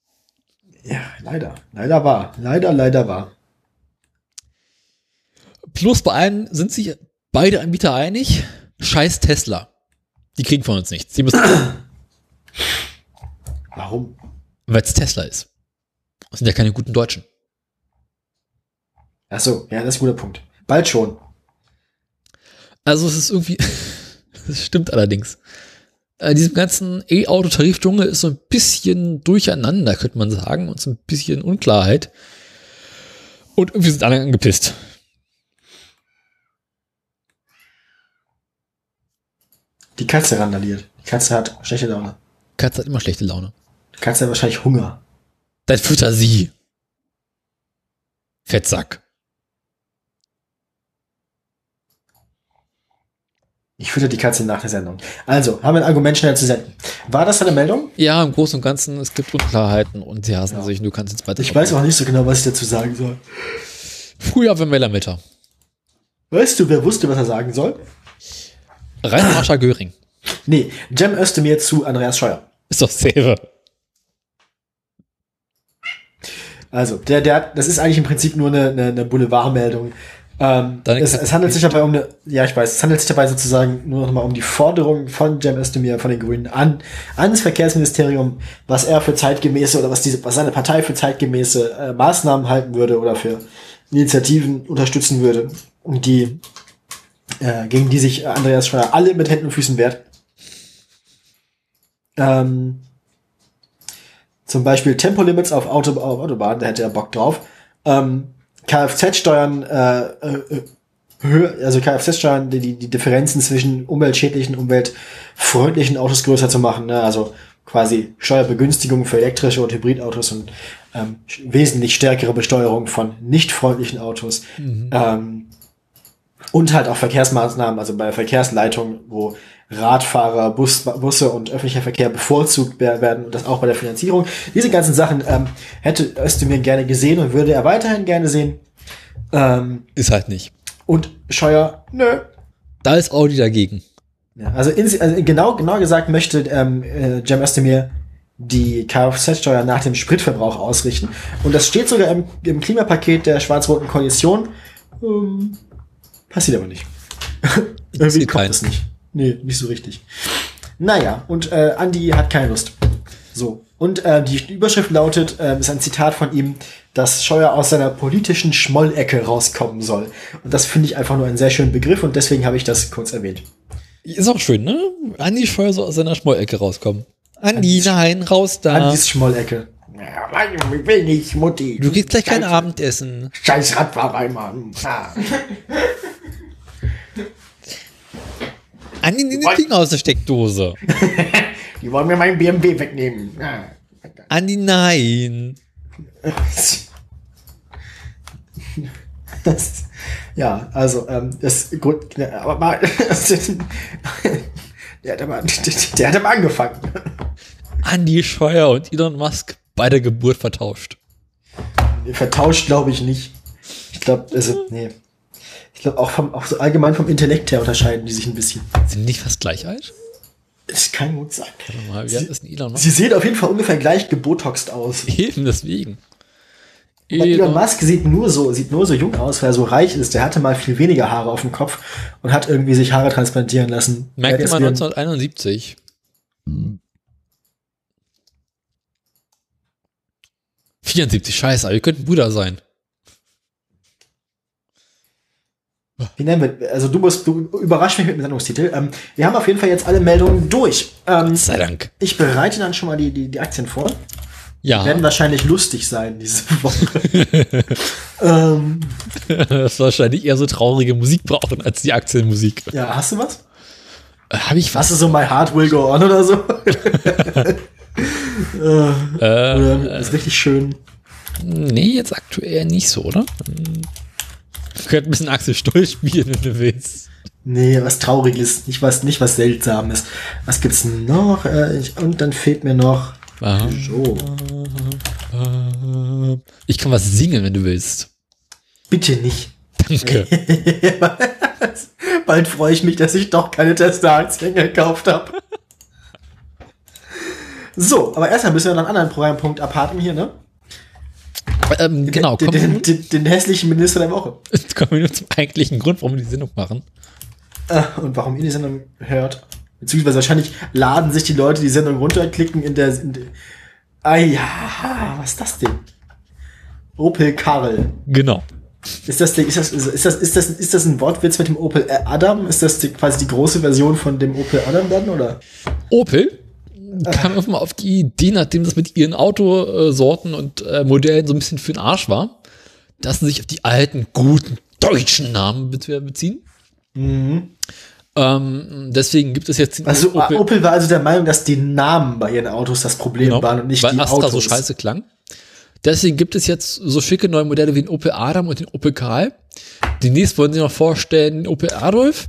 Ja, leider. Leider war. Leider, leider war. Plus bei allen sind sich beide Anbieter einig. Scheiß Tesla. Die kriegen von uns nichts. Die müssen, Warum? weil es Tesla ist. Das sind ja keine guten Deutschen. Ach so, ja, das ist ein guter Punkt. Bald schon. Also es ist irgendwie, das stimmt allerdings. Äh, diesem ganzen E-Auto-Tarifdschungel ist so ein bisschen durcheinander, könnte man sagen, und so ein bisschen Unklarheit. Und irgendwie sind alle angepisst. Die Katze randaliert. Die Katze hat schlechte Laune. Katze hat immer schlechte Laune. Die Katze hat wahrscheinlich Hunger. Dann fütter sie. Fettsack. Ich fütter die Katze nach der Sendung. Also, haben wir ein Argument schnell zu senden. War das eine Meldung? Ja, im Großen und Ganzen, es gibt Unklarheiten und sie hassen Ja. sich du kannst jetzt weiter. Ich weiß auch nicht so genau, was ich dazu sagen soll. Früher wenn wir Lametta. Weißt du, wer wusste, was er sagen soll? Rainer Marsha Göring. Nee, Cem Özdemir zu Andreas Scheuer. Ist doch selber. Also, der, der, das ist eigentlich im Prinzip nur eine, eine, eine Boulevardmeldung. Ähm, es, es handelt sich dabei um eine, ja, ich weiß, es handelt sich dabei sozusagen nur noch mal um die Forderung von Cem Özdemir, von den Grünen an, ans Verkehrsministerium, was er für zeitgemäße oder was diese, was seine Partei für zeitgemäße äh, Maßnahmen halten würde oder für Initiativen unterstützen würde, und die, äh, gegen die sich Andreas Scheuer alle mit Händen und Füßen wehrt. Ähm, zum Beispiel Tempolimits auf, Auto, auf Autobahnen, da hätte er Bock drauf. Ähm, Kfz-Steuern, äh, äh, höher, also Kfz-Steuern, die, die Differenzen zwischen umweltschädlichen, umweltfreundlichen Autos größer zu machen. Ne? Also quasi Steuerbegünstigung für elektrische und Hybridautos und ähm, wesentlich stärkere Besteuerung von nicht freundlichen Autos. Ähm, und halt auch Verkehrsmaßnahmen, also bei Verkehrsleitung, wo Radfahrer, Bus, Busse und öffentlicher Verkehr bevorzugt wer- werden und das auch bei der Finanzierung. Diese ganzen Sachen ähm, hätte Özdemir gerne gesehen und würde er weiterhin gerne sehen. Ähm, Ist halt nicht. und Scheuer, nö. Da ist Audi dagegen. Ja, also, in, also genau, genau gesagt möchte ähm, äh, Cem Özdemir die Kfz-Steuer nach dem Spritverbrauch ausrichten. Und das steht sogar im, im Klimapaket der schwarz-roten Koalition. Ähm, passiert aber nicht. Irgendwie kommt keinen. es nicht. Nee, nicht so richtig. Naja, und äh, Andy hat keine Lust. So. Und äh, die Überschrift lautet, äh, ist ein Zitat von ihm, dass Scheuer aus seiner politischen Schmollecke rauskommen soll. Und das finde ich einfach nur einen sehr schönen Begriff und deswegen habe ich das kurz erwähnt. Ist auch schön, ne? Andi Scheuer so aus seiner Schmollecke rauskommen. Andi, nein, raus da. Andys Schmollecke. Ja, nein, ich will nicht, Mutti. du kriegst gleich kein Abendessen. Scheiß Radfahrer, Mann. Ah. Andi, nimm den Finger aus der Steckdose. Die wollen mir meinen BMW wegnehmen. Ah. Andi, nein. Das, ja, also, ähm, das gut, ne, aber mal, der hat aber, der hat aber angefangen. Andi Scheuer und Elon Musk bei der Geburt vertauscht. Vertauscht glaube ich nicht. Ich glaube, also, nee. Ich glaube, auch, vom, auch so allgemein vom Intellekt her unterscheiden die sich ein bisschen. Sind die nicht fast gleich alt? Das kann gut sein. Mal, Elon Musk? Sie sehen auf jeden Fall ungefähr gleich gebotoxt aus. Eben deswegen. Aber Elon Musk sieht nur so, sieht nur so jung aus, weil er so reich ist. Der hatte mal viel weniger Haare auf dem Kopf und hat irgendwie sich Haare transplantieren lassen. Merkt deswegen- 1971. ...74, scheiße, aber ihr könnt ein Bruder sein. Wie nennen wir, also du musst, du überrasch mich mit dem Sendungstitel. Ähm, wir haben auf jeden Fall jetzt alle Meldungen durch. Ähm, Sei Dank. ich bereite dann schon mal die, die, die Aktien vor. Ja, Werden wahrscheinlich lustig sein diese Woche. ähm, das wahrscheinlich eher so traurige Musik brauchen als die Aktienmusik. ja, hast du was? Habe ich Hast was? du so My Heart Will Go On oder so? äh, Äh, oder ist richtig schön. nee, jetzt aktuell nicht so, oder? Könntest ein bisschen Axel Stoll spielen, wenn du willst. Nee, was Trauriges, nicht was, nicht was Seltsames. Was gibt's noch? Äh, und dann fehlt mir noch. So, Ich kann was singen, wenn du willst. bitte nicht. Danke. Bald freue ich mich, dass ich doch keine Tesla-Aktien gekauft habe. So, aber erstmal müssen wir noch einen anderen Programmpunkt abhaken hier, ne? Ähm, genau, den, den, den, den hässlichen Minister der Woche. jetzt kommen wir nur zum eigentlichen Grund, warum wir die Sendung machen. Äh, und warum ihr die Sendung hört. Beziehungsweise wahrscheinlich laden sich die Leute die Sendung runter, klicken in der. In der ah ja, was ist das denn? Opel Karl. Genau. Ist das, ist, das, ist, das, ist, das, ist das ein Wortwitz mit dem Opel Adam? Ist das die, quasi die große Version von dem Opel Adam dann, oder? Opel kam irgendwann mal auf die Idee, nachdem das mit ihren Autosorten und äh, Modellen so ein bisschen für den Arsch war, dass sie sich auf die alten, guten deutschen Namen be beziehen. Ähm, deswegen gibt es jetzt Also Opel, war also der Meinung, dass die Namen bei ihren Autos das Problem Genau, waren und nicht weil die Astra Autos. so scheiße klang. Deswegen gibt es jetzt so schicke neue Modelle wie den Opel Adam und den Opel Karl. Demnächst wollen sie noch vorstellen den Opel Adolf.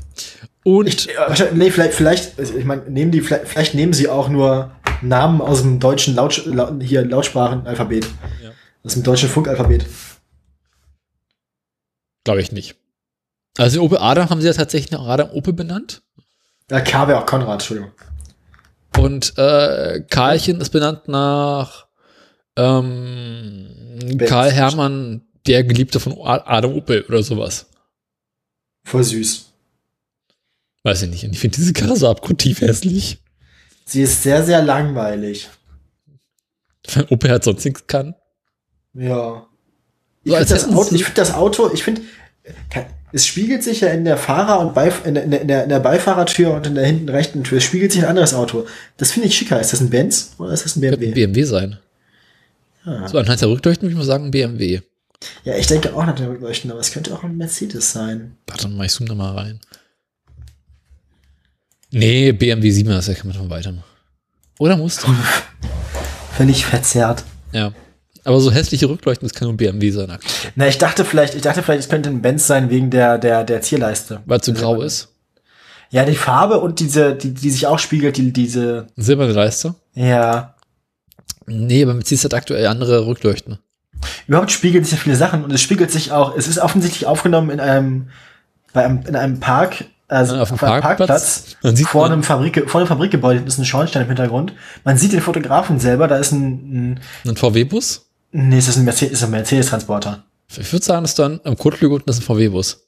Und Ich, wahrscheinlich- nee, vielleicht, vielleicht, ich meine, nehmen die, vielleicht, vielleicht nehmen sie auch nur Namen aus dem deutschen Laut, Laut, hier Lautsprachenalphabet. Ja. Aus dem deutschen Funkalphabet. glaube ich nicht. Also Opel Adam haben sie ja tatsächlich nach Adam Opel benannt. Ja, K wäre auch Konrad, Entschuldigung. Und äh, Karlchen ist benannt nach ähm, Karl Hermann, der Geliebte von Adam Opel oder sowas. Voll süß. Weiß ich nicht. Ich finde diese Karre so abgrundtief hässlich. Sie ist sehr, sehr langweilig. Wenn Opel halt sonst nichts kann. Ja. Ich So, finde das, Auto- ich find das Auto, ich finde, es spiegelt sich ja in der Fahrer- und Beif in, der, in, der, in der- Beifahrertür und in der hinten rechten Tür, es spiegelt sich ein anderes Auto. Das finde ich schicker. Ist das ein Benz oder ist das ein BMW? ein BMW sein. Ah. So anhand der Rückleuchten würde ich mal sagen BMW. Ja, ich denke auch nach den Rückleuchten, aber es könnte auch ein Mercedes sein. Warte mal, ich zoome da mal rein. Nee, BMW 7 er da kann man mal weitermachen. Oder musst du? Völlig verzerrt. ja. Aber so hässliche Rückleuchten, das kann nur BMW sein, aktuell. Na, ich dachte vielleicht, ich dachte vielleicht, es könnte ein Benz sein wegen der, der, der Zierleiste. weil es so grau ist. Ja, die Farbe und diese, die, die sich auch spiegelt, die, diese, Silberne Leiste. ja. Nee, aber Mercedes hat aktuell andere Rückleuchten. Überhaupt spiegelt sich ja viele Sachen und es spiegelt sich auch, es ist offensichtlich aufgenommen in einem, bei einem, in einem Park, also auf dem einem Parkplatz. Sieht vor einem Fabrik, vor einem Fabrikgebäude ist ein Schornstein im Hintergrund. Man sieht den Fotografen selber, da ist ein, ein Ein VW-Bus? nee, es ist ein Mercedes, ist ein Mercedes-Transporter. Ich würde sagen, dass dann am Kotflügel unten ist ein VW-Bus.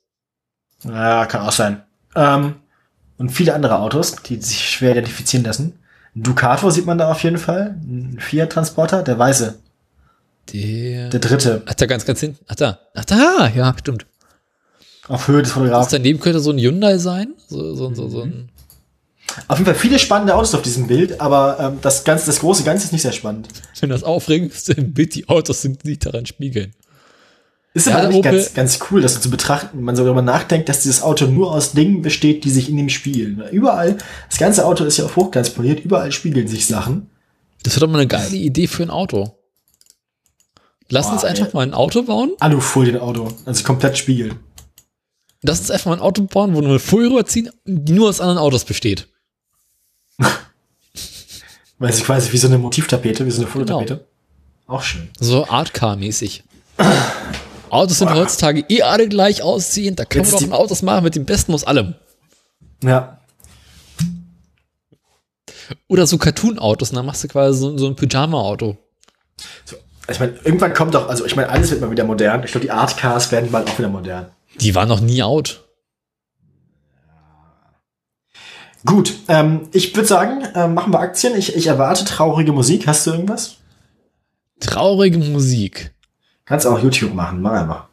Ja, kann auch sein. Ähm, und viele andere Autos, die sich schwer identifizieren lassen. Ein Ducato sieht man da auf jeden Fall. Ein Fiat-Transporter, der weiße, Der. der dritte, Ach, da ganz, ganz hinten. Ach, da. Ach, da. Ja, stimmt. Auf Höhe des Das Fotografen. daneben könnte so ein Hyundai sein. So, so, so, so ein. Auf jeden Fall viele spannende Autos auf diesem Bild, aber ähm, das ganze, das große Ganze ist nicht sehr spannend. Wenn das Aufregendste im Bild die Autos sind, die sich daran spiegeln. Ist Ja, aber eigentlich Opel- ganz, ganz cool, das so zu betrachten. Man so darüber nachdenkt, dass dieses Auto nur aus Dingen besteht, die sich in ihm spiegeln. Überall, das ganze Auto ist ja auf Hochglanz poliert, überall spiegeln sich Sachen. Das wird doch mal eine geile Idee für ein Auto. Lass Boah, uns einfach ey. mal ein Auto bauen. Alufolien-Auto, also komplett spiegeln. Lass uns einfach mal ein Auto bauen, wo wir eine Folie rüberziehen, die nur aus anderen Autos besteht. Weil sie quasi wie so eine Motivtapete, wie so eine Genau. Fototapete. Auch schön. So Artcar-mäßig. Autos sind heutzutage eh alle gleich aussehen. Da können Jetzt wir doch Autos machen mit dem Besten aus allem. Ja. Oder so Cartoon-Autos. Und dann machst du quasi so, so ein Pyjama-Auto. So, ich meine, irgendwann kommt doch, also ich meine, alles wird mal wieder modern. Ich glaube, die Art Cars werden bald auch wieder modern. Die waren noch nie out. Gut, ähm, ich würde sagen, ähm, machen wir Aktien. Ich, ich erwarte traurige Musik. Hast du irgendwas? Traurige Musik. Kannst auch YouTube machen, mach einfach.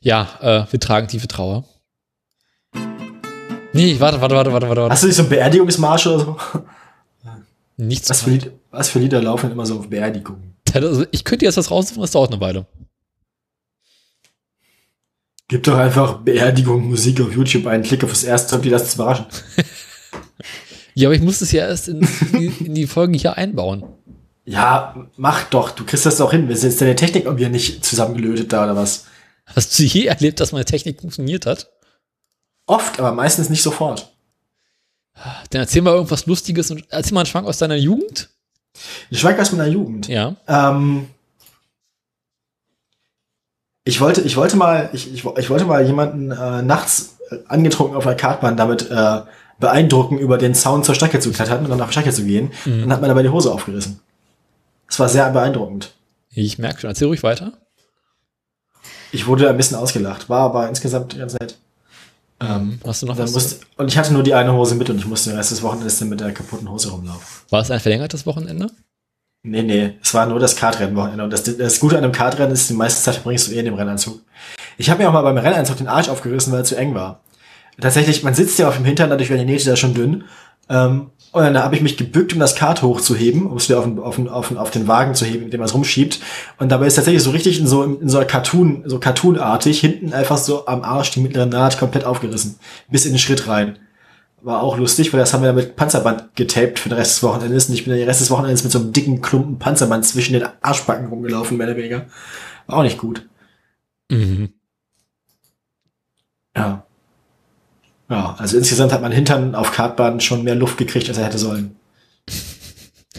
Ja, äh, wir tragen tiefe Trauer. Nee, warte, warte, warte, warte, warte. warte. Hast du nicht so einen Beerdigungsmarsch oder so? Nichts. Was für, Lied, was für Lieder laufen immer so auf Beerdigungen? Also ich könnte jetzt was raussuchen, das dauert eine Weile. Gib doch einfach Beerdigung Musik auf YouTube ein, klick auf das erste und die das zu überraschen. Ja, aber ich muss es ja erst in, in, die- in die Folge hier einbauen. Ja, mach doch, du kriegst das doch hin. Wir sind jetzt deine Technik irgendwie nicht zusammengelötet da oder was? Hast du je erlebt, dass meine Technik funktioniert hat? Oft, aber meistens nicht sofort. Dann erzähl mal irgendwas Lustiges und erzähl mal einen Schwank aus deiner Jugend. Ich schwank aus meiner Jugend. Ja. Ähm, ich wollte, ich wollte mal, ich, ich, ich wollte mal jemanden äh, nachts äh, angetrunken auf der Kartbahn damit äh, beeindrucken, über den Zaun zur Strecke zu klettern und dann auf die Strecke zu gehen. Mhm. Dann hat man dabei die Hose aufgerissen. Das war sehr beeindruckend. Ich merke schon. Erzähl ruhig weiter. Ich wurde ein bisschen ausgelacht, war aber insgesamt ganz nett. Ähm, Hast du noch was? musste, und ich hatte nur die eine Hose mit und ich musste den Rest des Wochenendes mit der kaputten Hose rumlaufen. War es ein verlängertes Wochenende? Nee, nee, es war nur das Kartrennenwochenende. Und das, das Gute an einem Kartrennen ist, die meiste Zeit verbringst du eh in dem Rennanzug. Ich habe mir auch mal beim Rennanzug den Arsch aufgerissen, weil er zu eng war. Tatsächlich, man sitzt ja auf dem Hintern, dadurch werden die Nähte da schon dünn. Ähm, und dann habe ich mich gebückt, um das Kart hochzuheben, um es wieder auf den, auf, den, auf, den, auf den Wagen zu heben, indem man es rumschiebt. Und dabei ist tatsächlich so richtig in so, in so einer Cartoon, so Cartoonartig, hinten einfach so am Arsch die mittlere Naht komplett aufgerissen. Bis in den Schritt rein. War auch lustig, weil das haben wir mit Panzerband getaped für den Rest des Wochenendes. Und ich bin den Rest des Wochenendes mit so einem dicken Klumpen Panzerband zwischen den Arschbacken rumgelaufen, mehr oder weniger. War auch nicht gut. Mhm. Ja. Ja, also insgesamt hat mein Hintern auf Kartbahn schon mehr Luft gekriegt, als er hätte sollen.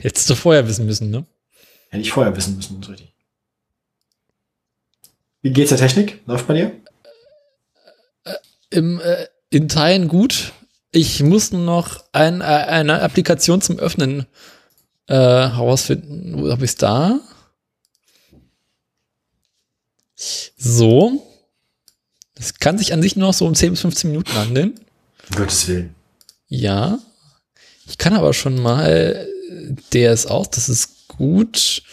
Hättest du vorher wissen müssen, ne? Hätte ich vorher wissen müssen, ist richtig. Wie geht's der Technik? Läuft bei dir? Im, äh, in Teilen gut. Ich muss nur noch ein, äh, eine Applikation zum Öffnen äh, herausfinden. Wo habe ich es da? So. Das kann sich an sich nur noch so um 10 bis 15 Minuten handeln. Gottes Willen. Ja. Ich kann aber schon mal DS aus, das ist gut.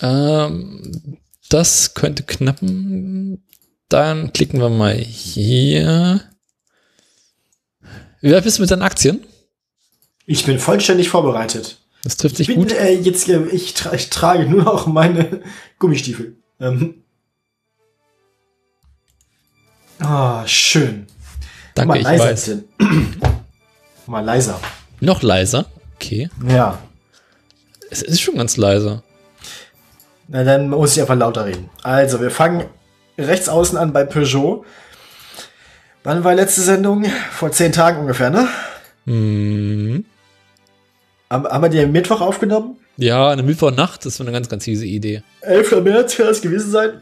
Ähm, das könnte knappen. Dann klicken wir mal hier. Wie weit bist du mit deinen Aktien? Ich bin vollständig vorbereitet. Das trifft Ich sich gut. äh, jetzt, äh, ich, tra ich trage nur noch meine Gummistiefel. Ähm. Ah, schön. Danke, mal ich leiser weiß. bitte. mal leiser. Noch leiser. Okay. Ja. Es ist schon ganz leise. Na, dann muss ich einfach lauter reden. Also, wir fangen rechts außen an bei Peugeot. Wann war letzte Sendung? Vor zehn Tagen ungefähr, ne? Hm. Haben, haben wir die am Mittwoch aufgenommen? Ja, eine Mittwochnacht ist so eine ganz, ganz fiese Idee. 11. März wird das gewesen sein?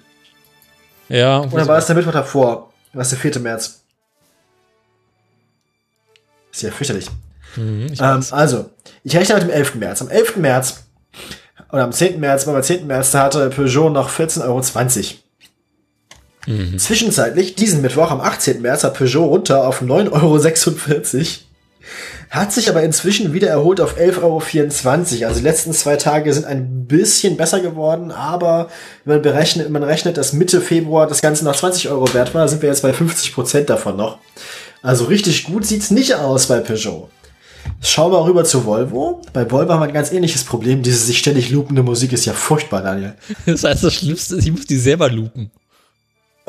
Ja. Oder war es der Mittwoch davor? Was der 4. März? Ist ja fürchterlich. Hm, ich Ähm, also, ich rechne mit dem 11. März. Am 11. März oder am 10. März, beim 10. März, da hatte Peugeot noch 14,20 Euro. Zwischenzeitlich, diesen Mittwoch am 18. März, hat Peugeot runter auf 9,46 Euro. Hat sich aber inzwischen wieder erholt auf 11,24 Euro. Also die letzten zwei Tage sind ein bisschen besser geworden, aber wenn man berechnet, man rechnet, dass Mitte Februar das Ganze noch 20 Euro wert war, sind wir jetzt bei 50 Prozent davon noch. Also richtig gut sieht's nicht aus bei Peugeot. Schauen wir rüber zu Volvo. Bei Volvo haben wir ein ganz ähnliches Problem. Diese sich ständig loopende Musik ist ja furchtbar, Daniel. Das heißt, das Schlimmste ist, ich muss die selber lupen.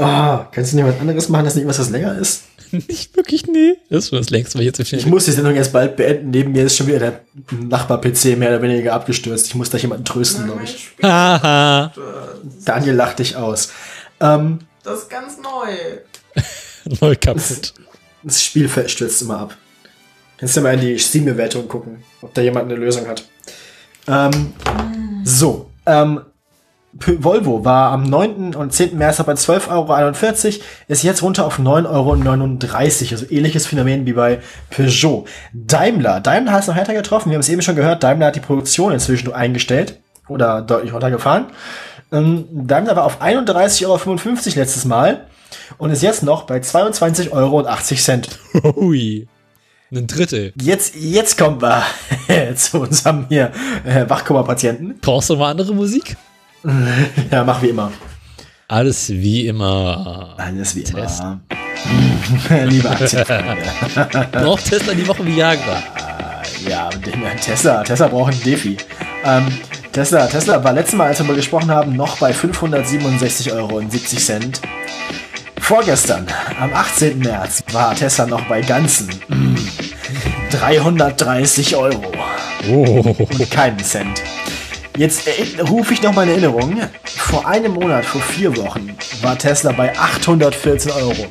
Ah, kannst du nicht was anderes machen, das nicht was das länger ist? Nicht wirklich, nee. Das ist schon das längste, weil ich jetzt so Ich muss die Sendung jetzt bald beenden. Neben mir ist schon wieder der Nachbar-PC mehr oder weniger abgestürzt. Ich muss da jemanden trösten, glaube ich. Haha. Daniel lacht dich aus. Ähm, Das ist ganz neu. Neu kaputt. das Spielfeld stürzt immer ab. Kannst du mal in die Steam-Bewertung gucken, ob da jemand eine Lösung hat. Ähm, so, ähm, Volvo war am 9. und 10. März bei 12,41 Euro, ist jetzt runter auf 9,39 Euro. Also ähnliches Phänomen wie bei Peugeot. Daimler. Daimler hat es noch härter getroffen. Wir haben es eben schon gehört. Daimler hat die Produktion inzwischen eingestellt oder deutlich runtergefahren. Ähm, Daimler war auf 31,55 Euro letztes Mal und ist jetzt noch bei 22,80 Euro. Hui. Ein Drittel. Jetzt, jetzt kommen wir zu unserem hier äh, Wachkoma-Patienten. Brauchst du mal andere Musik? Ja, mach wie immer. Alles wie immer. Alles wie Test. immer. Liebe Aktienfreunde. Braucht Tesla die Woche Viagra? Ja, äh, Tesla, Tesla braucht einen Defi. Ähm, Tesla, Tesla war letztes Mal, als wir mal gesprochen haben, noch bei 567,70 Euro. Vorgestern, am 18. März, war Tesla noch bei ganzen mm, 330 Euro. Oh. und keinen Cent. Jetzt äh, rufe ich noch mal in Erinnerung. Vor einem Monat, vor vier Wochen, war Tesla bei 814 Euro.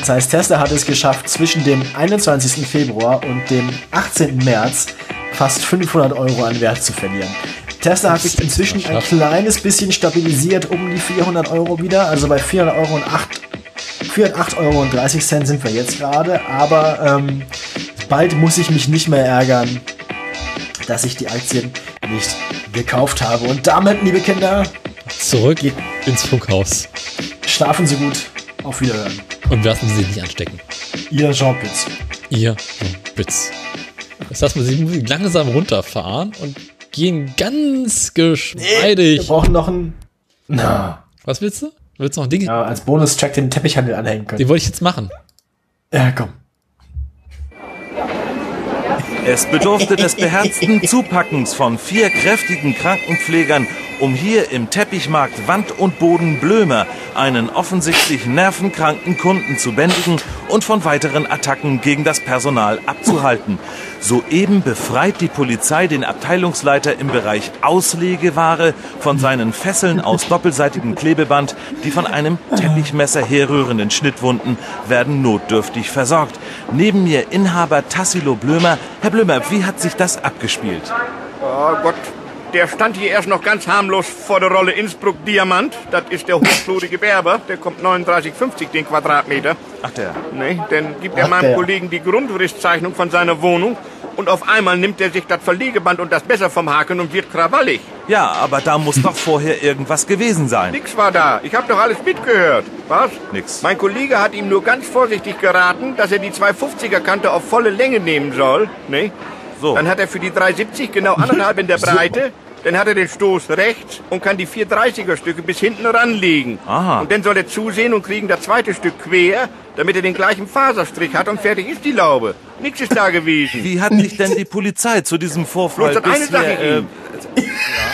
Das heißt, Tesla hat es geschafft, zwischen dem 21. Februar und dem 18. März fast 500 Euro an Wert zu verlieren. Tesla hat sich inzwischen ein kleines bisschen stabilisiert um die 400 Euro wieder. Also bei 400 Euro und 8, 408 Euro und 30 Cent sind wir jetzt gerade. Aber ähm, bald muss ich mich nicht mehr ärgern, dass ich die Aktien nicht gekauft habe. Und damit, liebe Kinder, Zurück ins Funkhaus. schlafen Sie gut. Auf Wiederhören. Und lassen Sie sich nicht anstecken. Ihr Jean Pitz. Ihr Witz. Das heißt, wir die Musik langsam runterfahren und gehen ganz Wir geschmeidig. brauchen noch einen. Na. Was willst du? Willst du noch Dinge? Ja, als Bonustrack den Teppichhandel anhängen können. Den wollte ich jetzt machen. Ja, komm. Es bedurfte des beherzten Zupackens von vier kräftigen Krankenpflegern, um hier im Teppichmarkt Wand und Boden Blömer einen offensichtlich nervenkranken Kunden zu bändigen und von weiteren Attacken gegen das Personal abzuhalten. Soeben befreit die Polizei den Abteilungsleiter im Bereich Auslegeware von seinen Fesseln aus doppelseitigem Klebeband. Die von einem Teppichmesser herrührenden Schnittwunden werden notdürftig versorgt. Neben mir Inhaber Tassilo Blömer. Herr Blömer, wie hat sich das abgespielt? Oh Gott, der stand hier erst noch ganz harmlos vor der Rolle Innsbruck Diamant. Das ist der hochflutige Berber. Der kommt 39,50 den Quadratmeter. Ach der. Ne, dann gibt er Ach, meinem der. Kollegen die Grundrisszeichnung von seiner Wohnung. Und auf einmal nimmt er sich das Verlegeband und das Messer vom Haken und wird krawallig. Ja, aber da muss doch vorher irgendwas gewesen sein. Nix war da. Ich habe doch alles mitgehört. Was? Nix. Mein Kollege hat ihm nur ganz vorsichtig geraten, dass er die 250er Kante auf volle Länge nehmen soll. Ne? So. Dann hat er für die 370 genau anderthalb in der Breite. Dann hat er den Stoß rechts und kann die 430er Stücke bis hinten ranlegen. Aha. Und dann soll er zusehen und kriegen das zweite Stück quer, damit er den gleichen Faserstrich hat und fertig ist die Laube. Nix ist da gewesen. Wie hat sich denn die Polizei zu diesem Vorfall Bloß das eine bisher... Ihnen.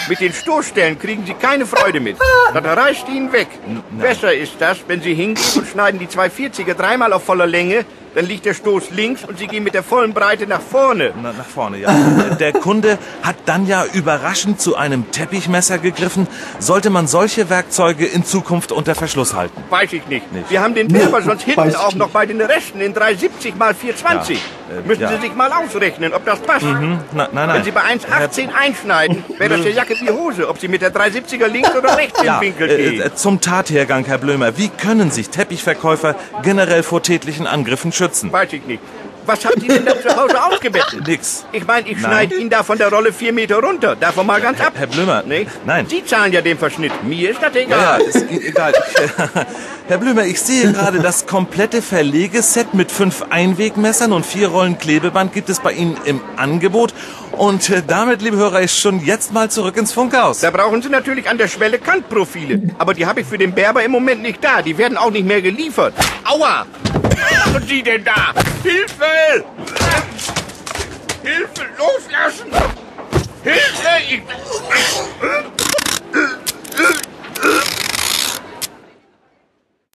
Mit den Stoßstellen kriegen Sie keine Freude mit. Das reißt Ihnen weg. Besser ist das, wenn Sie hingehen und schneiden die 240er dreimal auf voller Länge, dann liegt der Stoß links und Sie gehen mit der vollen Breite nach vorne. Na, nach vorne, ja. Der Kunde hat dann ja überraschend zu einem Teppichmesser gegriffen. Sollte man solche Werkzeuge in Zukunft unter Verschluss halten? Weiß ich nicht. Nicht. Wir haben den Werber sonst hinten auch noch bei den Resten in 370 mal 420. Ja, äh, Müssen ja. Sie sich mal ausrechnen, ob das passt. Hm, na, nein, nein. Wenn Sie bei 1,18 einschneiden, wäre das der Jacke wie Hose, ob Sie mit der 370er links oder rechts ja, im Winkel äh, gehen. äh, zum Tathergang, Herr Blömer. Wie können sich Teppichverkäufer generell vor tätlichen Angriffen schützen? Weiß ich nicht. Was habt ihr denn da zu Hause ausgebettet? Nix. Ich meine, ich schneide ihn da von der Rolle vier Meter runter. Davon mal ganz ab. Herr Blömer, Nee? nein. Sie zahlen ja den Verschnitt. Mir ist das Ja, ja, egal. ist egal. Herr Blömer, ich sehe gerade, das komplette Verlegeset mit fünf Einwegmessern und vier Rollen Klebeband gibt es bei Ihnen im Angebot. Und äh, damit, liebe Hörer, ist schon jetzt mal zurück ins Funkhaus. Da brauchen Sie natürlich an der Schwelle Kantprofile. Aber die habe ich für den Berber im Moment nicht da. Die werden auch nicht mehr geliefert. Aua! Was machen Sie denn da? Hilfe! Hilfe! Loslassen! Hilfe! Ich...